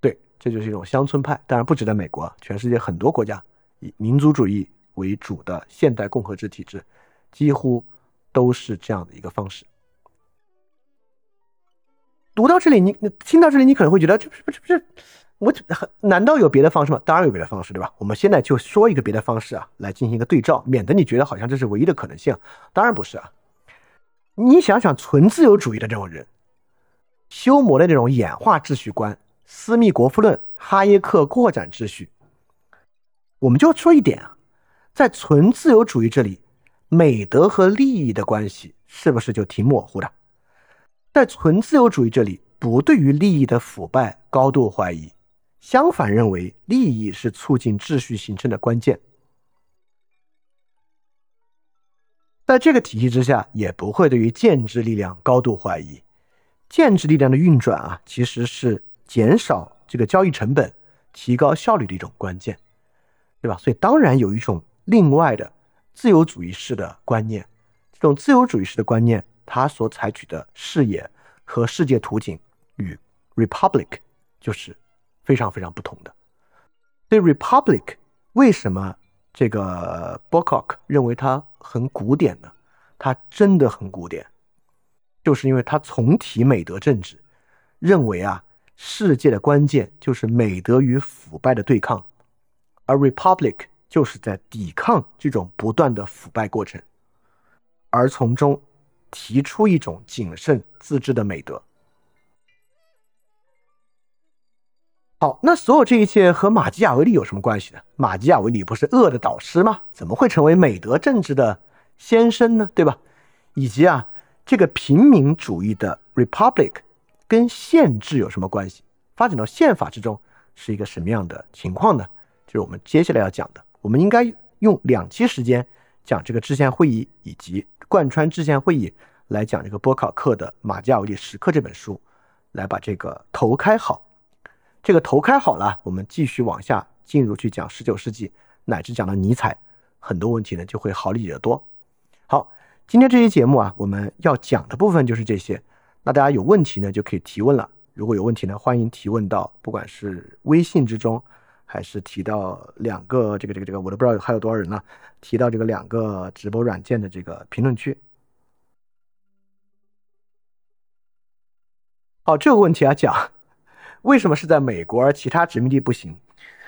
对，这就是一种乡村派。当然不止在美国，全世界很多国家以民族主义为主的现代共和制体制，几乎都是这样的一个方式。读到这里，你听到这里，你可能会觉得这不是不是不是，我难道有别的方式吗？当然有别的方式，对吧？我们现在就说一个别的方式啊，来进行一个对照，免得你觉得好像这是唯一的可能性。当然不是啊。你想想，纯自由主义的这种人，修谟的这种演化秩序观，斯密国富论、哈耶克扩展秩序，我们就说一点啊，在纯自由主义这里，美德和利益的关系是不是就挺模糊的？在纯自由主义这里，不对于利益的腐败高度怀疑，相反认为利益是促进秩序形成的关键。在这个体系之下，也不会对于建制力量高度怀疑。建制力量的运转啊，其实是减少这个交易成本、提高效率的一种关键，对吧？所以当然有一种另外的自由主义式的观念。这种自由主义式的观念，它所采取的视野和世界图景与 Republic 就是非常非常不同的。对 Republic 为什么？这个 b o c o c k 认为它很古典的，它真的很古典，就是因为它重提美德政治，认为啊，世界的关键就是美德与腐败的对抗，而 Republic 就是在抵抗这种不断的腐败过程，而从中提出一种谨慎自制的美德。好，那所有这一切和马基雅维利有什么关系呢？马基雅维利不是恶的导师吗？怎么会成为美德政治的先生呢？对吧？以及啊，这个平民主义的 republic 跟宪制有什么关系？发展到宪法之中是一个什么样的情况呢？就是我们接下来要讲的。我们应该用两期时间讲这个制宪会议，以及贯穿制宪会议来讲这个波考克的《马基雅维利时刻》这本书，来把这个头开好。这个头开好了，我们继续往下进入去讲十九世纪，乃至讲到尼采，很多问题呢就会好理解得多。好。今天这期节目啊，我们要讲的部分就是这些。那大家有问题呢，就可以提问了。如果有问题呢，欢迎提问到不管是微信之中，还是提到两个这个这个这个，我都不知道还有多少人呢，提到这个两个直播软件的这个评论区。好，这个问题啊，讲为什么是在美国而其他殖民地不行？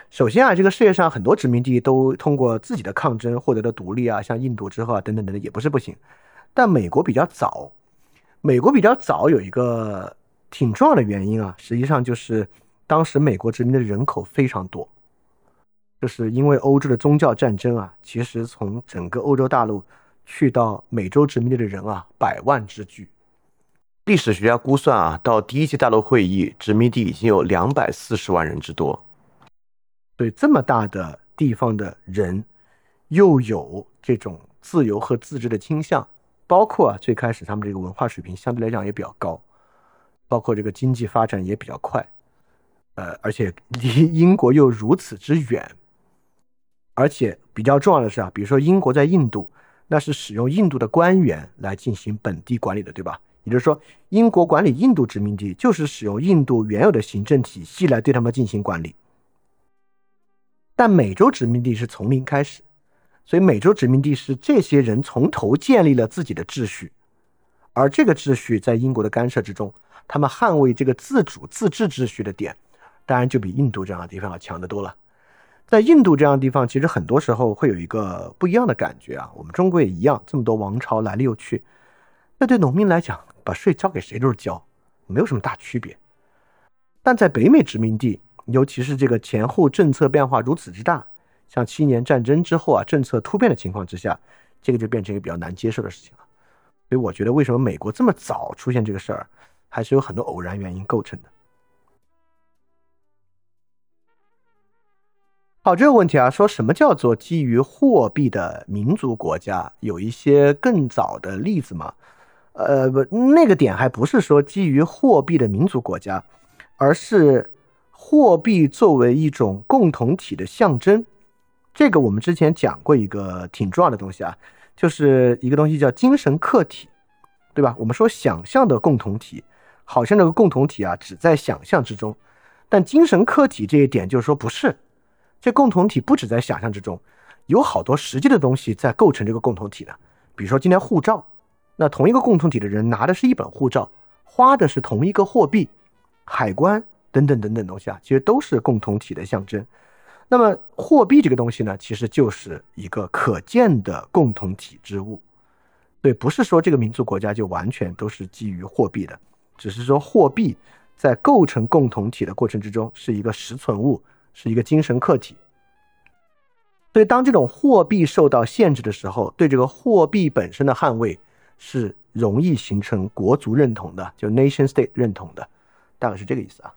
首先啊，这个世界上很多殖民地都通过自己的抗争获得了独立啊，像印度之后啊，等等等等，也不是不行。但美国比较早，美国比较早有一个挺重要的原因啊，实际上就是当时美国殖民的人口非常多，就是因为欧洲的宗教战争啊，其实从整个欧洲大陆去到美洲殖民地的人啊，百万之巨。历史学家估算啊，到第一届大陆会议，殖民地已经有两百四十万人之多。对这么大的地方的人，又有这种自由和自治的倾向，包括啊最开始他们这个文化水平相对来讲也比较高，包括这个经济发展也比较快，呃，而且离英国又如此之远，而且比较重要的是啊，比如说英国在印度，那是使用印度的官员来进行本地管理的，对吧？也就是说，英国管理印度殖民地就是使用印度原有的行政体系来对他们进行管理。但美洲殖民地是从零开始，所以美洲殖民地是这些人从头建立了自己的秩序，而这个秩序在英国的干涉之中，他们捍卫这个自主自治秩序的点，当然就比印度这样的地方要强得多了。在印度这样的地方，其实很多时候会有一个不一样的感觉啊，我们中国也一样，这么多王朝来了又去，那对农民来讲，把税交给谁都是交，没有什么大区别。但在北美殖民地，尤其是这个前后政策变化如此之大，像七年战争之后啊，政策突变的情况之下，这个就变成一个比较难接受的事情了。所以我觉得，为什么美国这么早出现这个事儿，还是有很多偶然原因构成的。好，这个问题啊，说什么叫做基于货币的民族国家？有一些更早的例子吗？呃，不，那个点还不是说基于货币的民族国家，而是。货币作为一种共同体的象征，这个我们之前讲过一个挺重要的东西啊，就是一个东西叫精神客体，对吧？我们说想象的共同体，好像这个共同体啊只在想象之中，但精神客体这一点就是说不是，这共同体不只在想象之中，有好多实际的东西在构成这个共同体的。比如说今天护照，那同一个共同体的人拿的是一本护照，花的是同一个货币，海关。等等等等东西啊，其实都是共同体的象征。那么货币这个东西呢，其实就是一个可见的共同体之物。对，不是说这个民族国家就完全都是基于货币的，只是说货币在构成共同体的过程之中是一个实存物，是一个精神客体。所以当这种货币受到限制的时候，对这个货币本身的捍卫是容易形成国族认同的，就 nation state 认同的，大概是这个意思啊。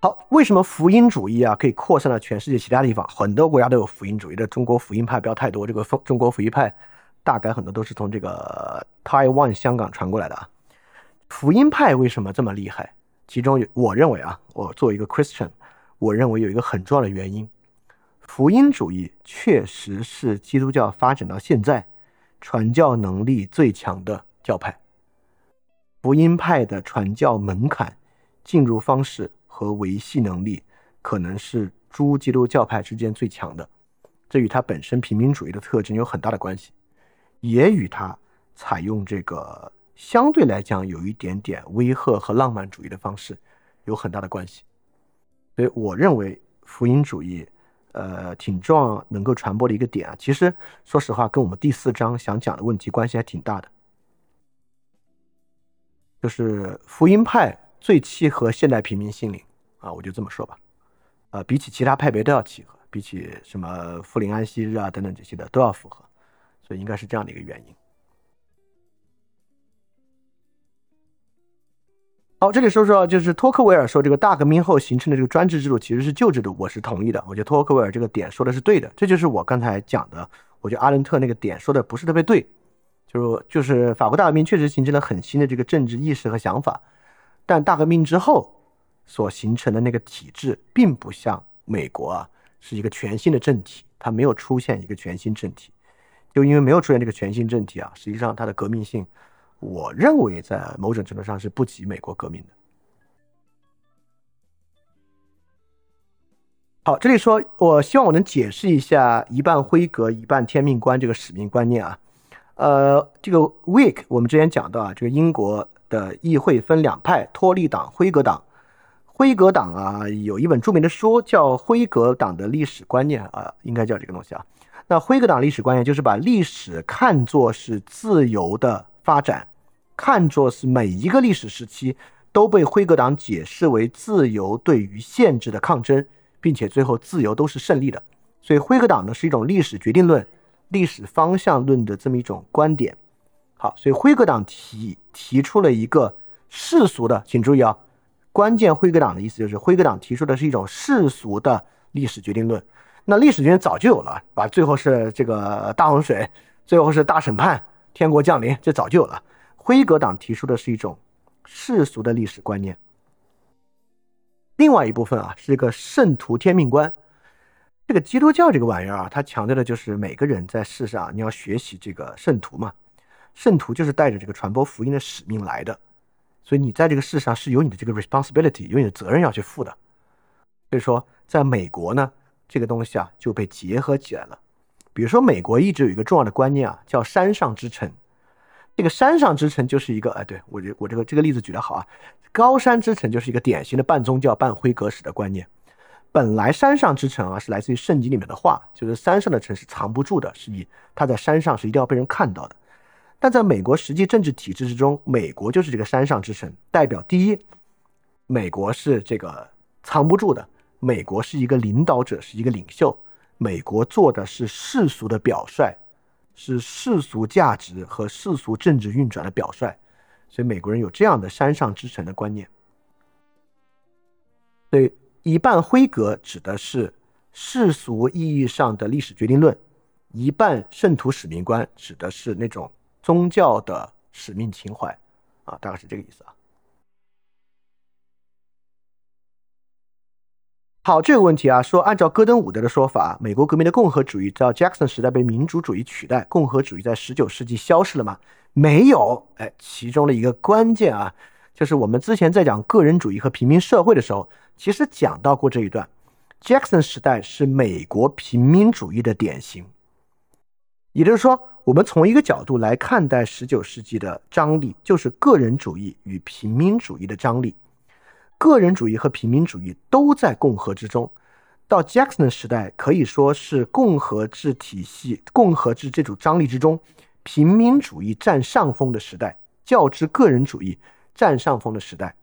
好，为什么福音主义啊可以扩散到全世界其他地方？很多国家都有福音主义的。中国福音派不要太多，这个中中国福音派大概很多都是从这个台湾、香港传过来的啊。福音派为什么这么厉害？其中有，我认为啊，我作为一个 Christian，我认为有一个很重要的原因，福音主义确实是基督教发展到现在传教能力最强的教派。福音派的传教门槛、进入方式。和维系能力可能是诸基督教派之间最强的，这与它本身平民主义的特征有很大的关系，也与它采用这个相对来讲有一点点威吓和浪漫主义的方式有很大的关系。所以，我认为福音主义，呃，挺壮能够传播的一个点啊。其实，说实话，跟我们第四章想讲的问题关系还挺大的，就是福音派。最契合现代平民心灵啊，我就这么说吧，呃，比起其他派别都要契合。比起什么富临安息日啊等等这些的都要符合，所以应该是这样的一个原因。好，这里说说就是托克维尔说这个大革命后形成的这个专制制度其实是旧制度，我是同意的。我觉得托克维尔这个点说的是对的，这就是我刚才讲的。我觉得阿伦特那个点说的不是特别对，就是就是法国大革命确实形成了很新的这个政治意识和想法，但大革命之后所形成的那个体制并不像美国啊是一个全新的政体，它没有出现一个全新政体，就因为没有出现这个全新政体啊，实际上它的革命性。我认为在某种程度上是不及美国革命的。好，这里说，我希望我能解释一下一半辉格一半天命观这个使命观念啊。呃，这个 Week 我们之前讲到啊，这个英国的议会分两派，托利党、辉格党。辉格党啊，有一本著名的书叫《辉格党的历史观念》啊，应该叫这个东西啊。那辉格党历史观念就是把历史看作是自由的发展。看作是每一个历史时期都被辉格党解释为自由对于限制的抗争，并且最后自由都是胜利的。所以辉格党呢是一种历史决定论、历史方向论的这么一种观点。好，所以辉格党提提出了一个世俗的，请注意啊，关键辉格党的意思就是辉格党提出的是一种世俗的历史决定论。那历史决定早就有了，把最后是这个大洪水，最后是大审判，天国降临，这早就有了。辉格党提出的是一种世俗的历史观念，另外一部分啊是一个圣徒天命观。这个基督教这个玩意儿啊，它强调的就是每个人在世上你要学习这个圣徒嘛，圣徒就是带着这个传播福音的使命来的，所以你在这个世上是有你的这个 responsibility，有你的责任要去负的。所以说，在美国呢，这个东西啊就被结合起来了。比如说，美国一直有一个重要的观念啊，叫山上之城。这个山上之城就是一个，哎，对我这我这个这个例子举得好啊，高山之城就是一个典型的半宗教半辉格史的观念。本来山上之城啊是来自于圣经里面的话，就是山上的城是藏不住的，是以它在山上是一定要被人看到的。但在美国实际政治体制之中，美国就是这个山上之城，代表第一，美国是这个藏不住的，美国是一个领导者，是一个领袖，美国做的是世俗的表率。是世俗价值和世俗政治运转的表率，所以美国人有这样的山上之城的观念。所以一半辉格指的是世俗意义上的历史决定论，一半圣徒使命观指的是那种宗教的使命情怀，啊，大概是这个意思啊。好，这个问题啊，说按照戈登伍德的说法，美国革命的共和主义到 Jackson 时代被民主主义取代，共和主义在十九世纪消失了吗？没有，哎，其中的一个关键啊，就是我们之前在讲个人主义和平民社会的时候，其实讲到过这一段，Jackson 时代是美国平民主义的典型，也就是说，我们从一个角度来看待十九世纪的张力，就是个人主义与平民主义的张力。个人主义和平民主义都在共和之中。到 Jackson 时代，可以说是共和制体系、共和制这种张力之中，平民主义占上风的时代，较之个人主义占上风的时代。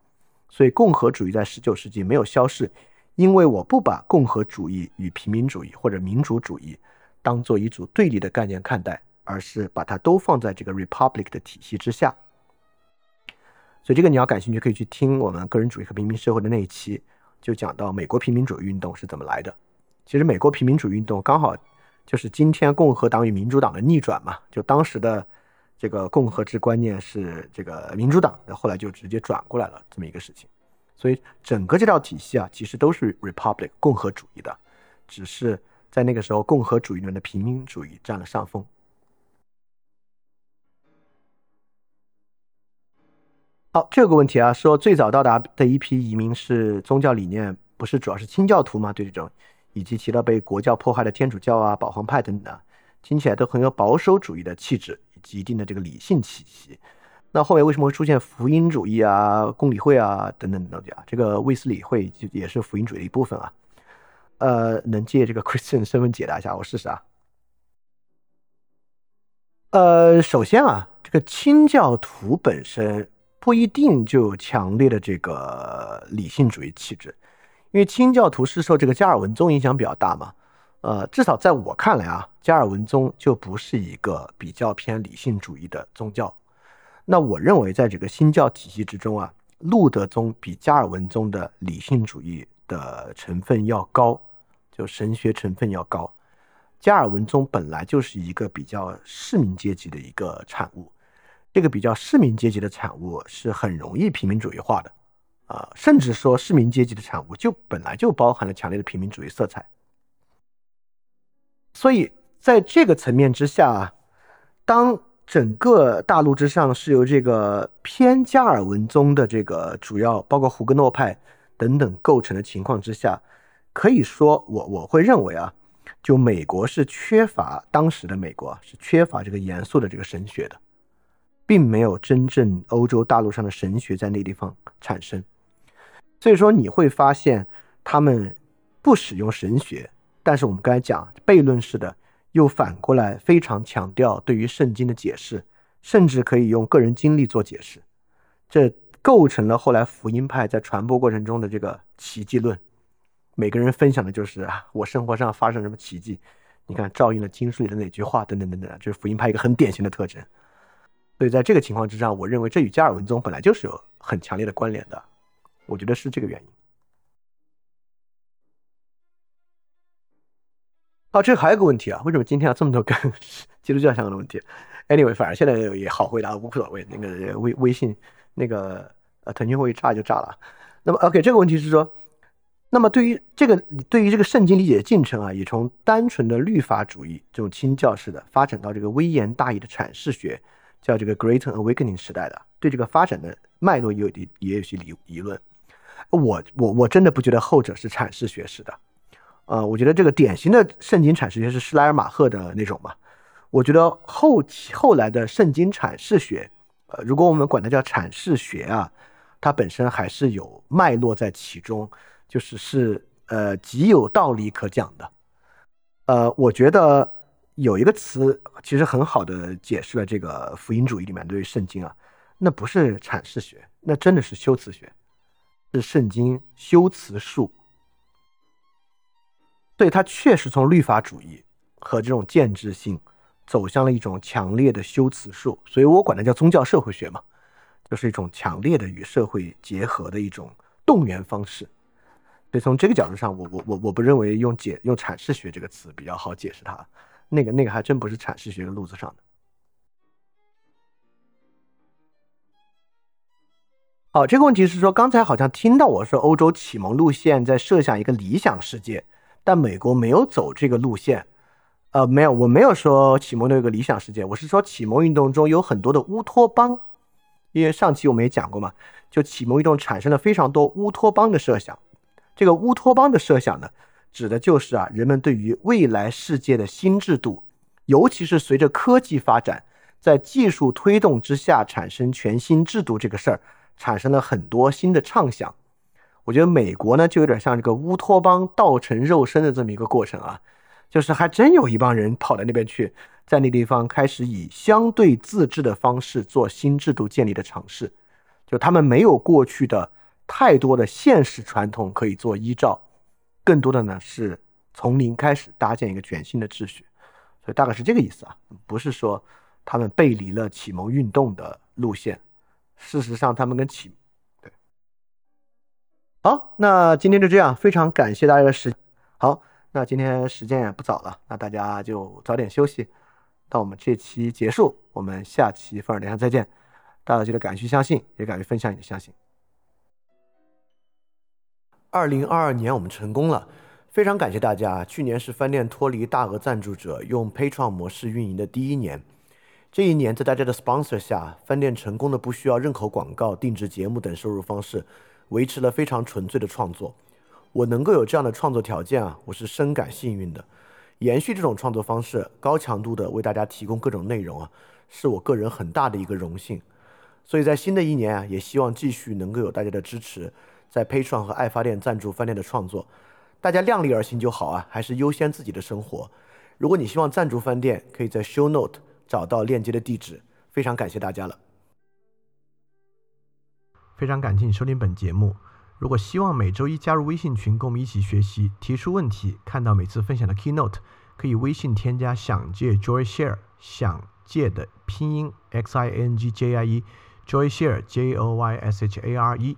所以，共和主义在19世纪没有消逝，因为我不把共和主义与平民主义或者民主主义当做一组对立的概念看待，而是把它都放在这个 Republic 的体系之下。所以这个你要感兴趣，可以去听我们个人主义和平民社会的那一期，就讲到美国平民主义运动是怎么来的。其实美国平民主义运动刚好就是今天共和党与民主党的逆转嘛。就当时的这个共和制观念是这个民主党，的，后来就直接转过来了这么一个事情。所以整个这套体系啊，其实都是 republic 共和主义的，只是在那个时候共和主义里面的平民主义占了上风。好，这个问题啊，说最早到达的一批移民是宗教理念，不是主要是清教徒吗？对这种，以及提到被国教迫害的天主教啊、保皇派等等，听起来都很有保守主义的气质以及一定的这个理性气息。那后面为什么会出现福音主义啊、公理会啊等等东西啊？这个卫斯理会就也是福音主义的一部分啊。呃，能借这个 <laughs> Christian 身份解答一下，我试试啊。呃，首先啊，这个清教徒本身。不一定就有强烈的这个理性主义气质，因为清教徒是受这个加尔文宗影响比较大嘛。呃，至少在我看来啊，加尔文宗就不是一个比较偏理性主义的宗教。那我认为，在这个新教体系之中啊，路德宗比加尔文宗的理性主义的成分要高，就神学成分要高。加尔文宗本来就是一个比较市民阶级的一个产物，这个比较市民阶级的产物是很容易平民主义化的，啊，甚至说市民阶级的产物就本来就包含了强烈的平民主义色彩。所以在这个层面之下，当整个大陆之上是由这个偏加尔文宗的这个主要，包括胡格诺派等等构成的情况之下，可以说我我会认为啊。就美国是缺乏当时的美国是缺乏这个严肃的这个神学的，并没有真正欧洲大陆上的神学在那地方产生，所以说你会发现他们不使用神学，但是我们刚才讲悖论式的，又反过来非常强调对于圣经的解释，甚至可以用个人经历做解释，这构成了后来福音派在传播过程中的这个奇迹论。每个人分享的就是啊，我生活上发生什么奇迹？你看，照应了经书里的哪句话？等等等等，这是福音派一个很典型的特征。所以在这个情况之上，我认为这与加尔文宗本来就是有很强烈的关联的。我觉得是这个原因。好，这还有个问题啊，为什么今天要这么多跟基督教相关的问题？Anyway，反正现在也好回答，无所谓。那个微微信那个呃腾讯会炸就炸了。那么 OK，这个问题是说。那么对于这个对于这个圣经理解的进程啊，也从单纯的律法主义这种清教式的发展到这个微言大义的阐释学，叫这个 Great Awakening 时代的，对这个发展的脉络也有也有些理疑论。我我我真的不觉得后者是阐释学式的，呃，我觉得这个典型的圣经阐释学是施莱尔马赫的那种嘛。我觉得后后来的圣经阐释学，呃，如果我们管它叫阐释学啊，它本身还是有脉络在其中。就是是呃极有道理可讲的，呃，我觉得有一个词其实很好的解释了这个福音主义里面对于圣经啊，那不是阐释学，那真的是修辞学，是圣经修辞术。对，它确实从律法主义和这种建制性走向了一种强烈的修辞术，所以我管它叫宗教社会学嘛，就是一种强烈的与社会结合的一种动员方式。所以从这个角度上，我我我我不认为用解用阐释学这个词比较好解释它，那个那个还真不是阐释学的路子上的。好，这个问题是说，刚才好像听到我说欧洲启蒙路线在设想一个理想世界，但美国没有走这个路线。呃，没有，我没有说启蒙的有个理想世界，我是说启蒙运动中有很多的乌托邦，因为上期我们也讲过嘛，就启蒙运动产生了非常多乌托邦的设想。这个乌托邦的设想呢，指的就是啊，人们对于未来世界的新制度，尤其是随着科技发展，在技术推动之下产生全新制度这个事儿，产生了很多新的畅想。我觉得美国呢，就有点像这个乌托邦道成肉身的这么一个过程啊，就是还真有一帮人跑到那边去，在那地方开始以相对自治的方式做新制度建立的尝试，就他们没有过去的。太多的现实传统可以做依照，更多的呢是从零开始搭建一个全新的秩序，所以大概是这个意思啊，不是说他们背离了启蒙运动的路线，事实上他们跟启对。好，那今天就这样，非常感谢大家的时。好，那今天时间也不早了，那大家就早点休息。到我们这期结束，我们下期风尔联上再见。大家记得敢于相信，也敢于分享你的相信。二零二二年我们成功了，非常感谢大家。去年是饭店脱离大额赞助者用 p a t r o n 模式运营的第一年，这一年在大家的 sponsor 下，饭店成功的不需要任何广告、定制节目等收入方式，维持了非常纯粹的创作。我能够有这样的创作条件啊，我是深感幸运的。延续这种创作方式，高强度的为大家提供各种内容啊，是我个人很大的一个荣幸。所以在新的一年啊，也希望继续能够有大家的支持。在 Patreon 和爱发电赞助饭店的创作，大家量力而行就好啊，还是优先自己的生活。如果你希望赞助饭店，可以在 show note 找到链接的地址，非常感谢大家了。非常感谢你收听本节目，如果希望每周一加入微信群跟我们一起学习，提出问题，看到每次分享的 keynote 可以微信添加想借 Joyshare 想借的拼音 X I N G J I E JOY SHARE J O Y S H A R E。